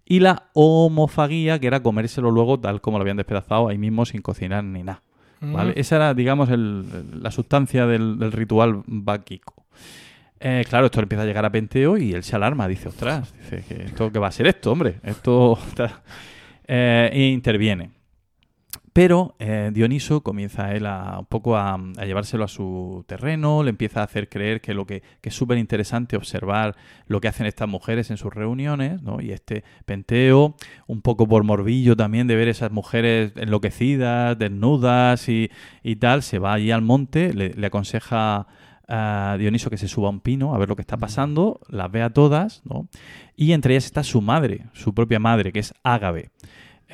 C: Y la homofagia, que era comérselo luego tal como lo habían despedazado ahí mismo sin cocinar ni nada. ¿vale?
A: Mm.
C: Esa era, digamos, el- la sustancia del, del ritual báquico. Eh, claro, esto le empieza a llegar a Penteo y él se alarma, dice, ostras, dice, que esto qué va a ser esto, hombre? Esto... *laughs* Eh, e interviene. Pero eh, Dioniso comienza él a, un poco a, a llevárselo a su terreno, le empieza a hacer creer que lo que, que es súper interesante observar lo que hacen estas mujeres en sus reuniones, ¿no? Y este Penteo, un poco por morbillo también de ver esas mujeres enloquecidas, desnudas y, y tal, se va allí al monte, le, le aconseja a Dioniso que se suba a un pino a ver lo que está pasando, las ve a todas, ¿no? Y entre ellas está su madre, su propia madre, que es Ágave.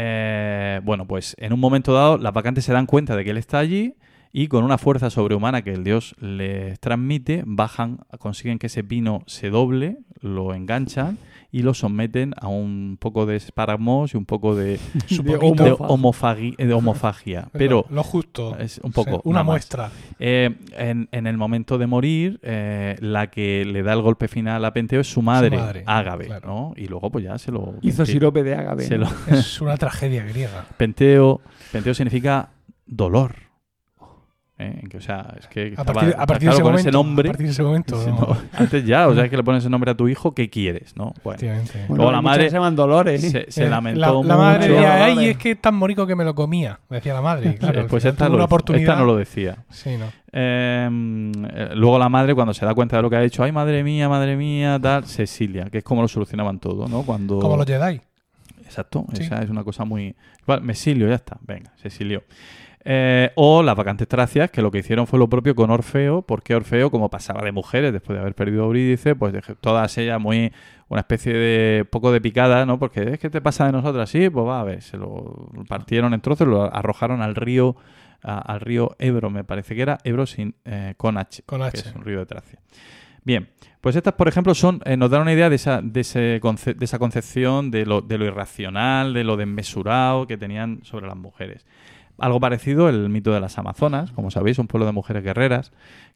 C: Eh, bueno, pues en un momento dado las vacantes se dan cuenta de que él está allí y con una fuerza sobrehumana que el dios les transmite, bajan, consiguen que ese pino se doble, lo enganchan y lo someten a un poco de espáramos y un poco de,
A: Su *laughs*
B: De
C: de homofagi- de homofagia. Pero
A: lo justo.
C: es un poco,
A: una muestra.
C: Eh, en, en el momento de morir, eh, la que le da el golpe final a Penteo es su madre,
A: madre,
C: Ágave,
A: claro.
C: ¿no? Y luego pues ya se lo...
B: Hizo sirope de agave.
C: se
B: ¿no?
C: lo-
A: Es una tragedia griega. *laughs*
C: Penteo, Penteo significa dolor. ¿Eh? Que, o sea, es que
A: A
C: estaba-
A: partir, a partir
C: claro,
A: de ese
C: con
A: momento.
C: ese nombre...
A: A partir de ese momento. No,
C: antes ya, o sea, es que le pones el nombre a tu hijo, ¿qué quieres? ¿no? Bueno, Luego la madre-
B: se llaman Dolores. ¿eh?
C: se, se
A: Eh,
C: lamentó
A: la, la
C: mucho.
A: madre decía,
B: La
A: ay, es que es tan morico que me lo comía, decía la madre. Claro,
C: Eh, pues esta,
A: tuvo
C: lo
A: una
C: hizo.
A: oportunidad.
C: esta no lo decía.
A: Sí, no.
C: Eh, luego la madre, cuando se da cuenta de lo que ha hecho, ay, madre mía, madre mía, tal, Cecilia, que es como lo solucionaban todo, ¿no? Cuando...
A: Como los Jedi.
C: Exacto,
A: Sí.
C: esa es una cosa muy... Igual, me ya está, venga, se exilió. Eh, o las vacantes tracias, que lo que hicieron fue lo propio con Orfeo, porque Orfeo, como pasaba de mujeres después de haber perdido a Eurídice, pues todas ellas muy... una especie de poco de picada, ¿no? Porque es que te pasa de nosotras, sí, pues va a ver, se lo partieron en trozos, lo arrojaron al río, a- al río Ebro, me parece que era, Ebro sin, eh, con H,
A: Con
C: que
A: H.
C: es un río de Tracia. Bien, pues estas, por ejemplo, son eh, nos dan una idea de esa, de, ese conce- de esa concepción de lo, de lo irracional, de lo desmesurado que tenían sobre las mujeres. Algo parecido el mito de las Amazonas, como sabéis, un pueblo de mujeres guerreras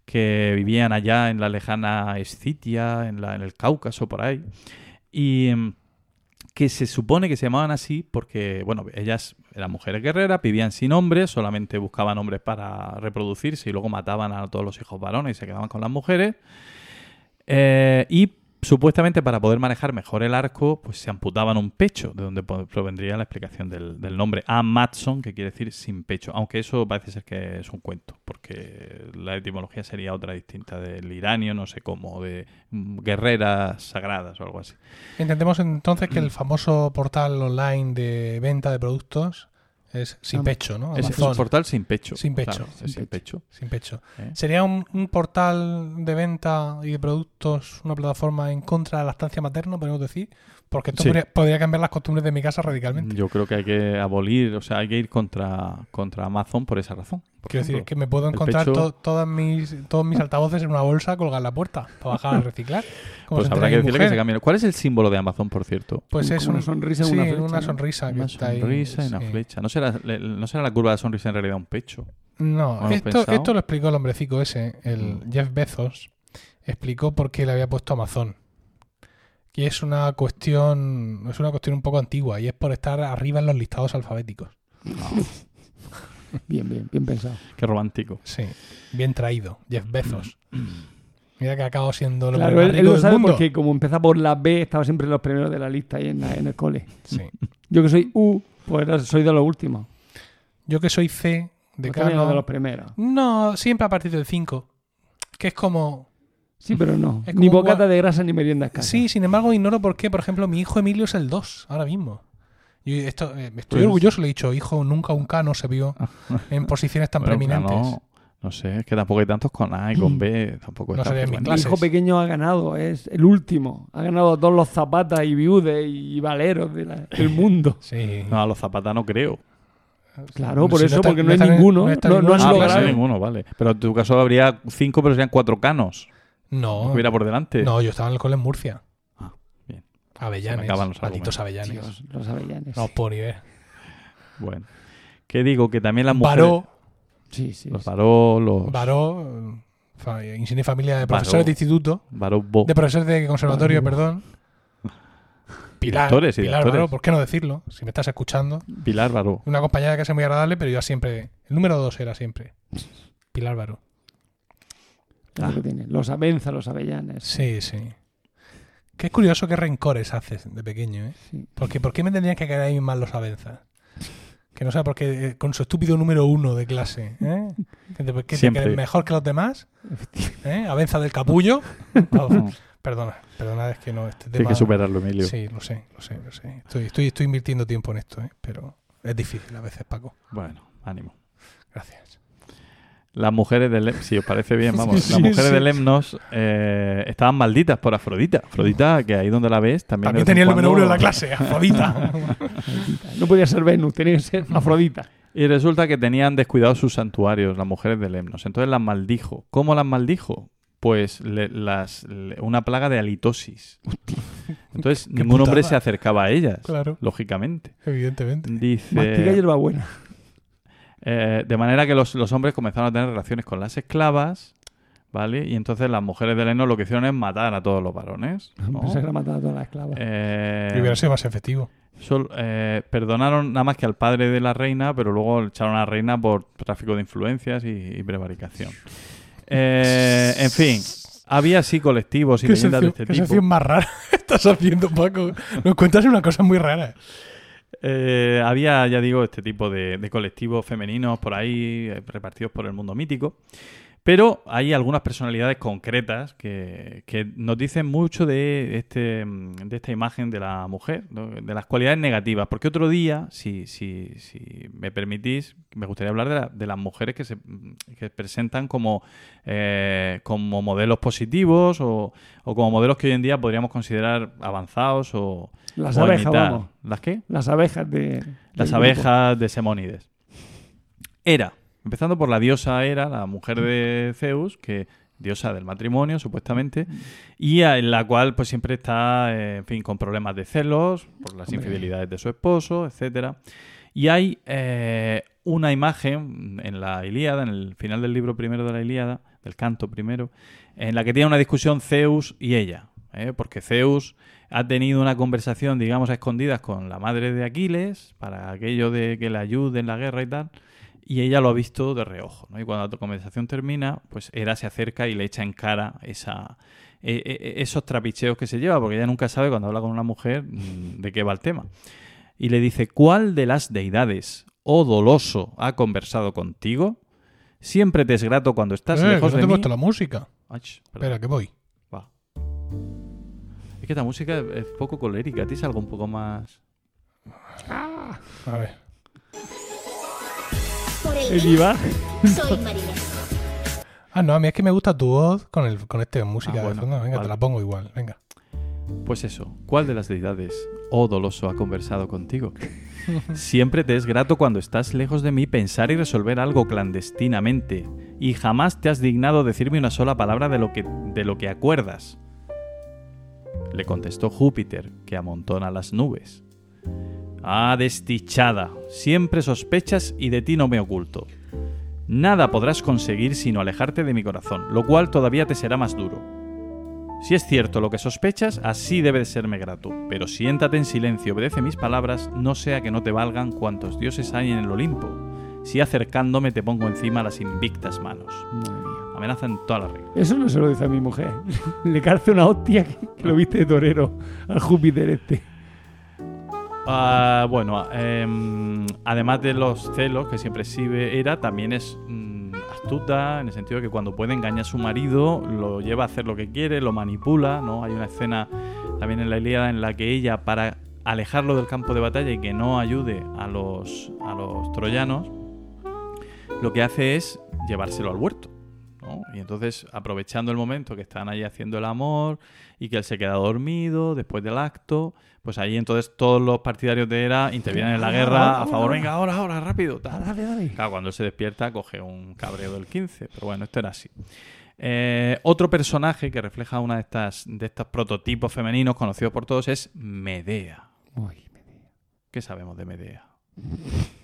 C: que vivían allá en la lejana Escitia, en, la- en el Cáucaso, por ahí, y em, que se supone que se llamaban así porque, bueno, ellas eran mujeres guerreras, vivían sin hombres, solamente buscaban hombres para reproducirse y luego mataban a todos los hijos varones y se quedaban con las mujeres. Eh, y supuestamente para poder manejar mejor el arco, pues se amputaban un pecho, de donde provendría la explicación del, del nombre Amatson, que quiere decir sin pecho. Aunque eso parece ser que es un cuento, porque la etimología sería otra distinta del iranio, no sé cómo, de mm, guerreras sagradas o algo así.
A: Intentemos entonces que el famoso portal online de venta de productos es sin
B: Am-
A: pecho, ¿no?
C: Es, un portal sin pecho.
A: Sin pecho,
C: claro,
A: sin
C: pecho.
A: Sin pecho.
C: ¿eh?
A: ¿Sería un, un portal de venta y de productos, una plataforma en contra de la estancia materna, podemos decir? Porque esto
C: Sí.
A: podría, podría cambiar las costumbres de mi casa radicalmente.
C: Yo creo que hay que abolir, o sea, hay que ir contra, contra Amazon por esa razón. por
A: Quiero decir, es que me puedo encontrar
C: pecho-
A: to- todas mis, todos mis altavoces en una bolsa colgar en la puerta para bajar a reciclar. Como
C: Pues habrá que decirle que se cambie. ¿Cuál es el símbolo de Amazon, por cierto?
A: Pues es
B: una
A: un-
B: sonrisa
A: sí,
B: una flecha,
A: una sonrisa que
C: Una
A: está ahí.
C: sonrisa y una
A: sí.
C: flecha. ¿No será, le- ¿No será la curva de la sonrisa en realidad un pecho?
A: No,
C: ¿No lo has
A: esto, esto lo explicó el hombrecico ese, el
C: Mm.
A: Jeff Bezos, explicó por qué le había puesto Amazon. Y es una cuestión, es una cuestión un poco antigua, y es por estar arriba en los listados alfabéticos. *laughs*
B: Bien, bien, bien pensado.
C: Qué romántico.
A: Sí, bien traído, Jeff Bezos. *clears throat* Mira que ha acabado siendo hombre
B: Claro,
A: más
B: él, él lo
A: del
B: sabe
A: mundo.
B: porque como empieza por la B, estaba siempre en los primeros de la lista ahí en, la- en el cole.
A: Sí.
B: Yo que soy U, pues soy de los últimos.
A: Yo que soy C, de
B: Pues los de los primeros.
A: No, siempre a partir del 5. Que es como.
B: Sí, pero no. Ni bocata
A: gua-
B: de grasa ni merienda escasa.
A: Sí, sin embargo, ignoro por qué, por ejemplo, mi hijo Emilio es el 2, ahora mismo. Yo esto, eh, estoy
C: Pues-
A: orgulloso, le he dicho, hijo, nunca un K no se vio en posiciones tan
C: Bueno,
A: preeminentes.
C: no, no sé, es que tampoco hay tantos con A y con B. Tampoco
A: No mi
B: hijo pequeño ha ganado, es el último. Ha ganado a todos los zapatas y viudes y valeros de la- del *laughs* mundo.
A: Sí.
C: No, a los zapatas no creo.
B: Claro, por
A: Si
B: eso,
A: está-
B: porque no hay ninguno. No,
A: en
B: no han
C: Ah,
B: logrado.
C: ninguno, vale. Pero en tu caso habría cinco, pero serían cuatro canos.
A: No,
C: hubiera por delante.
A: no, yo estaba en el cole en Murcia.
C: Ah, bien.
A: Avellanes,
C: Se me acaban los
A: malditos
C: argumentos.
A: avellanes.
B: Dios, los avellanes.
A: No ni ver.
C: Bueno. ¿Qué digo? Que también las mujeres...
A: Baró,
B: Sí, sí.
C: Los
B: sí.
C: Baró, los...
A: Baró, insignia familia de
C: Baró.
A: profesores de instituto,
C: Baró Bo.
A: de profesores de conservatorio,
B: Baró.
A: perdón. *laughs* Pilar, Pilar
C: directores.
A: Baró, ¿por qué no decirlo? Si me estás escuchando.
C: Pilar Baró.
A: Una compañera que es muy agradable, pero yo siempre. El número dos era siempre. Pilar Baró.
B: Que tiene. Los avenza, los avellanes.
A: Sí, sí. Qué curioso qué rencores haces de pequeño, ¿eh?
B: Sí.
A: Porque ¿por qué me tendrían que caer ahí mal los avenzas? Que no sé por qué, eh, con su estúpido número uno de clase, ¿eh? Que
C: Siempre.
A: mejor que los demás, ¿eh? Avenza del capullo. *laughs* Oh, perdona, perdona, es que no, este
C: Tienes que superarlo, Emilio.
A: Sí, lo sé, lo sé, lo sé. Estoy, estoy, estoy invirtiendo tiempo en esto, ¿eh? Pero es difícil a veces, Paco.
C: Bueno, ánimo.
A: Gracias.
C: Las mujeres del Lem- si os parece bien, *laughs* vamos,
B: Sí,
C: las mujeres
B: sí.
C: de Lemnos eh, estaban malditas por Afrodita. Afrodita, que ahí donde la ves, también.
A: Tenía el
C: en
A: número uno en la clase, Afrodita. *laughs*
B: No podía ser Venus, tenía que ser Afrodita.
C: Y resulta que tenían descuidados sus santuarios, las mujeres de Lemnos. Entonces las maldijo. ¿Cómo las maldijo? Pues le- las, le- una plaga de halitosis. Entonces ningún hombre se acercaba a ellas,
A: Claro.
C: lógicamente.
A: Evidentemente.
C: Dice,
B: Mastica hierbabuena.
C: Eh, de manera que los, los hombres comenzaron a tener relaciones con las esclavas, ¿vale? Y entonces las mujeres de Lemnos lo que hicieron es matar a todos los varones. *laughs* ¿no?
B: Pensé que la mataba a todas las esclavas.
C: Eh,
A: Y hubiera sido más efectivo.
C: Sol- eh, perdonaron nada más que al padre de la reina, pero luego echaron a la reina por tráfico de influencias y, y prevaricación. Eh, en fin, había así colectivos y
A: ¿Qué
C: leyendas de este
A: qué
C: tipo.
A: sección más rara *laughs* estás haciendo, Paco? Nos cuentas una cosa muy rara.
C: Eh, había, ya digo, este tipo de, de colectivos femeninos por ahí, eh, repartidos por el mundo mítico. Pero hay algunas personalidades concretas que, que nos dicen mucho de, este, mm, de esta imagen de la mujer, ¿no? de las cualidades negativas. Porque otro día, si, si, si me permitís, me gustaría hablar de, la- de las mujeres que se que presentan como, eh, como modelos positivos o, o como modelos que hoy en día podríamos considerar avanzados o,
B: Las
C: o
B: abejas,
C: imitar.
B: vamos.
C: ¿Las qué?
B: Las abejas de.
C: Las
B: grupo.
C: abejas de Semónides. Hera, empezando por la diosa Hera, la mujer de Zeus, que diosa del matrimonio, supuestamente, y en la cual pues siempre está, eh, en fin, con problemas de celos, por las
B: Hombre.
C: infidelidades de su esposo, etcétera. Y hay eh, una imagen en la Ilíada, en el final del libro primero de la Ilíada, del canto primero, en la que tiene una discusión Zeus y ella. ¿eh? Porque Zeus ha tenido una conversación, digamos, a escondidas con la madre de Aquiles, para aquello de que le ayude en la guerra y tal, y ella lo ha visto de reojo. ¿no? Y cuando la conversación termina, pues Hera se acerca y le echa en cara esa, e- e- esos trapicheos que se lleva, porque ella nunca sabe cuando habla con una mujer mm, de qué va el tema. Y le dice, ¿cuál de las deidades, oh doloso, ha conversado contigo? Siempre te es grato cuando estás
A: Eh,
C: lejos
A: que no te
C: de
A: he
C: mí.
A: puesto la música.
C: Perdón.
A: Espera, que voy.
C: Va. Es que esta música es poco colérica. ¿A ti es algo un poco más...?
A: A ver.
E: Bien,
B: Ibar.
E: soy.
A: Ah, no, a mí es que me gusta tu voz con, el, con este música
C: Ah,
A: de
C: bueno,
A: fondo. Venga,
C: vale.
A: te la pongo igual. Venga.
C: Pues eso. ¿Cuál de las deidades, oh doloso, ha conversado contigo? Siempre te es grato cuando estás lejos de mí pensar y resolver algo clandestinamente, y jamás te has dignado decirme una sola palabra de lo que, de lo que acuerdas. Le contestó Júpiter, que amontona las nubes. Ah, desdichada, siempre sospechas y de ti no me oculto. Nada podrás conseguir sino alejarte de mi corazón, lo cual todavía te será más duro. Si es cierto lo que sospechas, así debe de serme grato. Pero siéntate en silencio, obedece mis palabras, no sea que no te valgan cuantos dioses hay en el Olimpo. Si acercándome te pongo encima las invictas manos. Amenaza en todas las reglas.
B: Eso no se lo dice a mi mujer. *laughs* Le calce una hostia que, que lo viste de torero al Júpiter este.
C: Ah, bueno, em, además de los celos que siempre exhibe Hera, también es mm, astuta, en el sentido de que cuando puede engañar a su marido, lo lleva a hacer lo que quiere, lo manipula, ¿no? Hay una escena también en la Ilíada en la que ella, para alejarlo del campo de batalla y que no ayude a los, a los troyanos, lo que hace es llevárselo al huerto. ¿no? Y entonces, aprovechando el momento que están ahí haciendo el amor y que él se queda dormido después del acto, pues ahí entonces todos los partidarios de Hera intervienen en la guerra a favor, venga, ahora, ahora, rápido. tal.
B: Dale, dale.
C: Claro, cuando él se despierta coge un cabreo del 15, pero bueno, esto era así. Eh, otro personaje que refleja una de estas de estos prototipos femeninos conocidos por todos es Medea.
B: Uy.
C: ¿Qué sabemos de Medea?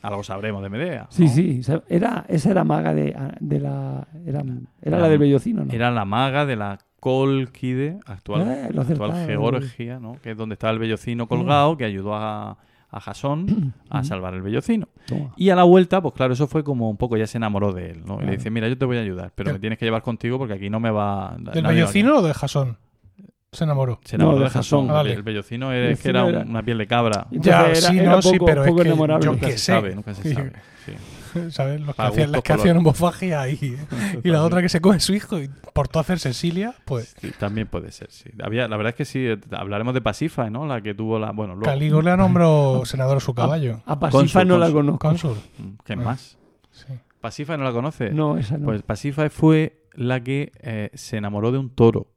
C: Algo sabremos de Medea.
B: Sí,
C: ¿no?
B: sí. Era, esa era maga de, de la. Era, era
C: Era-
B: la del bellocino, ¿no?
C: Era la maga de la Colquide, actual,
B: Eh,
C: actual. Georgia, ¿no? que es donde estaba el bellocino colgado, que ayudó a, a Jasón *clears throat* a salvar el bellocino.
B: Toma.
C: Y a la vuelta, pues claro, eso fue como un poco, ya se enamoró de él, ¿no? Y le dice, mira, yo te voy a ayudar, pero
A: ¿Qué?
C: me tienes que llevar contigo porque aquí no me va...
A: ¿Del vellocino o de Jasón? Se enamoró.
C: Se enamoró
B: No,
C: de Jasón.
A: Vale.
C: El vellocino es que
B: Vellocino
C: era
B: era-
C: un- una piel de cabra.
A: Ya,
B: era-
A: sí,
B: era
A: no, sí,
B: poco-
A: pero es
B: poco
A: que
B: enamorable.
A: yo
C: Nunca
A: qué sé.
C: sabe, nunca se sabe. sí. *laughs*
A: ¿Sabes? Los que hacían, las que hacían
C: colores.
A: bofagia y, y la otra que se come su hijo y por todo hacer Cecilia, pues
C: Sí, también puede ser, sí. Había, la verdad es que sí, eh, hablaremos de Pasífae, ¿no? La que tuvo la... Bueno, luego...
A: Calígula nombró senador a su caballo.
B: A Pasifa
C: Cónsul,
B: no la conozco.
A: Cónsul.
C: Mm, ¿Qué
A: Ah.
C: más?
A: Sí.
C: ¿Pasífae no la conoce?
B: No, esa no.
C: Pues Pasífae fue la que eh, se enamoró de un toro.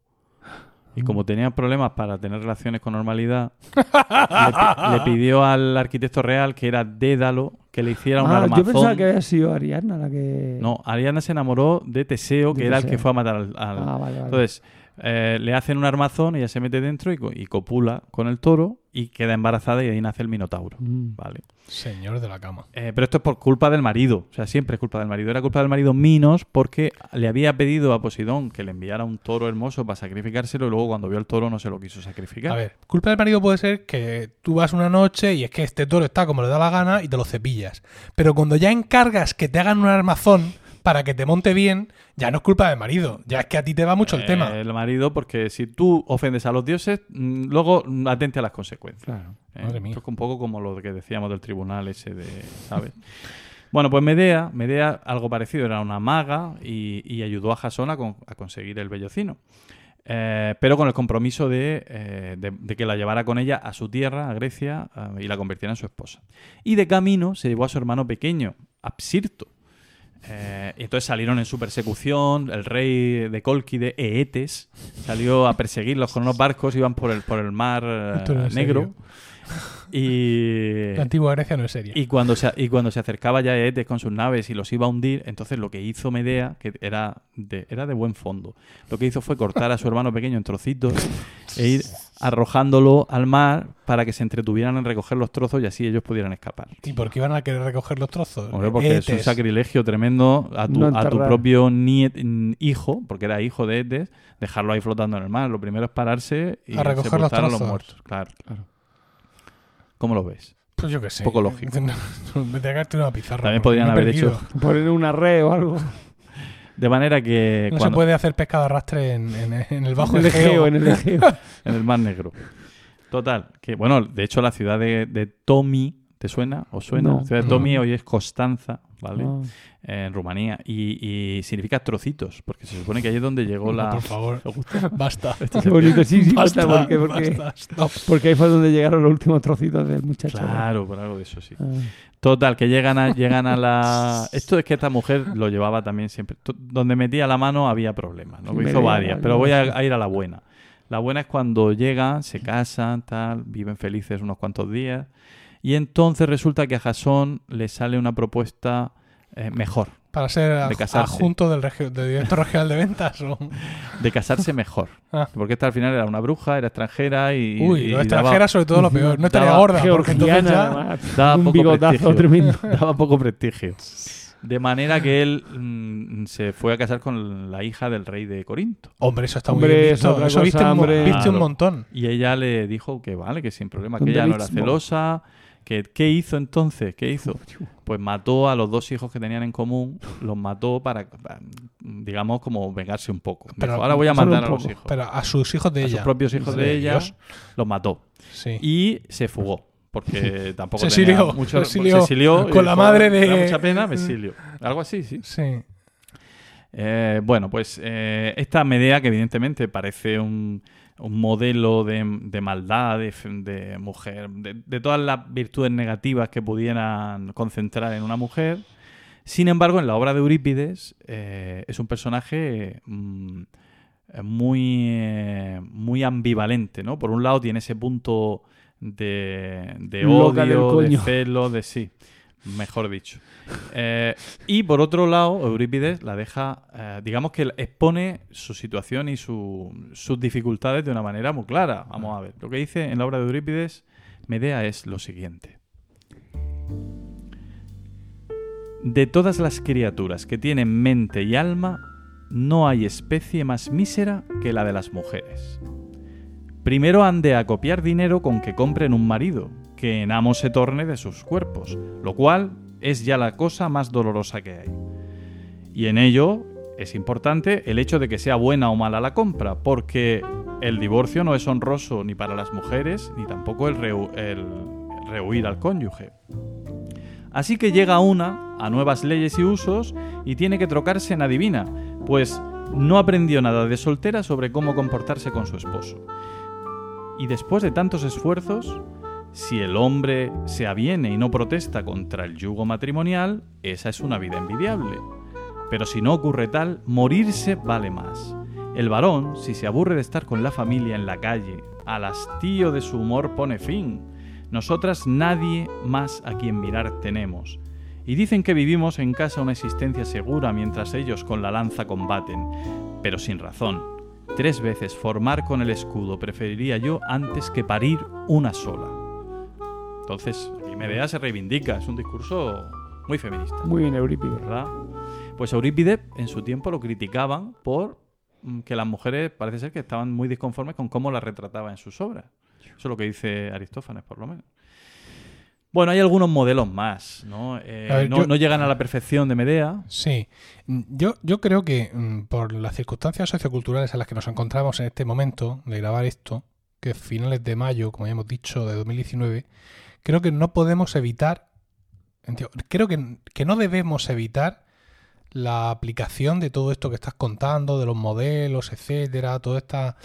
C: Y
B: Mm.
C: como tenía problemas para tener relaciones con normalidad, *laughs* le, pi- le pidió al arquitecto real, que era Dédalo, que le hiciera un
B: ah,
C: armazón.
B: yo pensaba que había sido Ariadna la que.
C: No, Ariana se enamoró de Teseo,
B: De
C: que era el que fue a matar al... al-
B: Ah, vale, vale.
C: Entonces, eh, le hacen un armazón, ella se mete dentro y, y copula con el toro y queda embarazada y ahí nace el Minotauro.
B: Mm.
C: Vale.
A: Señor de la cama.
C: Eh, pero esto es por culpa del marido. O sea, siempre es culpa del marido. Era culpa del marido Minos porque le había pedido a Poseidón que le enviara un toro hermoso para sacrificárselo y luego cuando vio el toro no se lo quiso sacrificar.
A: A ver, culpa del marido puede ser que tú vas una noche y es que este toro está como le da la gana y te lo cepillas. Pero cuando ya encargas que te hagan un armazón para que te monte bien, ya no es culpa del marido. Ya es que a ti te va mucho el
C: Eh,
A: tema.
C: El marido, porque si tú ofendes a los dioses, mm, luego mm, atente a las consecuencias.
B: Claro.
C: ¿eh?
A: Madre mía.
C: Esto es un poco como lo que decíamos del tribunal ese de, ¿sabes? *laughs* bueno, pues Medea, Medea, algo parecido, era una maga y, y ayudó a Jasón a, con- a conseguir el vellocino. Eh, pero con el compromiso de, eh, de- de que la llevara con ella a su tierra, a Grecia, eh, y la convirtiera en su esposa. Y de camino se llevó a su hermano pequeño, Apsirto. Eh, y entonces salieron en su persecución, el rey de Colquide, Eetes, salió a perseguirlos con unos barcos, iban por el, por el mar eh,
A: no
C: negro. Y,
A: La antigua Grecia no es seria.
C: y, cuando se, y cuando se acercaba ya Eetes con sus naves y los iba a hundir, entonces lo que hizo Medea, que era de, era de buen fondo, lo que hizo fue cortar a su hermano pequeño en trocitos e ir arrojándolo al mar para que se entretuvieran en recoger los trozos y así ellos pudieran escapar.
A: ¿Y por qué iban a querer recoger los trozos?
C: Hombre, porque es un sacrilegio tremendo a tu,
B: No
C: a tu propio niet- hijo, porque era hijo de Etes, dejarlo ahí flotando en el mar. Lo primero es pararse y
A: A recoger los
C: sepultar a los
A: trozos.
C: muertos. Claro.
B: Claro.
C: ¿Cómo lo ves?
A: Pues yo qué sé.
C: Poco lógico. *laughs*
A: Me una pizarra.
C: También podrían haber
A: perdido.
C: hecho-
B: Poner una red o algo.
C: De manera que
A: No se puede hacer pesca de arrastre en, en- en el bajo *laughs*
B: en el
A: Egeo.
B: En el Egeo. *laughs*
C: en el Mar Negro. Total, que bueno, de hecho la ciudad de, de Tomi, ¿te suena? ¿O suena?
B: No.
C: la ciudad de
A: No.
C: Tomi hoy es Constanza, ¿vale?
B: Ah.
C: En Rumanía. Y, y significa trocitos, porque se supone que ahí es donde llegó
A: No,
C: la...
A: por favor. *laughs* Basta. *laughs*
B: Qué bonito, sí, sí,
A: Basta,
B: basta, porque, porque,
A: basta,
B: porque ahí fue donde llegaron los últimos trocitos del muchacho.
C: Claro, por algo de eso sí.
B: Ah.
C: Total, que llegan a, llegan a la... *laughs* Esto es que esta mujer lo llevaba también siempre. Donde metía la mano había problemas, ¿no?
B: Sí,
C: Hizo varias, pero voy a, a ir a la buena. La buena es cuando llegan, se casan, tal, viven felices unos cuantos días. Y entonces resulta que a Jasón le sale una propuesta eh, mejor,
A: Para ser
C: De
A: adjunto del, del director regional de ventas. o- *laughs*
C: de casarse mejor.
A: Ah.
C: Porque esta al final era una bruja, era extranjera y...
A: Uy,
C: y-
A: lo
C: y
A: extranjera
C: daba-
A: sobre todo lo peor. No estaría gorda, porque entonces ya...
B: además,
C: daba
B: un
C: poco
B: bigotazo
C: prestigio.
B: tremendo. *laughs*
C: daba poco prestigio. De manera que él mm, se fue a casar con la hija del rey de Corinto.
A: Hombre, eso está muy
B: Hombre,
A: bien visto.
B: otra
A: Eso viste, un, montón.
C: Y ella le dijo que vale, que sin problema, que ella no era celosa. Que, ¿Qué hizo entonces? ¿Qué hizo? *laughs* Pues mató a los dos hijos que tenían en común, los mató para, para, digamos, como vengarse un poco.
A: Pero
C: Dijo, ahora voy a matar a los hijos.
A: Pero a sus hijos de
C: a
A: ella.
C: sus propios hijos de
A: De
C: ella
A: ellos.
C: los mató.
A: Sí.
C: Y se fugó. Porque *laughs* tampoco
A: Se
C: tenía
A: exilió,
C: mucho...
A: se exilió con la madre
C: "Me da
A: de-
C: mucha pena, me exilio. Algo así, sí.
A: Sí.
C: Eh, bueno, pues eh, esta Medea, que evidentemente parece un, un modelo de, de maldad, de, mujer, de, de todas las virtudes negativas que pudieran concentrar en una mujer. Sin embargo, en la obra de Eurípides eh, es un personaje mm, muy, eh, muy ambivalente, ¿no? Por un lado tiene ese punto de, de odio, de celo, de sí, mejor dicho. Eh, y por otro lado, Eurípides la deja, eh, digamos que expone su situación y su- sus dificultades de una manera muy clara. Vamos a ver, lo que dice en la obra de Eurípides, Medea es lo siguiente. De todas las criaturas que tienen mente y alma, no hay especie más mísera que la de las mujeres. Primero han de acopiar dinero con que compren un marido, que en amo se torne de sus cuerpos, lo cual es ya la cosa más dolorosa que hay. Y en ello es importante el hecho de que sea buena o mala la compra, porque el divorcio no es honroso ni para las mujeres, ni tampoco el, rehu- el rehuir al cónyuge. Así que llega una a nuevas leyes y usos y tiene que trocarse en adivina, pues no aprendió nada de soltera sobre cómo comportarse con su esposo. Y después de tantos esfuerzos, si el hombre se aviene y no protesta contra el yugo matrimonial, esa es una vida envidiable. Pero si no ocurre tal, morirse vale más. El varón, si se aburre de estar con la familia en la calle, al hastío de su humor pone fin. Nosotras nadie más a quien mirar tenemos. Y dicen que vivimos en casa una existencia segura mientras ellos con la lanza combaten, pero sin razón. Tres veces formar con el escudo preferiría yo antes que parir una sola. Entonces, aquí Medea se reivindica, es un discurso muy feminista.
B: Muy bien, Eurípides.
C: ¿verdad? Pues Eurípides en su tiempo lo criticaban por mm, que las mujeres parece ser que estaban muy disconformes con cómo las retrataba en sus obras. Eso es lo que dice Aristófanes, por lo menos. Bueno, hay algunos modelos más, ¿no? Eh,
A: A ver,
C: no,
A: yo-
C: no llegan a la perfección de Medea.
A: Sí, Mm, yo, yo creo que mm, por las circunstancias socioculturales en las que nos encontramos en este momento de grabar esto, que es finales de mayo, como ya hemos dicho, de 2019, creo que no podemos evitar, creo que, que no debemos evitar la aplicación de todo esto que estás contando, de los modelos, etcétera, toda esta,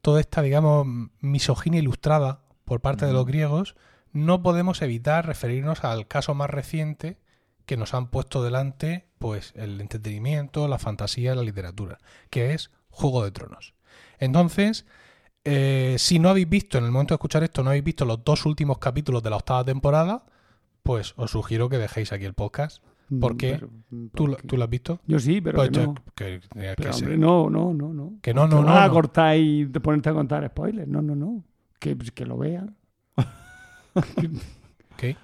A: toda esta, digamos, misoginia ilustrada por parte de los griegos, no podemos evitar referirnos al caso más reciente que nos han puesto delante, pues, el entretenimiento, la fantasía, la literatura, que es Juego de Tronos. Entonces, eh, si no habéis visto, en el momento de escuchar esto, no habéis visto los dos últimos capítulos de la octava temporada, pues os sugiero que dejéis aquí el podcast. ¿Por
B: Mm, pero, mm,
A: ¿Tú,
B: ¿por
A: lo-
B: qué?
A: tú lo has visto?
B: Yo sí, pero
A: Pues
B: que
A: yo-
B: no.
A: que- que-
B: Pero,
A: que
B: hombre, no, no, no, no.
A: Que no, no, no,
B: vas a
A: no.
B: cortar y te ponerte a contar spoilers. No, no, no. Que, que lo vean. *laughs*
A: ¿Qué?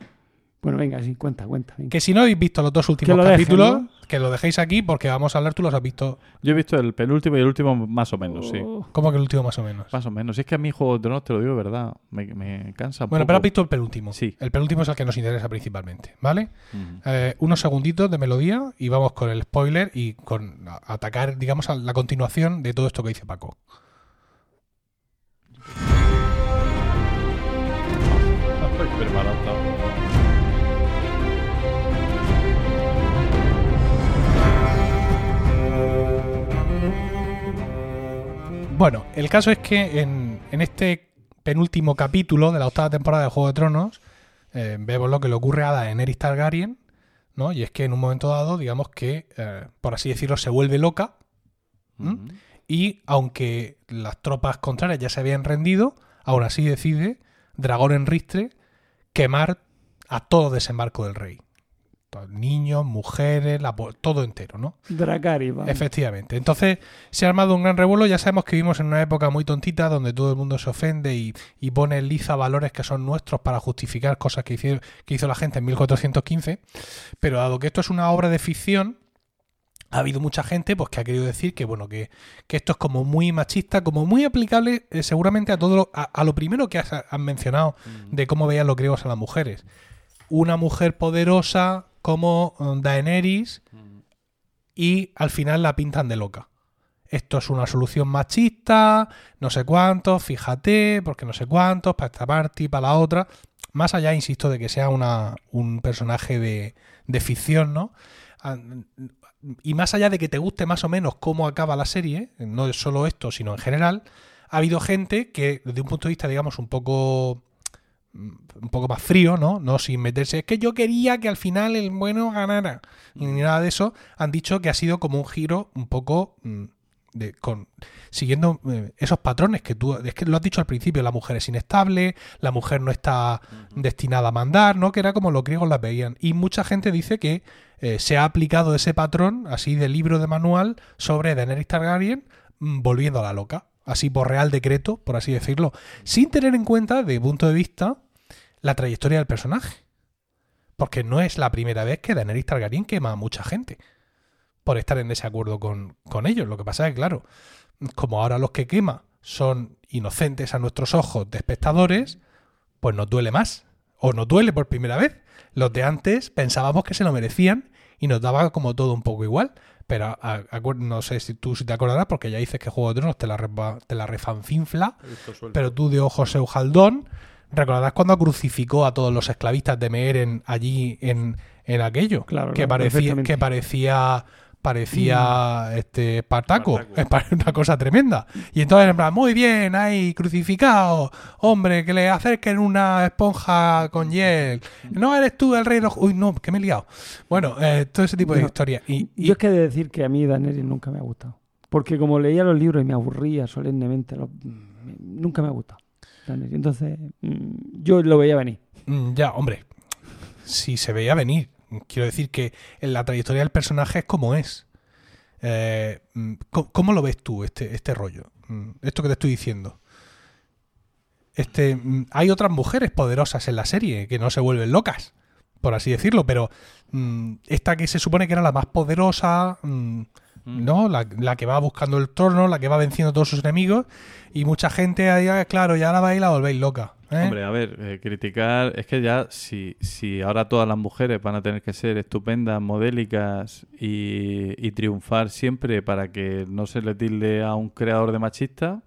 B: Bueno, venga, sí, cuenta, cuenta. venga.
A: Que si no habéis visto los dos últimos
B: lo dejen,
A: capítulos,
B: ¿no?
A: que lo dejéis aquí porque vamos a hablar, tú los has visto.
C: Yo he visto el penúltimo y el último más o menos, sí.
B: Oh,
A: ¿Cómo que el último más o menos?
C: Más o menos. Si es que a mí Juego de Tronos, te lo digo de verdad, me, me cansa un
A: Bueno,
C: poco.
A: pero has visto el penúltimo.
C: Sí.
A: El penúltimo es el que nos interesa principalmente, ¿vale? Eh, unos segunditos de melodía y vamos con el spoiler y con a- atacar, digamos, a la continuación de todo esto que dice Paco.
C: Estoy preparado, estaba.
A: Bueno, el caso es que en, en este penúltimo capítulo de la octava temporada de Juego de Tronos eh, vemos lo que le ocurre a Daenerys Targaryen, ¿no? Y es que en un momento dado, digamos que, eh, por así decirlo, se vuelve loca y aunque las tropas contrarias ya se habían rendido, aún así decide, dragón en ristre, quemar a todo desembarco del rey. Niños, mujeres, la todo entero, ¿no?
B: Dracarys, vamos.
A: Efectivamente. Entonces se ha armado un gran revuelo. Ya sabemos que vivimos en una época muy tontita donde todo el mundo se ofende y, y pone en liza valores que son nuestros para justificar cosas que, hicieron, que hizo la gente en 1415. Pero dado que esto es una obra de ficción, ha habido mucha gente pues que ha querido decir que bueno que, que esto es como muy machista, como muy aplicable eh, seguramente a todo lo, a, a lo primero que has, has mencionado de cómo veían los griegos a las mujeres. Una mujer poderosa como eh, Daenerys y al final la pintan de loca. Esto es una solución machista, no sé cuántos, fíjate, porque no sé cuántos, para esta parte y para la otra. Más allá, insisto, de que sea una, un personaje de, de ficción, ¿no? Ah, y más allá de que te guste más o menos cómo acaba la serie, no es solo esto, sino en general, ha habido gente que desde un punto de vista, digamos, un poco mm, un poco más frío, ¿no? No sin meterse. Es que yo quería que al final el bueno ganara. Y ni nada de eso. Han dicho que ha sido como un giro un poco mm, de, con siguiendo eh, esos patrones que tú. Es que lo has dicho al principio, la mujer es inestable, la mujer no está destinada a mandar, ¿no? Que era como los griegos las veían. Y mucha gente dice que eh, se ha aplicado ese patrón, así de libro de manual, sobre Daenerys Targaryen, mm, volviendo a la loca. Así por real decreto, por así decirlo. Sin tener en cuenta, de punto de vista, la trayectoria del personaje. Porque no es la primera vez que Daenerys Targaryen quema a mucha gente por estar en desacuerdo con, con ellos. Lo que pasa es que, claro, como ahora los que quema son inocentes a nuestros ojos de espectadores, pues nos duele más. O nos duele por primera vez. Los de antes pensábamos que se lo merecían y nos daba como todo un poco igual. Pero a- no sé si tú si te acordarás, porque ya dices que Juego de Tronos te la, te la refanfinfla. Pero tú de ojos Eujaldón, recordarás cuando crucificó a todos los esclavistas de Meeren allí en, en aquello.
B: Claro,
A: que
B: claro,
A: parecía, que parecía parecía este Espartaco,
C: Espartaco.
A: Es pa- *laughs* una cosa tremenda. Y entonces en plan, muy bien, ahí crucificado, hombre, que le acerquen una esponja con hiel. No eres tú el rey rojo. Uy, no, que me he liado. Bueno, eh, todo ese tipo de historias. Y, y-
B: Yo es que he de decir que a mí Daenerys nunca me ha gustado. Porque como leía los libros y me aburría solemnemente, los- me- nunca me ha gustado. Entonces, mm, yo lo veía venir.
A: Mm, Ya, hombre. Si se veía venir. Quiero decir que en la trayectoria del personaje es como es. Eh, mm, ¿cómo, cómo lo ves tú, este, este rollo? Esto que te estoy diciendo. Este, hay otras mujeres poderosas en la serie que no se vuelven locas, por así decirlo, pero esta que se supone que era la más poderosa, ¿no? La, la que va buscando el trono, la que va venciendo a todos sus enemigos, y mucha gente ahí, ah, claro, ya la vais y la volvéis loca. ¿eh?
C: Hombre, a ver, eh, criticar. Es que ya, si, si ahora todas las mujeres van a tener que ser estupendas, modélicas y, y triunfar siempre para que no se le tilde a un creador de machista,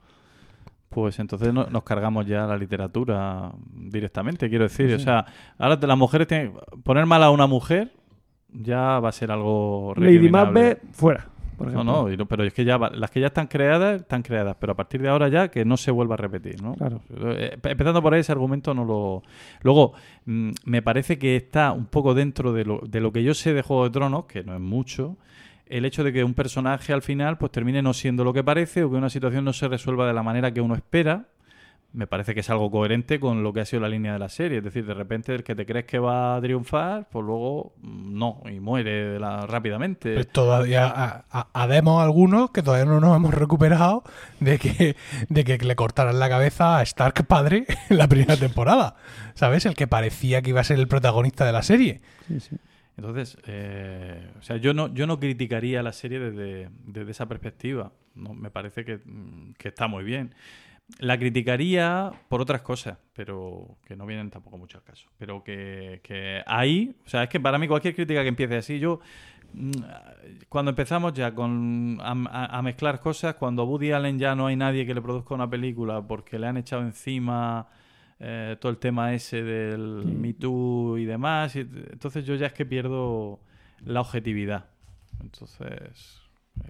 C: pues entonces no- nos cargamos ya la literatura directamente, quiero decir. O sea, ahora las mujeres tienen. Poner mal a una mujer ya va a ser algo.
B: Lady. Macbeth, fuera. Por
C: No,
B: ejemplo.
C: no, no, pero es que ya las que ya están creadas, están creadas, pero a partir de ahora ya que no se vuelva a repetir, ¿no?
B: Claro.
C: Eh, Empezando por ahí, ese argumento no lo... Luego, mm, me parece que está un poco dentro de lo, de lo que yo sé de Juego de Tronos, que no es mucho, el hecho de que un personaje al final pues termine no siendo lo que parece o que una situación no se resuelva de la manera que uno espera, me parece que es algo coherente con lo que ha sido la línea de la serie. Es decir, de repente el que te crees que va a triunfar, pues luego mm, no, y muere de la- rápidamente.
A: Pues todavía ha- ha- habemos algunos que todavía no nos hemos recuperado de que, de que le cortaran la cabeza a Stark padre en la primera temporada. ¿Sabes? El que parecía que iba a ser el protagonista de la serie.
B: Sí, sí.
C: Entonces, eh, o sea, yo no, yo no criticaría la serie desde, desde esa perspectiva. No, me parece que, mm, que está muy bien. La criticaría por otras cosas, pero que no vienen tampoco mucho al caso. Pero que, que ahí, o sea, es que para mí cualquier crítica que empiece así, yo mm, cuando empezamos ya con a, mezclar cosas, cuando a Woody Allen ya no hay nadie que le produzca una película porque le han echado encima eh, todo el tema ese del Me Too y demás, y- entonces yo ya es que pierdo la objetividad. Entonces,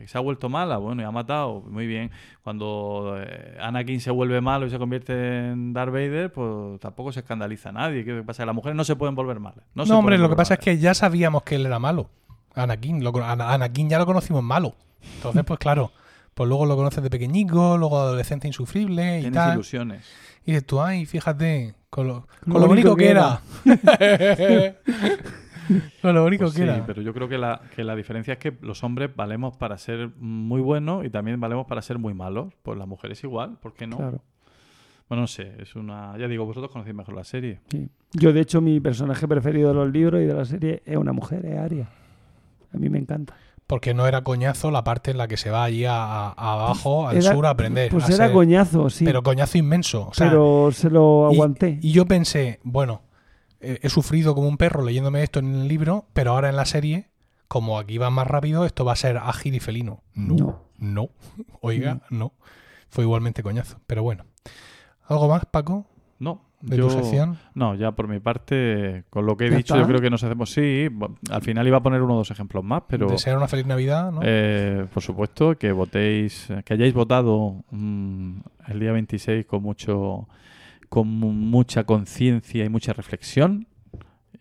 C: se ha vuelto mala, bueno, y ha matado, muy bien. Cuando eh, Anakin se vuelve malo y se convierte en Darth Vader, pues tampoco se escandaliza nadie. ¿Qué pasa? Las mujeres no se pueden volver malas. No,
A: hombre, lo que pasa es que ya sabíamos que él era malo. Anakin, lo, Anakin ya lo conocimos malo. Entonces, pues claro, pues luego lo conoces de pequeñico, luego adolescente insufrible y
C: Tienes
A: tal.
C: ilusiones.
A: Y dices tú, ay, fíjate, con lo, con
B: lo
A: lo bonito
B: bonito
A: que
B: que
A: era. *laughs* *laughs* con lo bonito
C: Pues
A: que
C: sí,
A: era.
C: pero yo creo que la, que la diferencia es que los hombres valemos para ser muy buenos y también valemos para ser muy malos. Pues las mujeres igual, ¿por qué no?
B: Claro.
C: Bueno, no sé, es una... Ya digo, vosotros conocéis mejor la serie.
B: sí. Yo, de hecho, mi personaje preferido de los libros y de la serie es una mujer, es Aria. A mí me encanta.
A: Porque no era coñazo la parte en la que se va allí a, a- abajo, al
B: Era-
A: sur, a aprender.
B: Pues
A: a
B: era
A: ser-
B: coñazo, sí.
A: Pero coñazo inmenso. O sea,
B: pero se lo
A: y-
B: aguanté.
A: Y, yo pensé, bueno, eh, he sufrido como un perro leyéndome esto en el libro, pero ahora en la serie, como aquí va más rápido, esto va a ser ágil y felino. No, no.
B: No. *laughs*
A: Oiga, no. Fue igualmente coñazo. Pero bueno. ¿Algo más, Paco?
C: No.
A: de
C: yo-
A: tu sección?
C: No, ya por mi parte, con lo que he
B: ¿Ya
C: dicho,
B: está?
C: yo creo que nos hacemos. Sí, al final iba a poner uno o dos ejemplos más, pero.
A: Desear una feliz Navidad, ¿no?
C: Eh, por supuesto, que votéis, que hayáis votado mm, el día 26 con mucho, con mu- mucha conciencia y mucha reflexión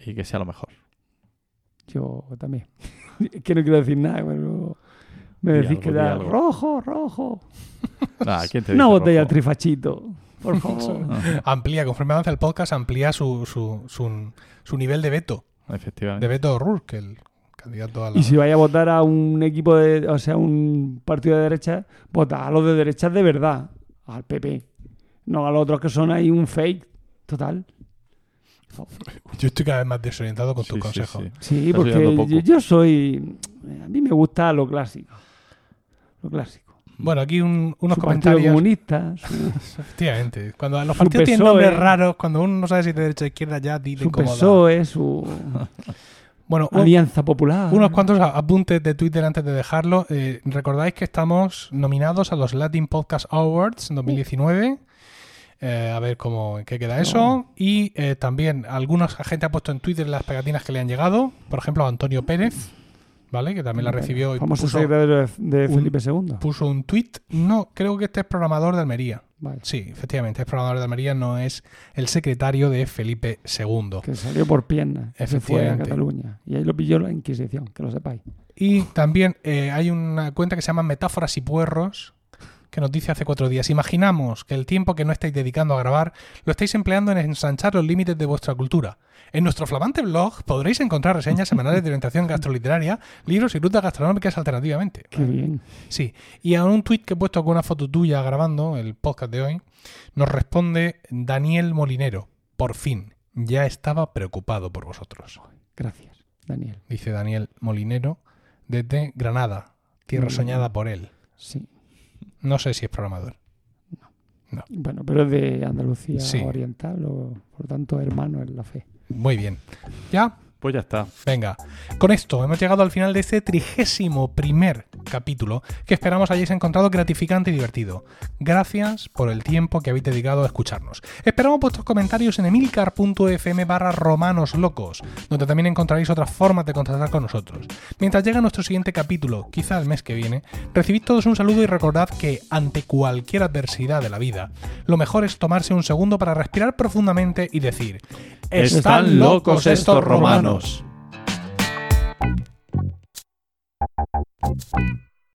C: y que sea lo mejor.
B: Yo también. es *laughs* que no quiero decir nada, pero me decís
C: algo,
B: que da rojo, rojo.
C: Ah, ¿quién te *laughs*
B: Una
C: dice
B: botella
C: rojo?
B: trifachito, por *laughs* favor.
A: Amplía, conforme avanza el podcast, amplía su, su, su, su nivel de veto. De
C: Efectivamente.
A: Beto O'Rourke, el candidato a la...
B: y si vais a votar a un equipo de, o sea, un partido de derecha, votad a los de derechas de verdad, al PP. No a los otros que son ahí un fake total.
A: Yo estoy cada vez más desorientado con tu
C: Sí, sí,
A: consejo.
C: sí.
B: Porque yo, yo soy. A mí me gusta lo clásico. Lo clásico.
A: Bueno, aquí un- unos
B: su
A: comentarios.
B: comunista, su,
A: Efectivamente. Cuando los
B: Su
A: partidos tienen
B: PSOE.
A: nombres raros, cuando uno no sabe si es de derecha o izquierda, ya dile
B: su
A: cómo.
B: PSOE, su
A: Bueno, un-
B: Alianza Popular.
A: unos cuantos apuntes de Twitter antes de dejarlo. Eh, Recordáis que estamos nominados a los Latin Podcast Awards 2019. Eh, a ver cómo en qué queda eso. Y eh, también algunos gente ha puesto en Twitter las pegatinas que le han llegado. Por ejemplo, Antonio Pérez, ¿vale? Que también la recibió y
B: Famoso
A: puso,
B: secretario de, Felipe II.
A: puso un tweet. No, creo que este es programador de Almería.
B: Vale.
A: Sí, efectivamente, es programador de Almería, no es el secretario de Felipe II.
B: Que salió por piernas. Se fue a
A: Efectivamente.
B: Cataluña. Y ahí lo pilló la Inquisición, que lo sepáis.
A: Y también eh, hay una cuenta que se llama Metáforas y Puerros, que nos dice hace cuatro días, imaginamos que el tiempo que no estáis dedicando a grabar lo estáis empleando en ensanchar los límites de vuestra cultura. En nuestro flamante blog podréis encontrar reseñas *laughs* semanales de orientación gastroliteraria, libros y rutas gastronómicas alternativamente.
B: Qué bien.
A: Sí, y a un tuit que he puesto con una foto tuya grabando el podcast de hoy, nos responde Daniel Molinero, por fin, ya estaba preocupado por vosotros.
B: Gracias, Daniel.
A: Dice Daniel Molinero desde Granada, tierra soñada por él.
B: Sí.
A: No sé si es programador.
B: Bueno, pero es de Andalucía
A: Sí.
B: Oriental, o, por lo tanto, hermano en la fe.
A: Muy bien. ¿Ya?
C: Pues ya está.
A: Venga, con esto hemos llegado al final de este trigésimo primer capítulo que esperamos hayáis encontrado gratificante y divertido. Gracias por el tiempo que habéis dedicado a escucharnos. Esperamos vuestros comentarios en emilcar.fm barra romanoslocos, donde también encontraréis otras formas de contactar con nosotros. Mientras llega nuestro siguiente capítulo, quizá el mes que viene, recibid todos un saludo y recordad que ante cualquier adversidad de la vida, lo mejor es tomarse un segundo para respirar profundamente y decir,
C: Están locos estos romanos.
A: Romanos.